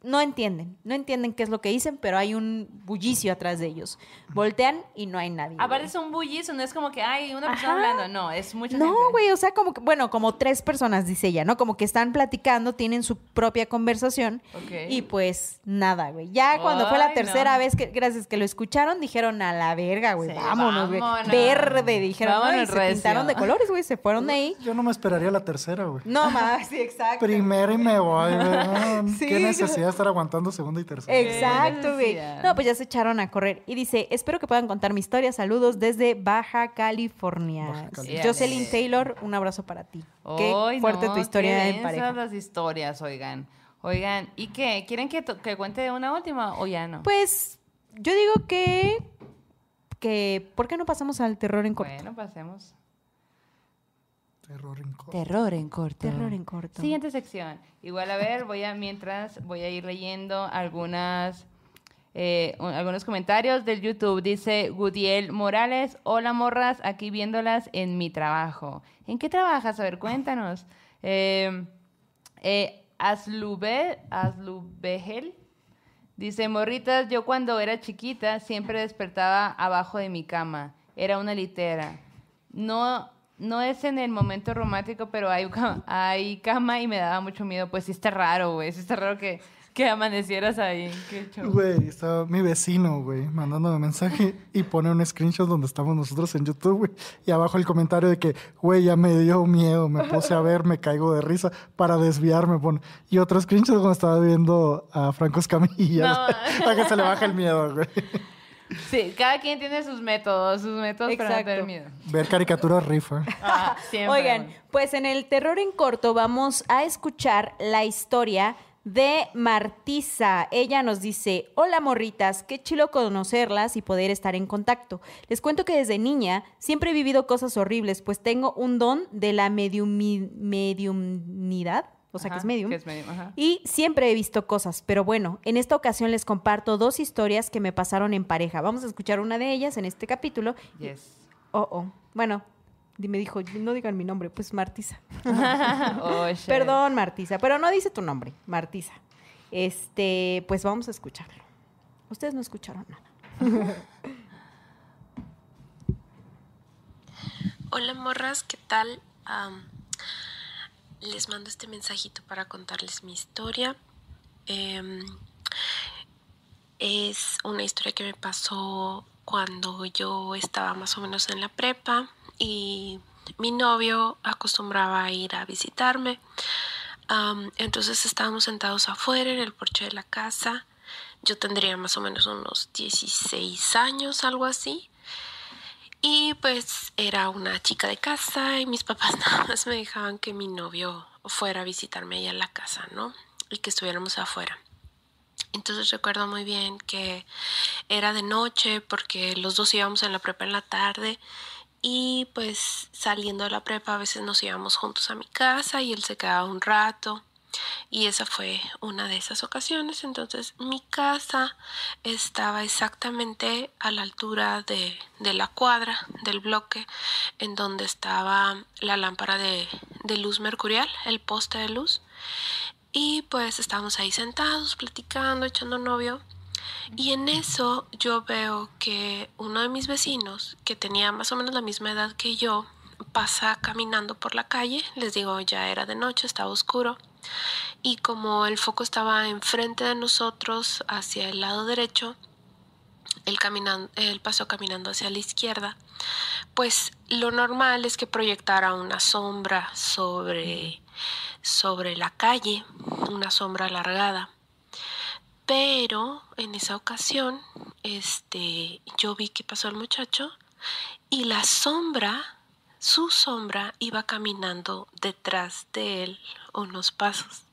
No entienden, no entienden qué es lo que dicen, pero hay un bullicio atrás de ellos. Voltean y no hay nadie. Aparte es un bullizo, no es como que hay una persona Ajá. hablando, no, es mucha No, gente. güey, o sea, como que, bueno, como tres personas, dice ella, ¿no? Como que están platicando, tienen su propia conversación Ok. y pues nada, güey. Ya cuando fue la tercera no. vez que, gracias que lo escucharon, dijeron a la verga, güey, Sí, vámonos, güey. Verde, dijeron, ¿no? Y Vámonos se recio. pintaron de colores, güey, se fueron de ahí. Yo no me esperaría la tercera, güey. No más, sí, exacto. Primera y me voy, güey. (laughs) Sí, Qué necesidad estar aguantando segunda y tercera. Exacto, güey. No, pues ya se echaron a correr. Y dice, espero que puedan contar mi historia. Saludos desde Baja California. Baja California. Jocelyn Taylor, un abrazo para ti. Qué Ay, fuerte no, tu historia qué en pareja. las historias, oigan. Oigan, ¿y qué? ¿Quieren que, que cuente una última o ya no? Pues yo digo que, que, ¿por qué no pasamos al terror en corto? bueno, pasemos. Terror en corto. Terror en corto. Terror en corto. Siguiente sección. Igual, a ver, voy a, mientras, voy a ir leyendo algunas, eh, un- algunos comentarios del YouTube. Dice Gudiel Morales, hola morras, aquí viéndolas en mi trabajo. ¿En qué trabajas? A ver, cuéntanos. Eh, eh, Aslube, Aslubegel dice, morritas, yo cuando era chiquita siempre despertaba abajo de mi cama. Era una litera. No, no es en el momento romántico, pero hay, hay cama y me daba mucho miedo. Pues sí está raro, güey. Sí está raro que, que amanecieras ahí. Qué. Güey, estaba mi vecino, güey, mandándome mensaje y pone un screenshot donde estamos nosotros en YouTube, güey. Y abajo el comentario de que, güey, ya me dio miedo, me puse a ver, me caigo de risa para desviarme. Pone. Y otro screenshot donde estaba viendo a Franco Escamilla. No. (laughs) para que se le baje el miedo, güey. Sí, cada quien tiene sus métodos, sus métodos para no tener miedo. Ver caricaturas rifa. (laughs) Ah, siempre, Oigan, pues en el terror en corto vamos a escuchar la historia de Martisa. Ella nos dice, hola morritas, qué chilo conocerlas y poder estar en contacto. Les cuento que desde niña siempre he vivido cosas horribles, pues tengo un don de la mediumi- mediumnidad, o sea que es medium. que es medium, ajá. Y siempre he visto cosas, pero bueno, en esta ocasión les comparto dos historias que me pasaron en pareja. Vamos a escuchar una de ellas en este capítulo. Yes. Oh, oh. Bueno, me dijo, no digan mi nombre, pues Martisa. (laughs) Oh. (laughs) Perdón, Martisa, pero no dice tu nombre, Martisa. Este, pues vamos a escucharlo. Ustedes no escucharon nada. (laughs) Hola morras, ¿qué tal? Am, les mando este mensajito para contarles mi historia. Em, es una historia que me pasó cuando yo estaba más o menos en la prepa y mi novio acostumbraba a ir a visitarme. Entonces estábamos sentados afuera en el porche de la casa. Yo tendría más o menos unos 16 años, algo así. Y pues era una chica de casa y mis papás (laughs) nada más me dejaban que mi novio fuera a visitarme allá a la casa, ¿no? Y que estuviéramos afuera. Entonces recuerdo muy bien que era de noche porque los dos íbamos en la prepa en la tarde y pues saliendo de la prepa a veces nos íbamos juntos a mi casa y él se quedaba un rato. Y esa fue una de esas ocasiones. Entonces mi casa estaba exactamente a la altura de, de la cuadra del bloque en donde estaba la lámpara de, de luz mercurial, el poste de luz. Y pues estábamos ahí sentados, platicando, echando novio. Y en eso yo veo que uno de mis vecinos, que tenía más o menos la misma edad que yo, pasa caminando por la calle. Les digo, ya era de noche, estaba oscuro. Y como el foco estaba enfrente de nosotros, hacia el lado derecho, él, caminan- él pasó caminando hacia la izquierda, pues lo normal es que proyectara una sombra sobre, sobre la calle, una sombra alargada. Pero en esa ocasión, este, yo vi que pasó el muchacho y la sombra, su sombra, iba caminando detrás de él unos pasos.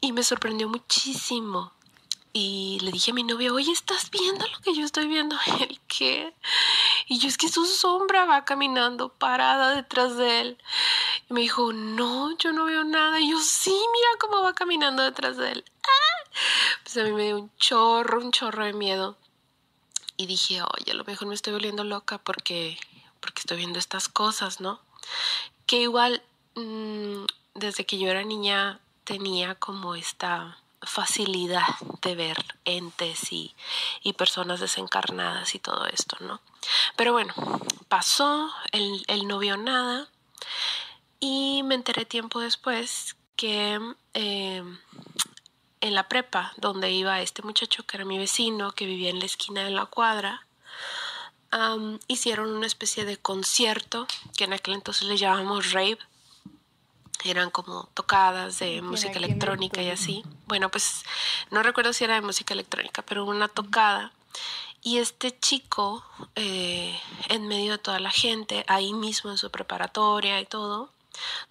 Y me sorprendió muchísimo. Y le dije a mi novio, oye, ¿estás viendo lo que yo estoy viendo? (laughs) ¿El qué? Y yo es que su sombra va caminando parada detrás de él. Y me dijo, no, yo no veo nada. Y yo, sí, mira cómo va caminando detrás de él. ¡Ah! Pues a mí me dio un chorro, un chorro de miedo. Y dije, oye, a lo mejor me estoy volviendo loca porque, porque estoy viendo estas cosas, ¿no? Que igual, mm, desde que yo era niña, tenía como esta facilidad de ver entes y, y personas desencarnadas y todo esto, ¿no? Pero bueno, pasó el, el novio nada y me enteré tiempo después que eh, en la prepa donde iba este muchacho que era mi vecino, que vivía en la esquina de la cuadra, hicieron una especie de concierto que en aquel entonces le llamábamos rave. Eran como tocadas de música electrónica y así. Bueno, pues no recuerdo si era de música electrónica, pero una tocada. Y este chico, eh, en medio de toda la gente, ahí mismo en su preparatoria y todo,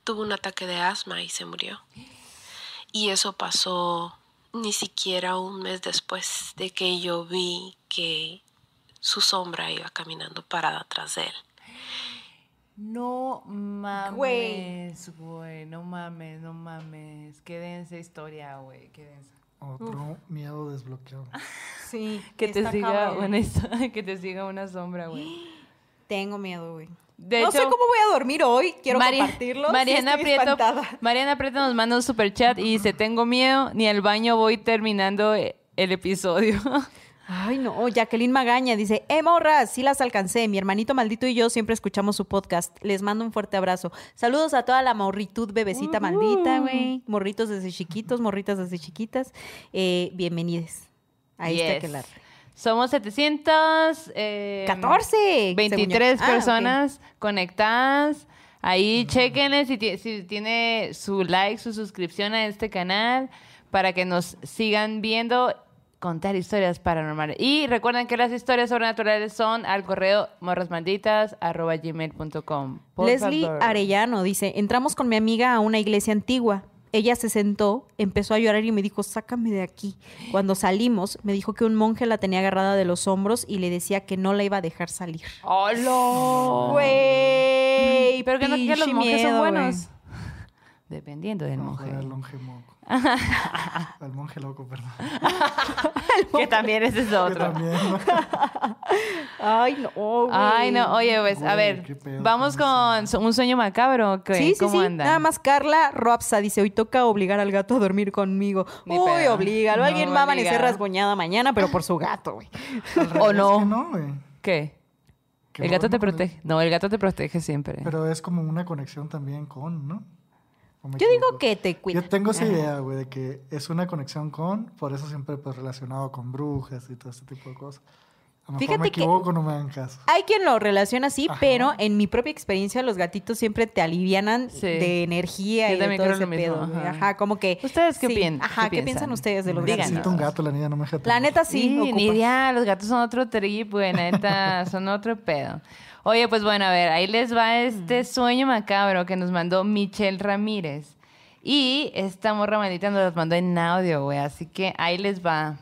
tuvo un ataque de asma y se murió. Y eso pasó ni siquiera un mes después de que yo vi que su sombra iba caminando parada atrás de él. No mames, Güey. güey. No mames, no mames. Qué densa historia, güey. Qué densa. Otro miedo desbloqueado. Sí. Que te siga cabrón. una histo- (laughs) que te siga una sombra, güey. Tengo miedo, güey. De no hecho, sé cómo voy a dormir hoy. Quiero Mari- compartirlo. (laughs) Mariana Prieto. Mariana Prieto nos manda un super chat y dice, tengo miedo, ni al baño voy terminando eh, el episodio. (laughs) Ay, no. Jacqueline Magaña dice: ¡Eh, morras! Sí las alcancé. Mi hermanito maldito y yo siempre escuchamos su podcast. Les mando un fuerte abrazo. Saludos a toda la morritud bebecita maldita, güey. Morritos desde chiquitos, morritas desde chiquitas. Eh, bienvenides. Ahí está Yes. que la. Somos 700... eh, 14. 23 según yo. Ah, personas conectadas. Ahí si, ti- si tiene su like, su suscripción a este canal para que nos sigan viendo contar historias paranormales. Y recuerden que las historias sobrenaturales son al correo morrasmalditas.gmail.com. Leslie Arellano dice: Entramos con mi amiga a una iglesia antigua. Ella se sentó, empezó a llorar y me dijo, sácame de aquí. Cuando salimos, me dijo que un monje la tenía agarrada de los hombros y le decía que no la iba a dejar salir. ¡Hola! Güey, Pero que, no, que los monjes son buenos. Dependiendo del No, monje. (laughs) al monje loco, perdón. (laughs) Que también ese es Que otro. también, ¿no? (laughs) Ay, no, güey. Ay, no, oye, pues, a ver, pedo vamos con un sueño macabro. ¿qué? Sí, sí, ¿Cómo sí. andan? Nada más Carla Robsa dice, hoy toca obligar al gato a dormir conmigo. Ni Uy, pedo. oblígalo. No, Alguien va a amanecer rasgoñada mañana, pero por su gato, güey. ¿O no? que no, güey. ¿Qué? Que el gato te protege. No, el gato te protege siempre. Pero es como una conexión también con, ¿no? ¿O me Yo digo que te cuida. Yo tengo esa Ajá. idea, güey, de que es una conexión con, por eso siempre pues relacionado con brujas y todo este tipo de cosas. A lo mejor Fíjate me que- no me hagan caso. Hay quien lo relaciona así, Ajá. pero en mi propia experiencia los gatitos siempre te alivianan Sí. de energía Yo y de también todo creo ese lo mismo, pedo. ajá. Ajá, como que... ¿Ustedes qué sí. pien- Ajá, qué ¿qué, piensan piensan? ustedes de los Díganos. gatos? Necesito un gato, la niña no me La neta sí, ni idea, los gatos son otro trip, güey, neta, (laughs) son otro pedo. Oye, pues bueno, a ver, ahí les va este sueño macabro que nos mandó Michelle Ramírez. Y esta morra maldita nos las mandó en audio, güey, así que ahí les va.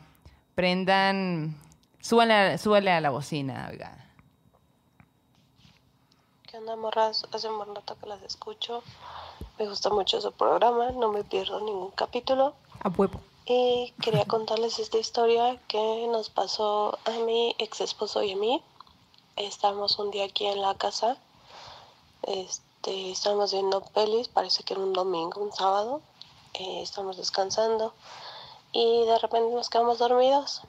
Prendan, súbale, a- súbale a la bocina, oiga. ¿Qué onda, morras? Hace un buen rato que las escucho. Me gusta mucho su programa, no me pierdo ningún capítulo. A huevo. Y quería contarles esta historia que nos pasó a mi ex esposo y a mí. Estábamos un día aquí en la casa. Este, estábamos viendo pelis, parece que era un domingo, un sábado. Eh, estábamos descansando y de repente nos quedamos dormidos.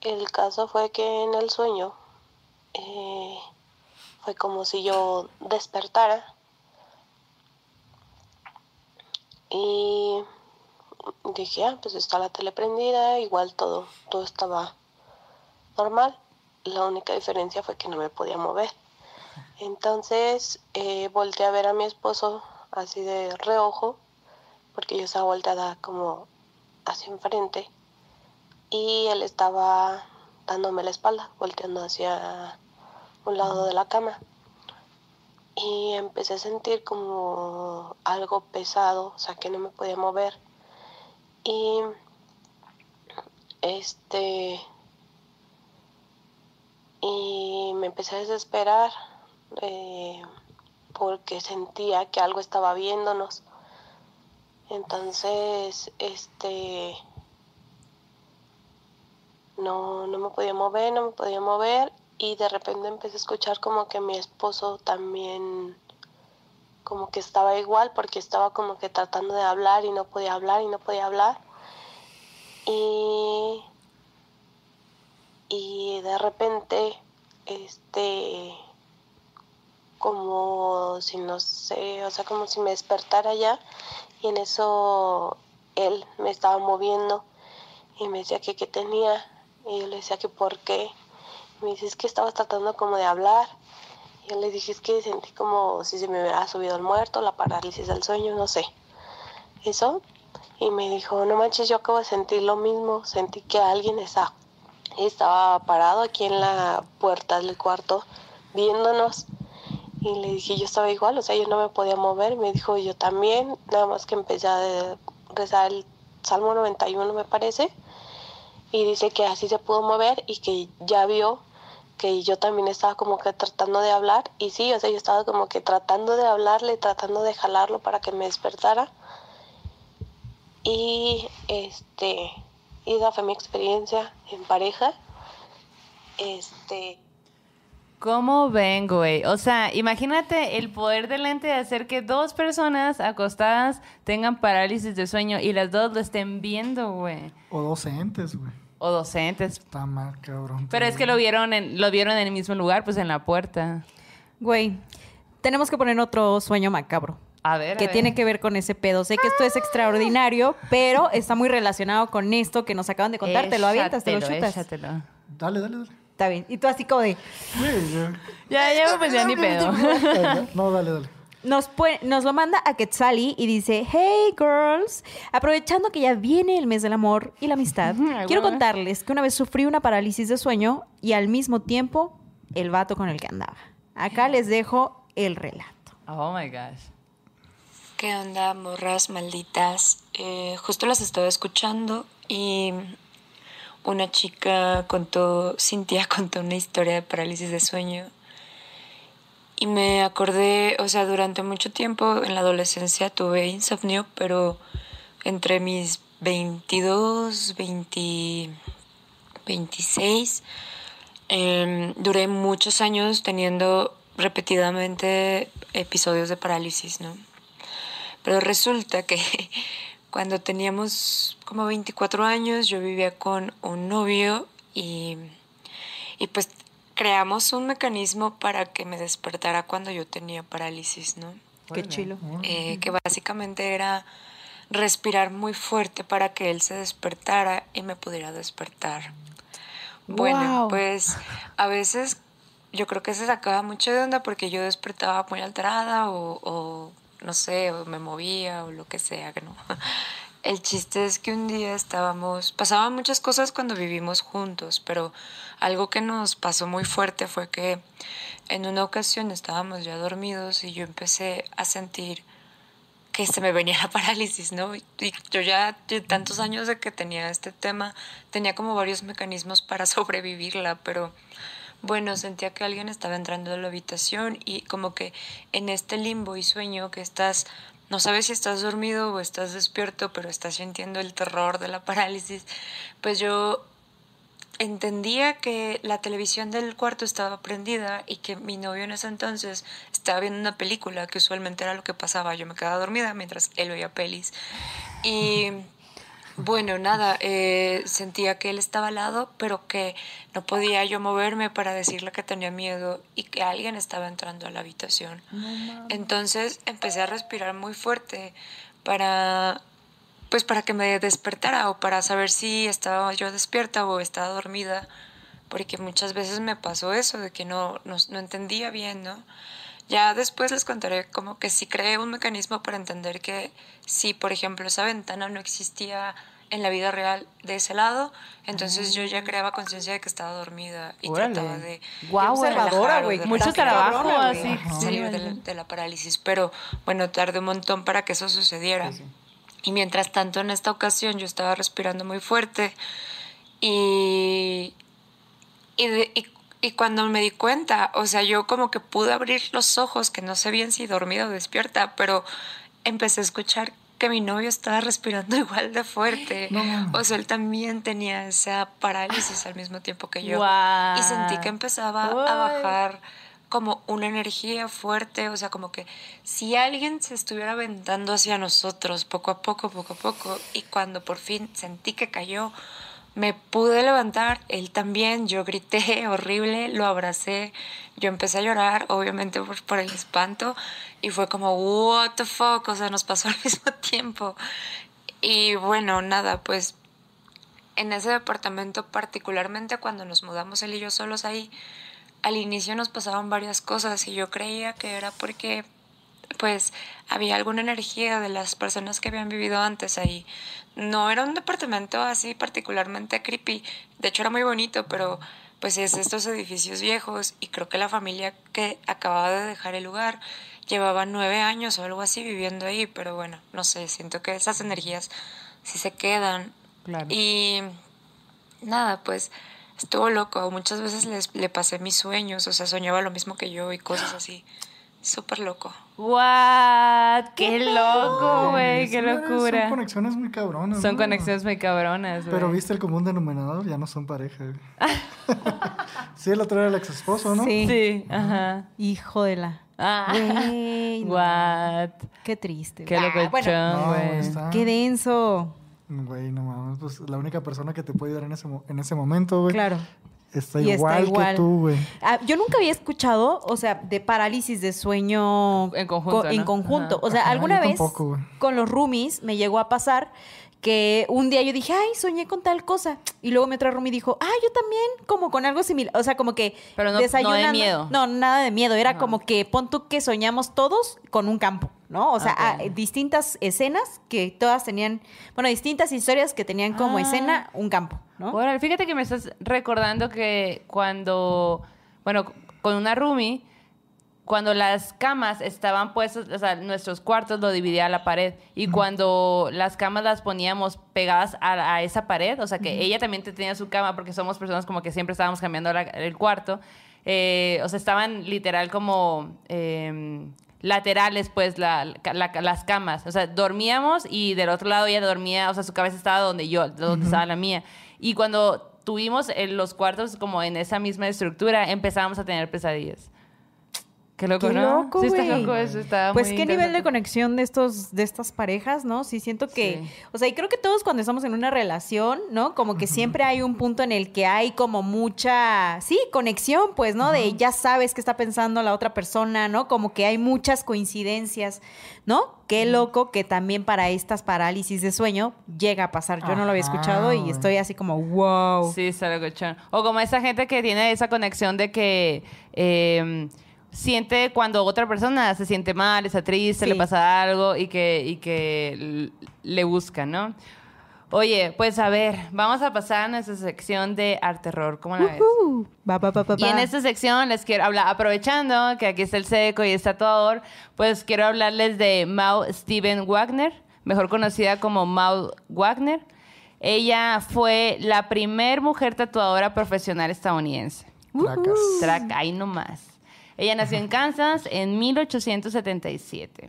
El caso fue que en el sueño eh, fue como si yo despertara y dije, ah, pues está la tele prendida, igual todo, todo estaba normal. La única diferencia fue que no me podía mover. Entonces eh, volteé a ver a mi esposo así de reojo, porque yo estaba volteada como hacia enfrente y él estaba dándome la espalda, volteando hacia un lado de la cama. Y empecé a sentir como algo pesado, o sea, que no me podía mover. Y este y me empecé a desesperar eh, porque sentía que algo estaba viéndonos. Entonces, este no, no me podía mover, no me podía mover y de repente empecé a escuchar como que mi esposo también como que estaba igual porque estaba como que tratando de hablar y no podía hablar y no podía hablar. Y, y de repente, este, como si no sé, o sea, como si me despertara ya y en eso él me estaba moviendo y me decía que qué tenía y yo le decía que por qué. Me dice, es que estaba tratando como de hablar. Y yo le dije, es que sentí como si se me hubiera subido el muerto, la parálisis del sueño, no sé. Eso. Y me dijo, no manches, yo acabo de sentir lo mismo. Sentí que alguien estaba, estaba parado aquí en la puerta del cuarto viéndonos. Y le dije, yo estaba igual, o sea, yo no me podía mover. Me dijo, yo también, nada más que empecé a rezar el Salmo 91, me parece. Y dice que así se pudo mover y que ya vio que yo también estaba como que tratando de hablar. Y sí, o sea, yo estaba como que tratando de hablarle, tratando de jalarlo para que me despertara. Y este, esa fue mi experiencia en pareja. Este. ¿Cómo ven, güey? O sea, imagínate el poder del lente de hacer que dos personas acostadas tengan parálisis de sueño y las dos lo estén viendo, güey. O docentes, güey. O docentes. Está mal, cabrón. Pero es que lo vieron en, lo vieron en el mismo lugar, pues en la puerta. Güey, tenemos que poner otro sueño macabro. A ver. a que ver. tiene que ver con ese pedo. Sé que esto es extraordinario, pero está muy relacionado con esto que nos acaban de contar. Te lo avientas, te lo chutas. échatelo. Dale, dale, dale. Está bien. Y tú así como de... Ya, ya, pues ya ni pedo. No, dale, dale. Nos, nos lo manda a Quetzali y dice, hey girls, aprovechando que ya viene el mes del amor y la amistad, quiero contarles que una vez sufrí una parálisis de sueño y al mismo tiempo el vato con el que andaba. Acá les dejo el relato. Oh my gosh. ¿Qué onda, morras malditas? Eh, justo las estaba escuchando y una chica contó, Cintia (laughs) contó una historia de parálisis de sueño. Y me acordé, o sea, durante mucho tiempo en la adolescencia tuve insomnio, pero entre mis 22, 20, 26, em, duré muchos años teniendo repetidamente episodios de parálisis, ¿no? Pero resulta que (laughs) cuando teníamos como 24 años, yo vivía con un novio y, y pues creamos un mecanismo para que me despertara cuando yo tenía parálisis, ¿no? Qué chilo. Eh, que básicamente era respirar muy fuerte para que él se despertara y me pudiera despertar. Bueno, Wow. pues a veces yo creo que se sacaba mucho de onda porque yo despertaba muy alterada o, o, no sé, o me movía o lo que sea, ¿no? (laughs) El chiste es que un día estábamos, pasaban muchas cosas cuando vivimos juntos, pero algo que nos pasó muy fuerte fue que en una ocasión estábamos ya dormidos y yo empecé a sentir que se me venía (laughs) la parálisis, ¿no? Y yo ya de tantos años de que tenía este tema, tenía como varios mecanismos para (laughs) sobrevivirla, pero bueno, sentía que alguien estaba entrando a la habitación y como que en este limbo y sueño que estás, no sabes si estás dormido o estás despierto, pero estás sintiendo el terror de la parálisis, pues yo entendía que la televisión del cuarto estaba prendida y que mi novio en ese entonces estaba viendo una película, que usualmente era lo que pasaba. Yo me quedaba dormida mientras él veía pelis. Y (laughs) bueno, nada, eh, sentía que él estaba al lado, pero que no podía yo moverme para decirle que tenía miedo y que alguien estaba entrando a la habitación. Entonces empecé a respirar muy fuerte para pues para que me despertara o para saber si estaba yo despierta o estaba dormida, porque muchas veces me pasó eso, de que no, no, no entendía bien, ¿no? Ya después les contaré como que sí creé un mecanismo para entender que si, por ejemplo, esa ventana no existía en la vida real de ese lado, entonces yo ya creaba conciencia de que estaba dormida y Órale. trataba de Guau, observadora, o güey. Mucho trabajo así. Sí, de, la, de la parálisis, pero bueno, tardé un montón para que eso sucediera. Y mientras tanto, en esta ocasión yo estaba respirando muy fuerte y, y, de- y- y cuando me di cuenta, o sea, yo como que pude abrir los ojos, que no sé bien si dormida o despierta, pero empecé a escuchar que mi novio estaba respirando (laughs) igual de fuerte. (gasps) o sea, él también tenía esa parálisis al mismo tiempo que yo. Y sentí que empezaba a bajar como una energía fuerte, o sea, como que si alguien se estuviera aventando hacia nosotros poco a poco, poco a poco, y cuando por fin sentí que cayó, me pude levantar, él también, yo grité (laughs) horrible, lo abracé, yo empecé a llorar, obviamente por, el espanto, y fue como, what the fuck, o sea, nos pasó (laughs) al mismo tiempo. Y bueno, nada, pues en ese departamento, particularmente cuando nos mudamos él y yo solos ahí, al inicio nos pasaban varias cosas y yo creía que era porque pues había alguna energía de las personas que habían vivido antes ahí. No era un departamento así particularmente creepy, de hecho era muy bonito, pero pues es estos edificios viejos y creo que la familia que acababa de dejar el lugar llevaba nueve años o algo así viviendo ahí, pero bueno, no sé, siento que esas energías sí se quedan. Y nada, pues estuvo loco. Muchas veces les, le pasé mis sueños, o sea, soñaba lo mismo que yo y cosas así. Súper loco. ¡What! ¡Qué loco, güey! ¡Qué locura! Son conexiones muy cabronas. Son ¿no? conexiones muy cabronas, güey. Pero viste el común denominador, ya no son pareja. (laughs) (laughs) sí, el otro era el ex esposo, ¿no? Sí. Sí, ajá. Hijo de la. Ah. (laughs) What? Qué triste. Qué Ah, locochón, bueno, No, qué denso. Güey, no mames. Pues la única persona que te puede ayudar en ese, mo- en ese momento, güey. Claro. Está Y está igual, que tú, güey. Ah, yo nunca había escuchado, o sea, de parálisis de sueño En conjunto, co- en conjunto. Ajá. O sea, Ajá, alguna vez tampoco, con los roomies me llegó a pasar que un día yo dije, ay, soñé con tal cosa. Y luego mi otra roomie dijo, ah, yo también, como con algo similar. O sea, como que Pero no- no de miedo. No, nada de miedo. Era como que pon tú que soñamos todos con un campo, ¿no? O sea, ah, distintas escenas que todas tenían, bueno, distintas historias que tenían como Ah. escena un campo, ¿no? Órale, fíjate que me estás recordando que cuando, bueno, con una roomie, cuando las camas estaban puestas, o sea, nuestros cuartos lo dividía la pared. Y cuando las camas las poníamos pegadas a, a esa pared, o sea, que ella también te- tenía su cama, porque somos personas como que siempre estábamos cambiando la- el cuarto. eh, o sea, estaban literal como eh, laterales, pues, la- la- las camas. O sea, dormíamos y del otro lado ella dormía, o sea, su cabeza estaba donde yo, donde estaba la mía. Y cuando tuvimos eh, los cuartos como en esa misma estructura, empezábamos a tener pesadillas. Qué loco, Qué ¿no? loco, sí, está güey. loco eso, está Pues muy qué nivel de conexión de estos de estas parejas, ¿no? Sí siento que, Sí. o sea, y creo que todos cuando estamos en una relación, ¿no? Como que siempre hay un punto en el que hay como mucha, sí, conexión, pues, ¿no? De ya sabes qué está pensando la otra persona, ¿no? Como que hay muchas coincidencias, ¿no? Qué loco que también para estas parálisis de sueño llega a pasar. Yo no lo había escuchado y estoy así como, wow. Sí, está locochón. O como esa gente que tiene esa conexión de que eh, siente cuando otra persona se siente mal, está triste, Sí. le pasa algo y que, y que le busca, ¿no? Oye, pues a ver, vamos a pasar a nuestra sección de art terror. ¿Cómo la ves? Uh, Y en esta sección les quiero hablar, aprovechando que aquí está el seco y el tatuador, pues quiero hablarles de Maud Steven Wagner, mejor conocida como Maud Wagner. Ella fue la primer mujer tatuadora profesional estadounidense. Tracas. Track, ahí nomás. Ella nació en Kansas en 1877.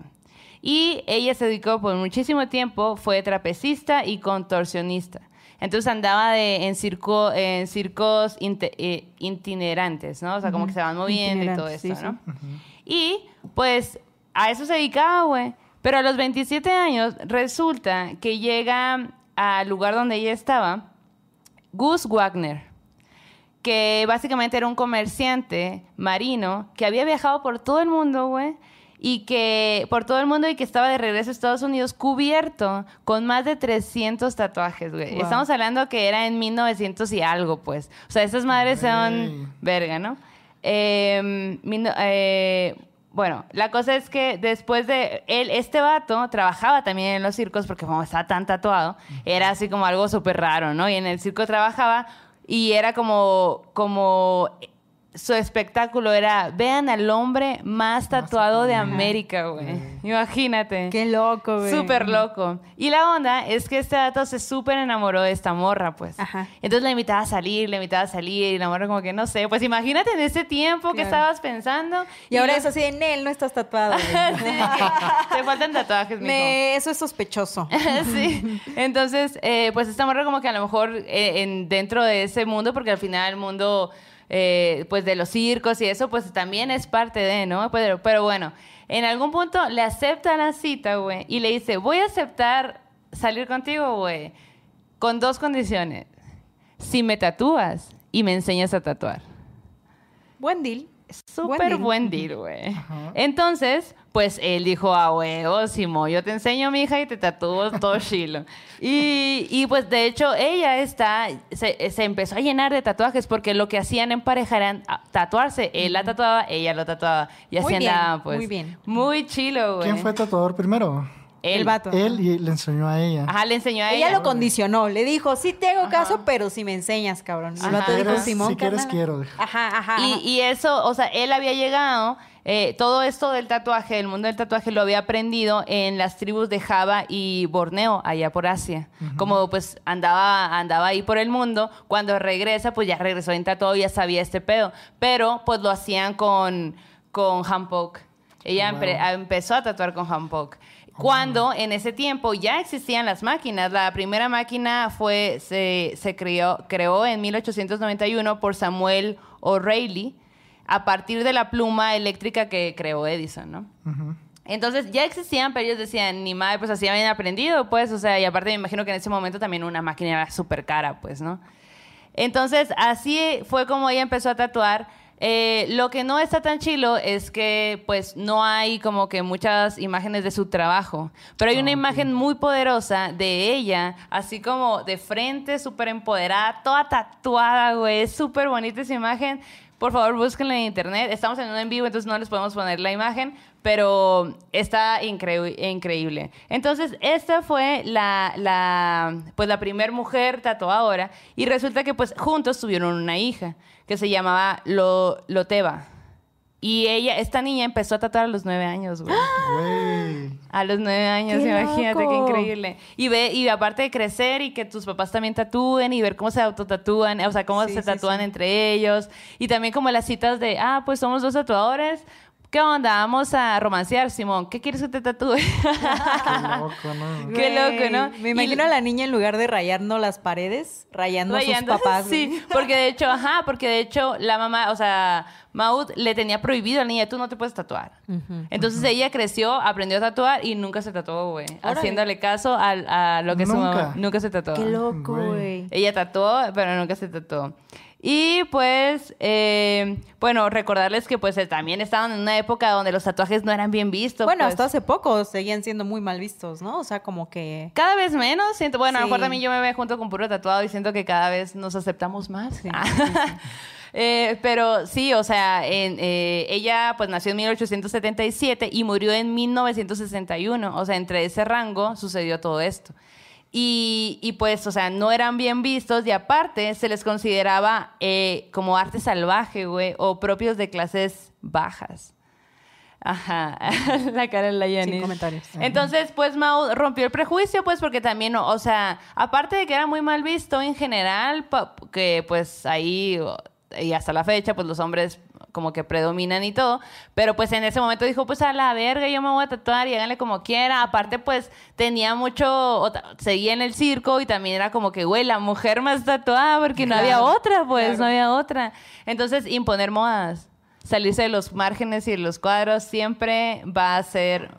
Y ella se dedicó por muchísimo tiempo, fue trapecista y contorsionista. Entonces andaba de, en, circo, en circos inte- eh, itinerantes, ¿no? O sea, como que se van moviendo y todo eso, sí, ¿no? Y pues a eso se dedicaba, güey. Pero a los 27 años resulta que llega al lugar donde ella estaba Gus Wagner que básicamente era un comerciante marino que había viajado por todo el mundo, güey, y que por todo el mundo y que estaba de regreso a Estados Unidos cubierto con más de 300 tatuajes, güey. Wow. Estamos hablando que era en 1900 y algo, pues. O sea, esas madres son verga, ¿no? Eh, no- eh, bueno, la cosa es que después de él, este vato trabajaba también en los circos porque como estaba tan tatuado, era así como algo súper raro, ¿no? Y en el circo trabajaba y era como, como su espectáculo era, vean al hombre más tatuado de América, güey. Imagínate. Qué loco, güey. Súper loco. Y la onda es que este dato se súper enamoró de esta morra, pues. Ajá. Entonces la invitaba a salir, la invitaba a salir, y la morra como que no sé. Pues imagínate en ese tiempo que estabas pensando. Y ahora yo- es así de Nel, no estás tatuado. güey". (laughs) Sí, que te faltan tatuajes, mijo. Me- eso es sospechoso. (laughs) sí. Entonces, eh, pues esta morra como que a lo mejor eh, en, dentro de ese mundo, porque al final el mundo eh, pues de los circos y eso, pues también es parte de, ¿no? Pero, pero bueno, en algún punto le acepta la cita, güey, y le dice, voy a aceptar salir contigo, güey, con dos condiciones. Si me tatúas y me enseñas a tatuar. Buen deal. Súper buen deal, güey. Entonces, pues él dijo, ah, huevo, Simo, yo te enseño, mi hija, y te tatúo todo (laughs) chilo. Y, y, pues de hecho, ella está, se, se, empezó a llenar de tatuajes porque lo que hacían en pareja era tatuarse. Él la tatuaba, ella lo tatuaba. Y así andaban, pues. Muy bien. Muy chilo, güey. ¿Quién fue tatuador primero? Él. El vato. Él y le enseñó a ella. Ajá, le enseñó a ella. ella. lo condicionó, le dijo, sí te hago caso, pero si me enseñas, cabrón. Y el vato dijo, quieres- Simón, si quieres, carnal". quiero. Ajá, ajá. Y, ajá. y eso, o sea, él había llegado, eh, todo esto del tatuaje, del mundo del tatuaje, lo había aprendido en las tribus de Java y Borneo, allá por Asia. Como pues andaba, andaba ahí por el mundo, cuando regresa, pues ya regresó en tatuado, ya sabía este pedo. Pero pues lo hacían con, con Hanpok. Ella Wow. empe- empezó a tatuar con Hanpok. Cuando en ese tiempo ya existían las máquinas. La primera máquina fue, se, se creó, creó en 1891 por Samuel O'Reilly a partir de la pluma eléctrica que creó Edison, ¿no? Entonces ya existían, pero ellos decían, ni madre, pues así habían aprendido, pues, o sea, y aparte me imagino que en ese momento también una máquina era súper cara, pues, ¿no? Entonces así fue como ella empezó a tatuar. Eh, lo que no está tan chilo es que, pues, no hay como que muchas imágenes de su trabajo, pero hay una imagen muy poderosa de ella, así como de frente, súper empoderada, toda tatuada, güey, es súper bonita esa imagen. Por favor, búsquenla en internet. Estamos en un en vivo, entonces no les podemos poner la imagen, pero está increí- increíble. Entonces, esta fue la, la, pues, la primer mujer tatuadora y resulta que pues juntos tuvieron una hija que se llamaba Lo, Loteva. Y ella, esta niña empezó a tatuar a los nueve años, güey. Güey. A los nueve años, ¡Qué imagínate, qué loco! increíble. Y ve, y aparte de crecer y que tus papás también tatúen y ver cómo se autotatúan, o sea, cómo Sí, se sí, tatúan sí. entre ellos. Y también como las citas de, ah, pues somos dos tatuadores. ¿Qué onda? Vamos a romancear, Simón. ¿Qué quieres que te tatúe? Qué (laughs) loco, ¿no? Qué loco, ¿no? Me Y- imagino a la niña en lugar de rayando las paredes, rayando, Rayando. a sus (laughs) papás. güey. Sí, porque de hecho, ajá, porque de hecho la mamá, o sea, Maud le tenía prohibido a la niña, tú no te puedes tatuar. Entonces ella creció, aprendió a tatuar y nunca se tatuó, güey. Haciéndole caso a, lo que su Nunca. mamá nunca se tatuó. Qué loco, güey. Ella tatuó, pero nunca se tatuó. Y pues, eh, bueno, recordarles que pues eh, también estaban en una época donde los tatuajes no eran bien vistos. Bueno, pues. hasta hace poco seguían siendo muy mal vistos, ¿no? O sea, como que... Cada vez menos, siento, bueno, a lo mejor Sí. también yo me veo junto con puro tatuado y siento que cada vez nos aceptamos más. Sí, Ah. (laughs) Eh, pero sí, o sea, en, eh, ella pues nació en 1877 y murió en 1961. O sea, entre ese rango sucedió todo esto. Y, y, pues, o sea, no eran bien vistos y aparte se les consideraba eh, como arte salvaje, güey, o propios de clases bajas. Ajá, (laughs) la cara de la Yanis. Sin comentarios. Entonces, pues Mao rompió el prejuicio, pues porque también, o sea, aparte de que era muy mal visto en general, que pues ahí y hasta la fecha, pues los hombres como que predominan y todo, pero pues en ese momento dijo, pues a la verga, yo me voy a tatuar y háganle como quiera. Aparte, pues tenía mucho, seguía en el circo y también era como que, güey, la mujer más tatuada porque no había otra, pues claro. no había otra. Entonces, imponer modas salirse de los márgenes y de los cuadros siempre va a ser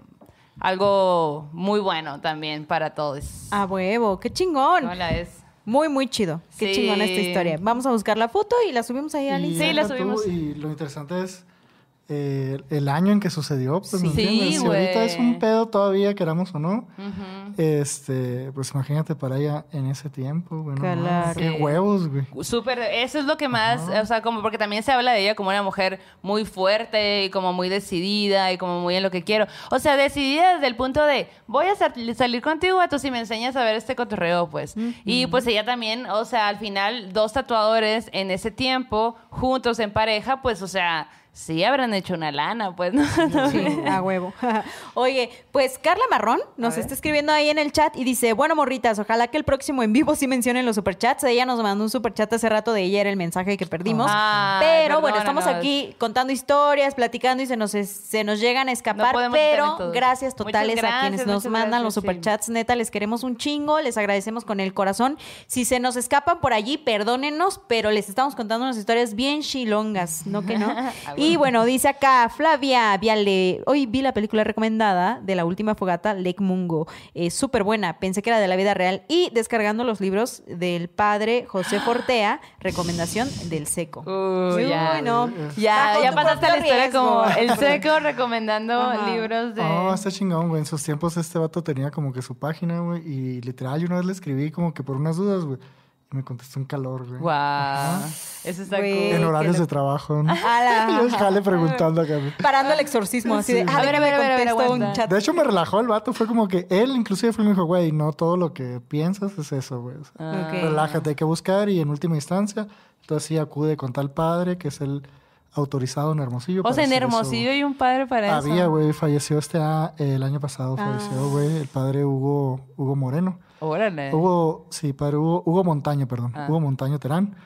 algo muy bueno también para todos. A huevo, qué chingón. ¿Cómo la es? Muy, muy chido. Qué Sí. chingón esta historia. Vamos a buscar la foto y la subimos ahí al Y Instagram. Sí, la tú, subimos. Y lo interesante es eh, el año en que sucedió, pues, ¿me Sí. entiendes? Sí, si ahorita es un pedo todavía, queramos o no, este, pues imagínate para ella en ese tiempo, güey. no mames, Claro. Qué huevos, güey. Súper, eso es lo que más, o sea, como porque también se habla de ella como una mujer muy fuerte y como muy decidida y como muy en lo que quiero. O sea, decidida desde el punto de, voy a sal- salir contigo, tú si me enseñas a ver este cotorreo, pues. Y pues ella también, o sea, al final, dos tatuadores en ese tiempo, juntos en pareja, pues, o sea, sí habrán hecho una lana, pues, ¿no? Sí, (laughs) a huevo. (laughs) Oye, pues Carla Marrón nos está escribiendo ahí en el chat y dice, bueno, morritas, ojalá que el próximo en vivo sí mencionen los superchats. Ella nos mandó un superchat hace rato de ella, era el mensaje que perdimos. Ay, pero bueno, estamos aquí contando historias, platicando y se nos, es- se nos llegan a escapar. pero gracias totales a quienes nos mandan los gracias, sí. superchats. Neta, les queremos un chingo, les agradecemos con el corazón. Si se nos escapan por allí, perdónennos, pero les estamos contando unas historias bien chilongas, ¿no que no? (laughs) y bueno, dice acá Flavia Viale, hoy vi la película recomendada de la última fogata, Lake Mungo. Es súper buena, pensé que era de la vida real. Y descargando los libros del padre José (gasps) Fortea, recomendación del seco. Uy, ya. Uy, no. Ya, ya pasaste la historia riesgo. como el seco recomendando Ajá. libros de... Oh, está chingón, güey. En sus tiempos este vato tenía como que su página, güey. Y literal, yo una vez le escribí como que por unas dudas, güey. Me contestó un calor, güey. Guau. Eso está Güey. En qué horarios lo- de trabajo, ¿no? (laughs) Yo jale preguntando acá. Parando el exorcismo, así de, Sí. ah, A ver, a ver, a ver, a ver, un chat. De hecho, me relajó el vato. Fue como que él, inclusive, fue y me dijo, güey, no todo lo que piensas es eso, güey. O sea, Ah. Relájate, hay que buscar. Y en última instancia, entonces sí acude con tal padre, que es el autorizado en Hermosillo. O sea, en. Hermosillo hay un padre para eso. Había, güey, falleció este a- el año pasado, Ah. falleció, güey, el padre Hugo, Hugo Moreno. Órale. Hugo, sí, padre Hugo, Hugo Montaño, perdón. Ah. Hugo Montaño Terán.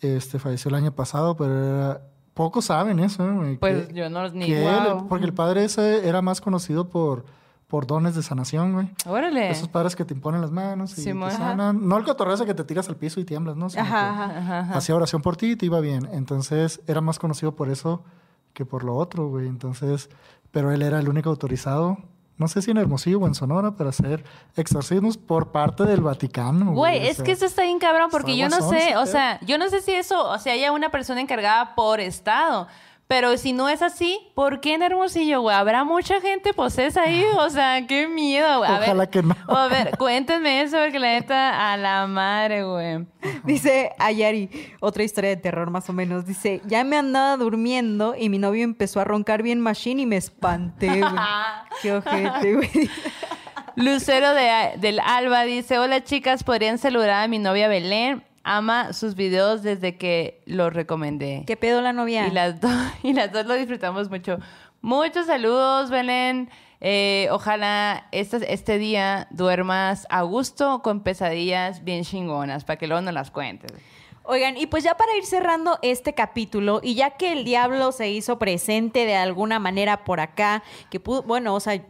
Este falleció el año pasado, pero era- pocos saben eso, ¿eh. Pues que- yo no ni que él- porque el padre ese era más conocido por, por dones de sanación, güey. Órale. Esos padres que te imponen las manos y Simón. te sanan. No el cotorreo ese que te tiras al piso y tiemblas, ¿no? Sino Ajá, que ajá. Ajá, ajá. Hacía oración por ti y te iba bien. Entonces era más conocido por eso que por lo otro, güey. Entonces, pero él era el único autorizado, no sé si en Hermosillo o en Sonora, para hacer exorcismos por parte del Vaticano. Güey, o es sea. que eso está bien cabrón porque yo no sé, o sea, yo no sé si eso, o sea, haya una persona encargada por estado. Pero si no es así, ¿por qué en Hermosillo, güey? ¿Habrá mucha gente posesa ahí? O sea, qué miedo, güey. A Ojalá ver, que no. A ver, cuéntenme eso, porque la neta, a la madre, güey. (laughs) Dice Ayari, otra historia de terror más o menos. Dice, ya me andaba durmiendo y mi novio empezó a roncar bien machine y me espanté, güey. (laughs) Qué ojete, güey. Lucero de- del Alba dice, hola chicas, ¿podrían saludar a mi novia Belén? Ama sus videos desde que los recomendé. ¿Qué pedo la novia? Y las, dos (laughs) y las dos lo disfrutamos mucho. Muchos saludos, Belén. Eh, ojalá este, este día duermas a gusto con pesadillas bien chingonas para que luego nos las cuentes. Oigan, y pues ya para ir cerrando este capítulo, y ya que el diablo se hizo presente de alguna manera por acá, que pudo, bueno, o sea,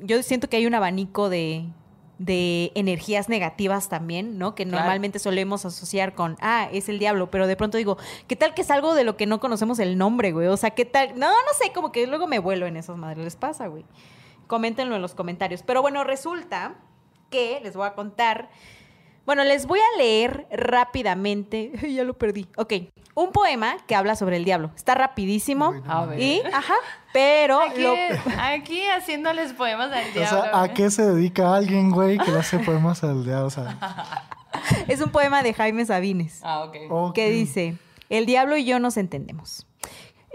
yo siento que hay un abanico de, de energías negativas también, ¿no? Que Claro. normalmente solemos asociar con, ah, es el diablo, pero de pronto digo, ¿qué tal que es algo de lo que no conocemos el nombre, güey? O sea, ¿qué tal? No, no sé, como que luego me vuelo en esos madres, les pasa, güey. Coméntenlo en los comentarios. Pero bueno, resulta que les voy a contar bueno, les voy a leer rápidamente. (laughs) ya lo perdí. Ok. Un poema que habla sobre el diablo. Está rapidísimo. Uy, no A ver. Y, ajá, pero Aquí, lo- aquí haciéndoles poemas al O diablo. sea, ¿a qué se dedica alguien, güey, que le hace poemas al diablo? O sea, es un poema de Jaime Sabines. Ah, ok. que dice, el diablo y yo nos entendemos.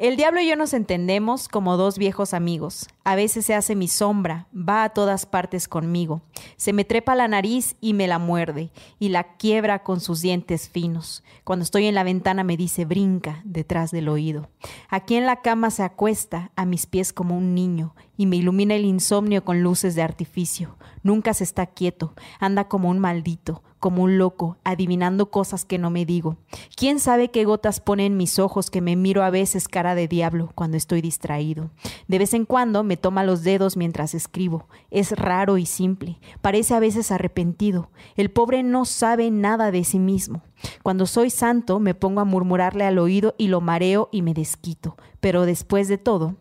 El diablo y yo nos entendemos como dos viejos amigos. A veces se hace mi sombra, va a todas partes conmigo. Se me trepa la nariz y me la muerde, y la quiebra con sus dientes finos. Cuando estoy en la ventana me dice brinca detrás del oído. Aquí en la cama se acuesta a mis pies como un niño, y me ilumina el insomnio con luces de artificio. Nunca se está quieto, anda como un maldito, como un loco, adivinando cosas que no me digo. ¿Quién sabe qué gotas pone en mis ojos que me miro a veces cara de diablo cuando estoy distraído? De vez en cuando me toma los dedos mientras escribo. Es raro y simple. Parece a veces arrepentido. El pobre no sabe nada de sí mismo. Cuando soy santo me pongo a murmurarle al oído y lo mareo y me desquito. Pero después de todo,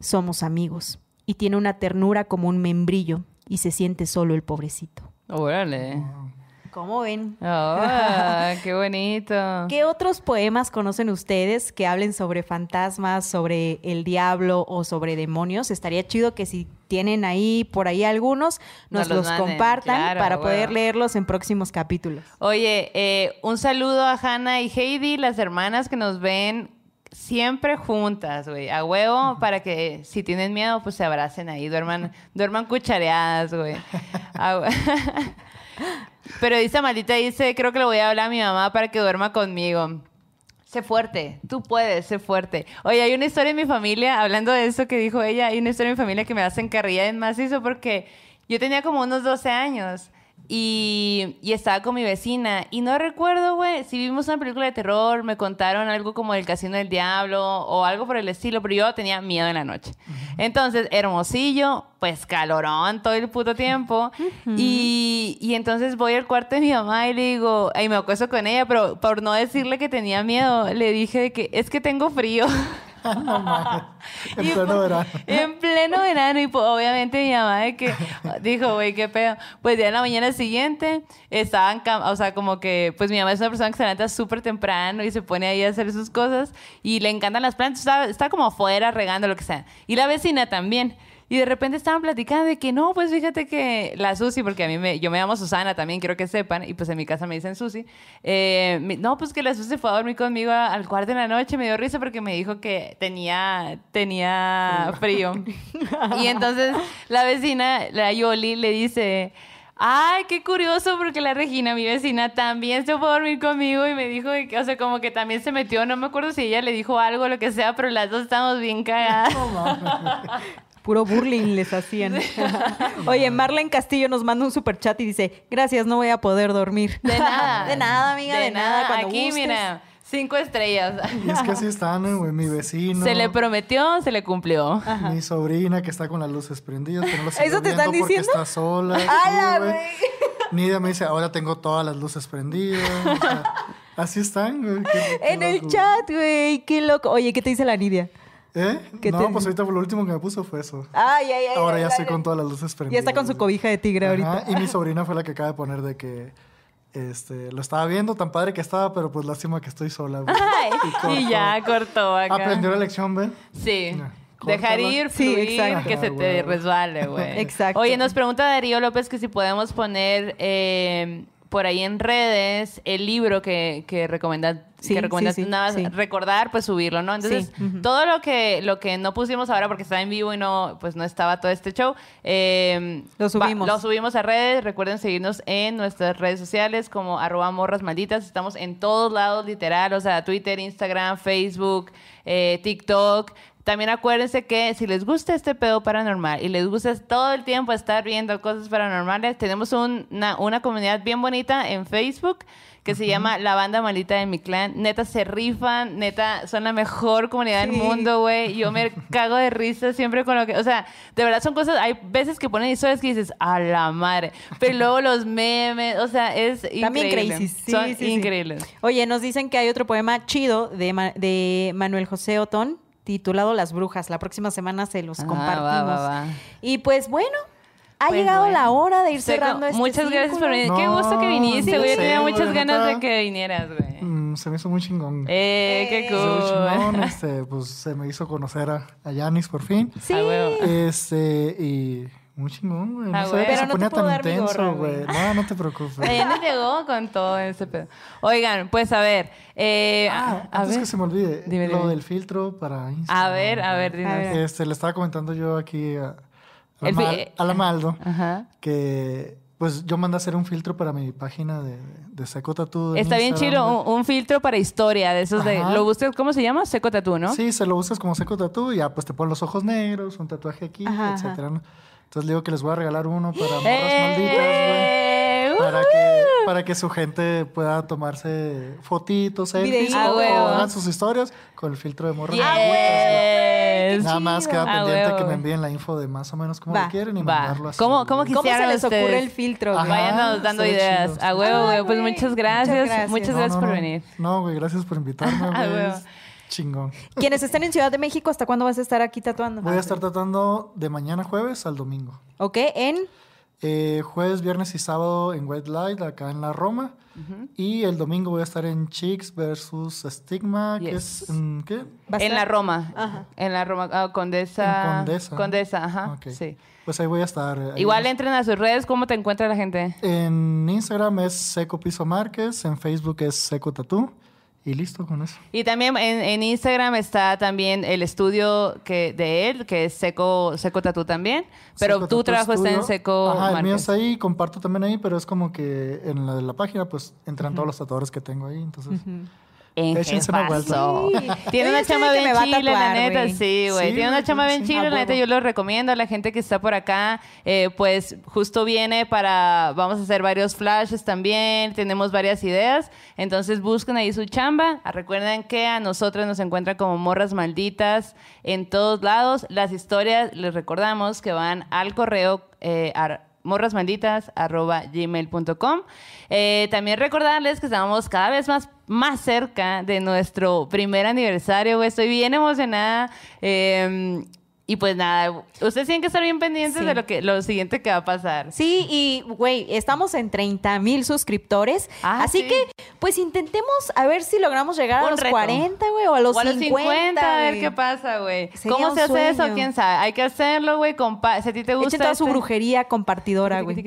somos amigos. Y tiene una ternura como un membrillo y se siente solo el pobrecito. Órale. ¿Cómo ven? Ah, (laughs) qué bonito. ¿Qué otros poemas conocen ustedes que hablen sobre fantasmas, sobre el diablo o sobre demonios? Estaría chido que si tienen ahí por ahí algunos, nos, Nos los los manden, compartan claro, para poder leerlos en próximos capítulos. Oye, eh, un saludo a Hannah y Heidi, las hermanas que nos ven siempre juntas, güey, a huevo, para que si tienen miedo, pues se abracen ahí, duerman, duerman cuchareadas, güey. (laughs) (laughs) Pero dice maldita, dice, creo que le voy a hablar a mi mamá para que duerma conmigo. Sé fuerte, tú puedes, sé fuerte. Oye, hay una historia en mi familia, hablando de eso que dijo ella, hay una historia en mi familia que me hacen carrilla en macizo porque yo tenía como unos 12 años y, y estaba con mi vecina y no recuerdo, güey, si vimos una película de terror, me contaron algo como el Casino del Diablo o algo por el estilo, pero yo tenía miedo en la noche. Entonces, hermosillo, pues calorón todo el puto tiempo. y, y entonces voy al cuarto de mi mamá y le digo, y me acuesto con ella, pero por no decirle que tenía miedo, le dije que es que tengo frío. (laughs) No mames. (laughs) En Y pleno po- verano. En pleno verano. Y po- obviamente mi mamá de que dijo, güey, qué pedo. Pues ya en la mañana siguiente estaban, o sea, como que, pues mi mamá es una persona que se levanta súper temprano y se pone ahí a hacer sus cosas y le encantan las plantas. Está, está como afuera regando lo que sea. Y la vecina también. Y de repente estaban platicando de que no, pues fíjate que la Susi, porque a mí me, yo me llamo Susana también, quiero que sepan, y pues en mi casa me dicen Susi. eh, no, pues que la Susi fue a dormir conmigo al cuarto de la noche, me dio risa porque me dijo que tenía, tenía frío. (laughs) y entonces la vecina, la Yoli, le dice. Ay, qué curioso, porque la Regina, mi vecina, también se fue a dormir conmigo y me dijo, que, o sea, como que también se metió, no me acuerdo si ella le dijo algo lo que sea, pero las dos estamos bien cagadas. (laughs) Puro burling les hacían. (laughs) (laughs) Oye, Marlene Castillo nos manda un super chat y dice, gracias, no voy a poder dormir. De nada. (laughs) de nada, amiga, de, nada. Cuando Aquí, gustes. mira, cinco estrellas. Y es que así están, eh, güey. Mi vecino. Se le prometió, se le cumplió. Mi sobrina que está con las luces prendidas, que no ¿Eso te están porque diciendo? está sola. ¡Hala, güey! Nidia me dice, ahora tengo todas las luces prendidas. o sea, así están, güey. En el chat, güey, qué loco. Oye, ¿qué te dice la Nidia? ¿Eh? ¿Qué No, te- pues ahorita lo último que me puso fue eso. Ay, ay, ay. Ahora ay, ya ay, estoy ay. con todas las luces prendidas. Ya está con su cobija de tigre Ajá, ahorita. Y mi (laughs) sobrina fue la que acaba de poner de que este, lo estaba viendo, tan padre que estaba, pero pues lástima que estoy sola. güey. Ay, cortó. y ya cortó acá. Aprendió la lección, ¿ven? Sí. Dejar ir, Sí, fluir, exacto. que se te güey. resbale, güey. (laughs) Exacto. Oye, nos pregunta Darío López que si podemos poner eh, por ahí en redes el libro que, que recomendas. Sí, que recomendas sí, sí, nada más recordar, pues subirlo, ¿no? Entonces, todo lo que, lo que no pusimos ahora porque estaba en vivo y no, pues no estaba todo este show, eh, Lo va- subimos. lo subimos a redes. Recuerden seguirnos en nuestras redes sociales como arroba morras malditas. Estamos en todos lados, literal. O sea, Twitter, Instagram, Facebook, eh, TikTok. También acuérdense que si les gusta este pedo paranormal y les gusta todo el tiempo estar viendo cosas paranormales, tenemos un- una, una comunidad bien bonita en Facebook que se llama La Banda Malita de mi clan. Neta, se rifan, neta, son la mejor comunidad del mundo, güey. Yo me (laughs) cago de risa siempre con lo que... O sea, de verdad son cosas... Hay veces que ponen historias que dices, a la madre. Pero luego los memes, o sea, es increíble. También crazy. Sí, son sí, increíbles. Oye, nos dicen que hay otro poema chido de, Ma- de Manuel José Otón titulado Las Brujas. La próxima semana se los Ah, compartimos. va, va, va. Y pues bueno, ha Pues llegado bueno. la hora de ir Seco, cerrando este Muchas gracias por venir. No, Qué gusto que viniste, güey. Yo sí, tenía muchas ganas de que vinieras, güey. Mm, se me hizo muy chingón. Eh, qué Se me hizo chingón, cool. (laughs) este, pues se me hizo conocer a, a Yanis por fin. Sí. A huevo. Este, y muy chingón, güey. Ah, No güey. sabía que Pero se no ponía tan intenso, güey. No, no te preocupes. (laughs) Nos llegó con todo ese pedo. Oigan, pues a ver. eh, Ah, a antes ver. que se me olvide, Dime, lo dime. del filtro para Instagram. A ver, a ver, ver. Este, le estaba comentando yo aquí a, a, la, Mal- a la Maldo Ajá. que pues yo mandé a hacer un filtro para mi página de, de Seco Tattoo. en Está bien chido, un, un filtro para historia de esos de... ¿Lo buscas? ¿Cómo se llama? Seco Tatú, ¿no? Sí, se lo buscas como Seco Tattoo y ya pues te ponen los ojos negros, un tatuaje aquí, Ajá, etcétera. ¿no? Entonces le digo que les voy a regalar uno para morras malditas, güey. ¡Eh! Para ¡Uh! que, para que su gente pueda tomarse fotitos, selfies. Ah, o, hagan sus historias con el filtro de morras Yes. malditas. Nada más queda Ah, pendiente huevo, que me envíen la info de más o menos cómo lo quieren y Va. mandarlo así. ¿Cómo, cómo. ¿Cómo se les ocurre ustedes? el filtro? Ajá. Váyanos dando ideas. chido, A huevo, güey. Pues muchas gracias. Muchas gracias. Muchas No, gracias no, por no. venir. No, güey, gracias por invitarme, (laughs) güey. huevo. Chingón. Quienes estén en Ciudad de México, ¿hasta cuándo vas a estar aquí tatuando? Voy a estar tratando de mañana jueves al domingo. ¿Ok? En... Eh, jueves, viernes y sábado en White Light, acá en la Roma. Y el domingo voy a estar en Chicks versus Stigma, que es en ¿qué? ¿Va a En la? Roma. Ajá. En la Roma. ah, Condesa. En Condesa. Condesa, ajá. Ok. Sí. Pues ahí voy a estar. eh, ahí Igual a- entren a sus redes. ¿Cómo te encuentra la gente? En Instagram es Seco Piso Márquez, en Facebook es Seco Tatú. Y listo con eso. Y también en, en Instagram está también el estudio que, de él, que es Seco, Seco Tatú también. Pero Seco tu trabajo está en. Seco Ajá, el mío está ahí, comparto también ahí, pero es como que en la de la página pues entran todos los tatuadores que tengo ahí, entonces en Échense una vuelta. Tiene una chama bien chila, la neta, sí, güey. Sí, Tiene una chama bien chila, la neta, yo lo recomiendo a la gente que está por acá. eh, pues justo viene para, vamos a hacer varios flashes también, tenemos varias ideas. Entonces busquen ahí su chamba. Ah, Recuerden que a nosotras nos encuentran como morras malditas en todos lados. Las historias, les recordamos que van al correo eh, morrasmalditas.gmail.com eh, También recordarles que estamos cada vez más, más cerca de nuestro primer aniversario. Estoy bien emocionada. eh, y pues nada, ustedes tienen que estar bien pendientes Sí. de lo, que, lo siguiente que va a pasar. Sí, y güey, estamos en 30 mil suscriptores. Ah, así sí. que, pues intentemos a ver si logramos llegar a los reto. 40, güey, o a los, O a los 50. 50, a ver qué pasa, güey. ¿Cómo se hace eso? ¿Quién sabe? Hay que hacerlo, güey. Si a ti te gusta. Echen toda su este- brujería compartidora, güey.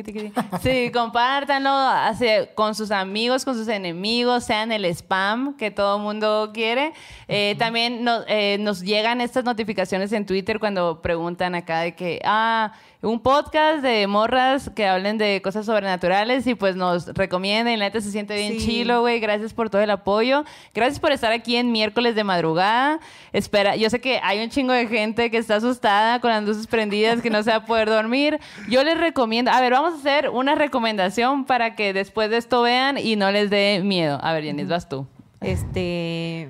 Sí, compártanlo así, con sus amigos, con sus enemigos, sean el spam que todo mundo quiere. Eh, También no- eh, nos llegan estas notificaciones en Twitter cuando preguntan acá de que, ah, un podcast de morras que hablen de cosas sobrenaturales y pues nos recomienden. La neta se siente bien Sí. chilo, güey. Gracias por todo el apoyo. Gracias por estar aquí en miércoles de madrugada. Espera, yo sé que hay un chingo de gente que está asustada con las luces prendidas, que no se va a poder dormir. Yo les recomiendo, a ver, vamos a hacer una recomendación para que después de esto vean y no les dé miedo. A ver, Yanis, vas tú. Este.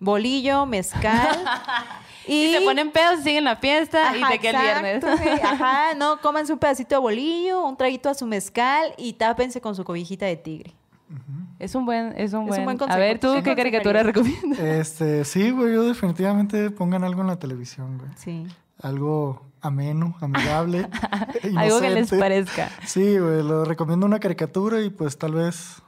Bolillo, mezcal. (laughs) Y, se ponen pedos y siguen la fiesta y Ajá, te queda el viernes. (laughs) Ajá, no, cómanse un pedacito de bolillo, un traguito a su mezcal y tápense con su cobijita de tigre. Es un buen, es un Es un buen. buen a consejo. ver, ¿tú ¿Qué qué caricatura recomiendas? Este, sí, güey, yo definitivamente pongan algo en la televisión, güey. Sí. Algo ameno, amigable. (laughs) Algo que les parezca. Sí, güey, lo recomiendo una caricatura y pues tal vez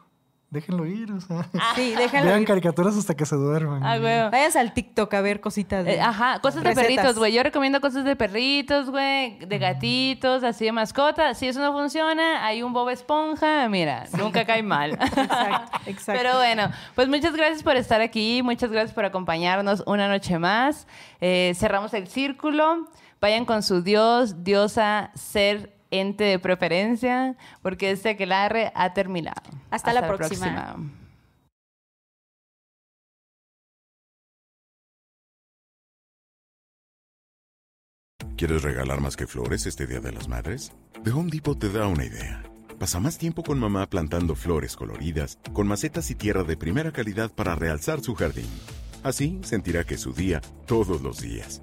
déjenlo ir, o sea. Sí, déjenlo. Vean ir. caricaturas hasta que se duerman. Ah, güey. Váyanse al TikTok a ver cositas. de- Eh, ajá, cosas de recetas. perritos, güey. Yo recomiendo cosas de perritos, güey, de gatitos, así de mascotas. Si eso no funciona, hay un Bob Esponja, mira, nunca cae mal. (laughs) Exacto, exacto. Pero bueno, pues muchas gracias por estar aquí, muchas gracias por acompañarnos una noche más. Eh, cerramos el círculo. Vayan con su dios, diosa, ser, ente de preferencia, porque este aquelarre ha terminado. Hasta la próxima. ¿Quieres regalar más que flores este Día de las Madres? The Home Depot te da una idea. Pasa más tiempo con mamá plantando flores coloridas, con macetas y tierra de primera calidad para realzar su jardín. Así sentirá que es su día todos los días.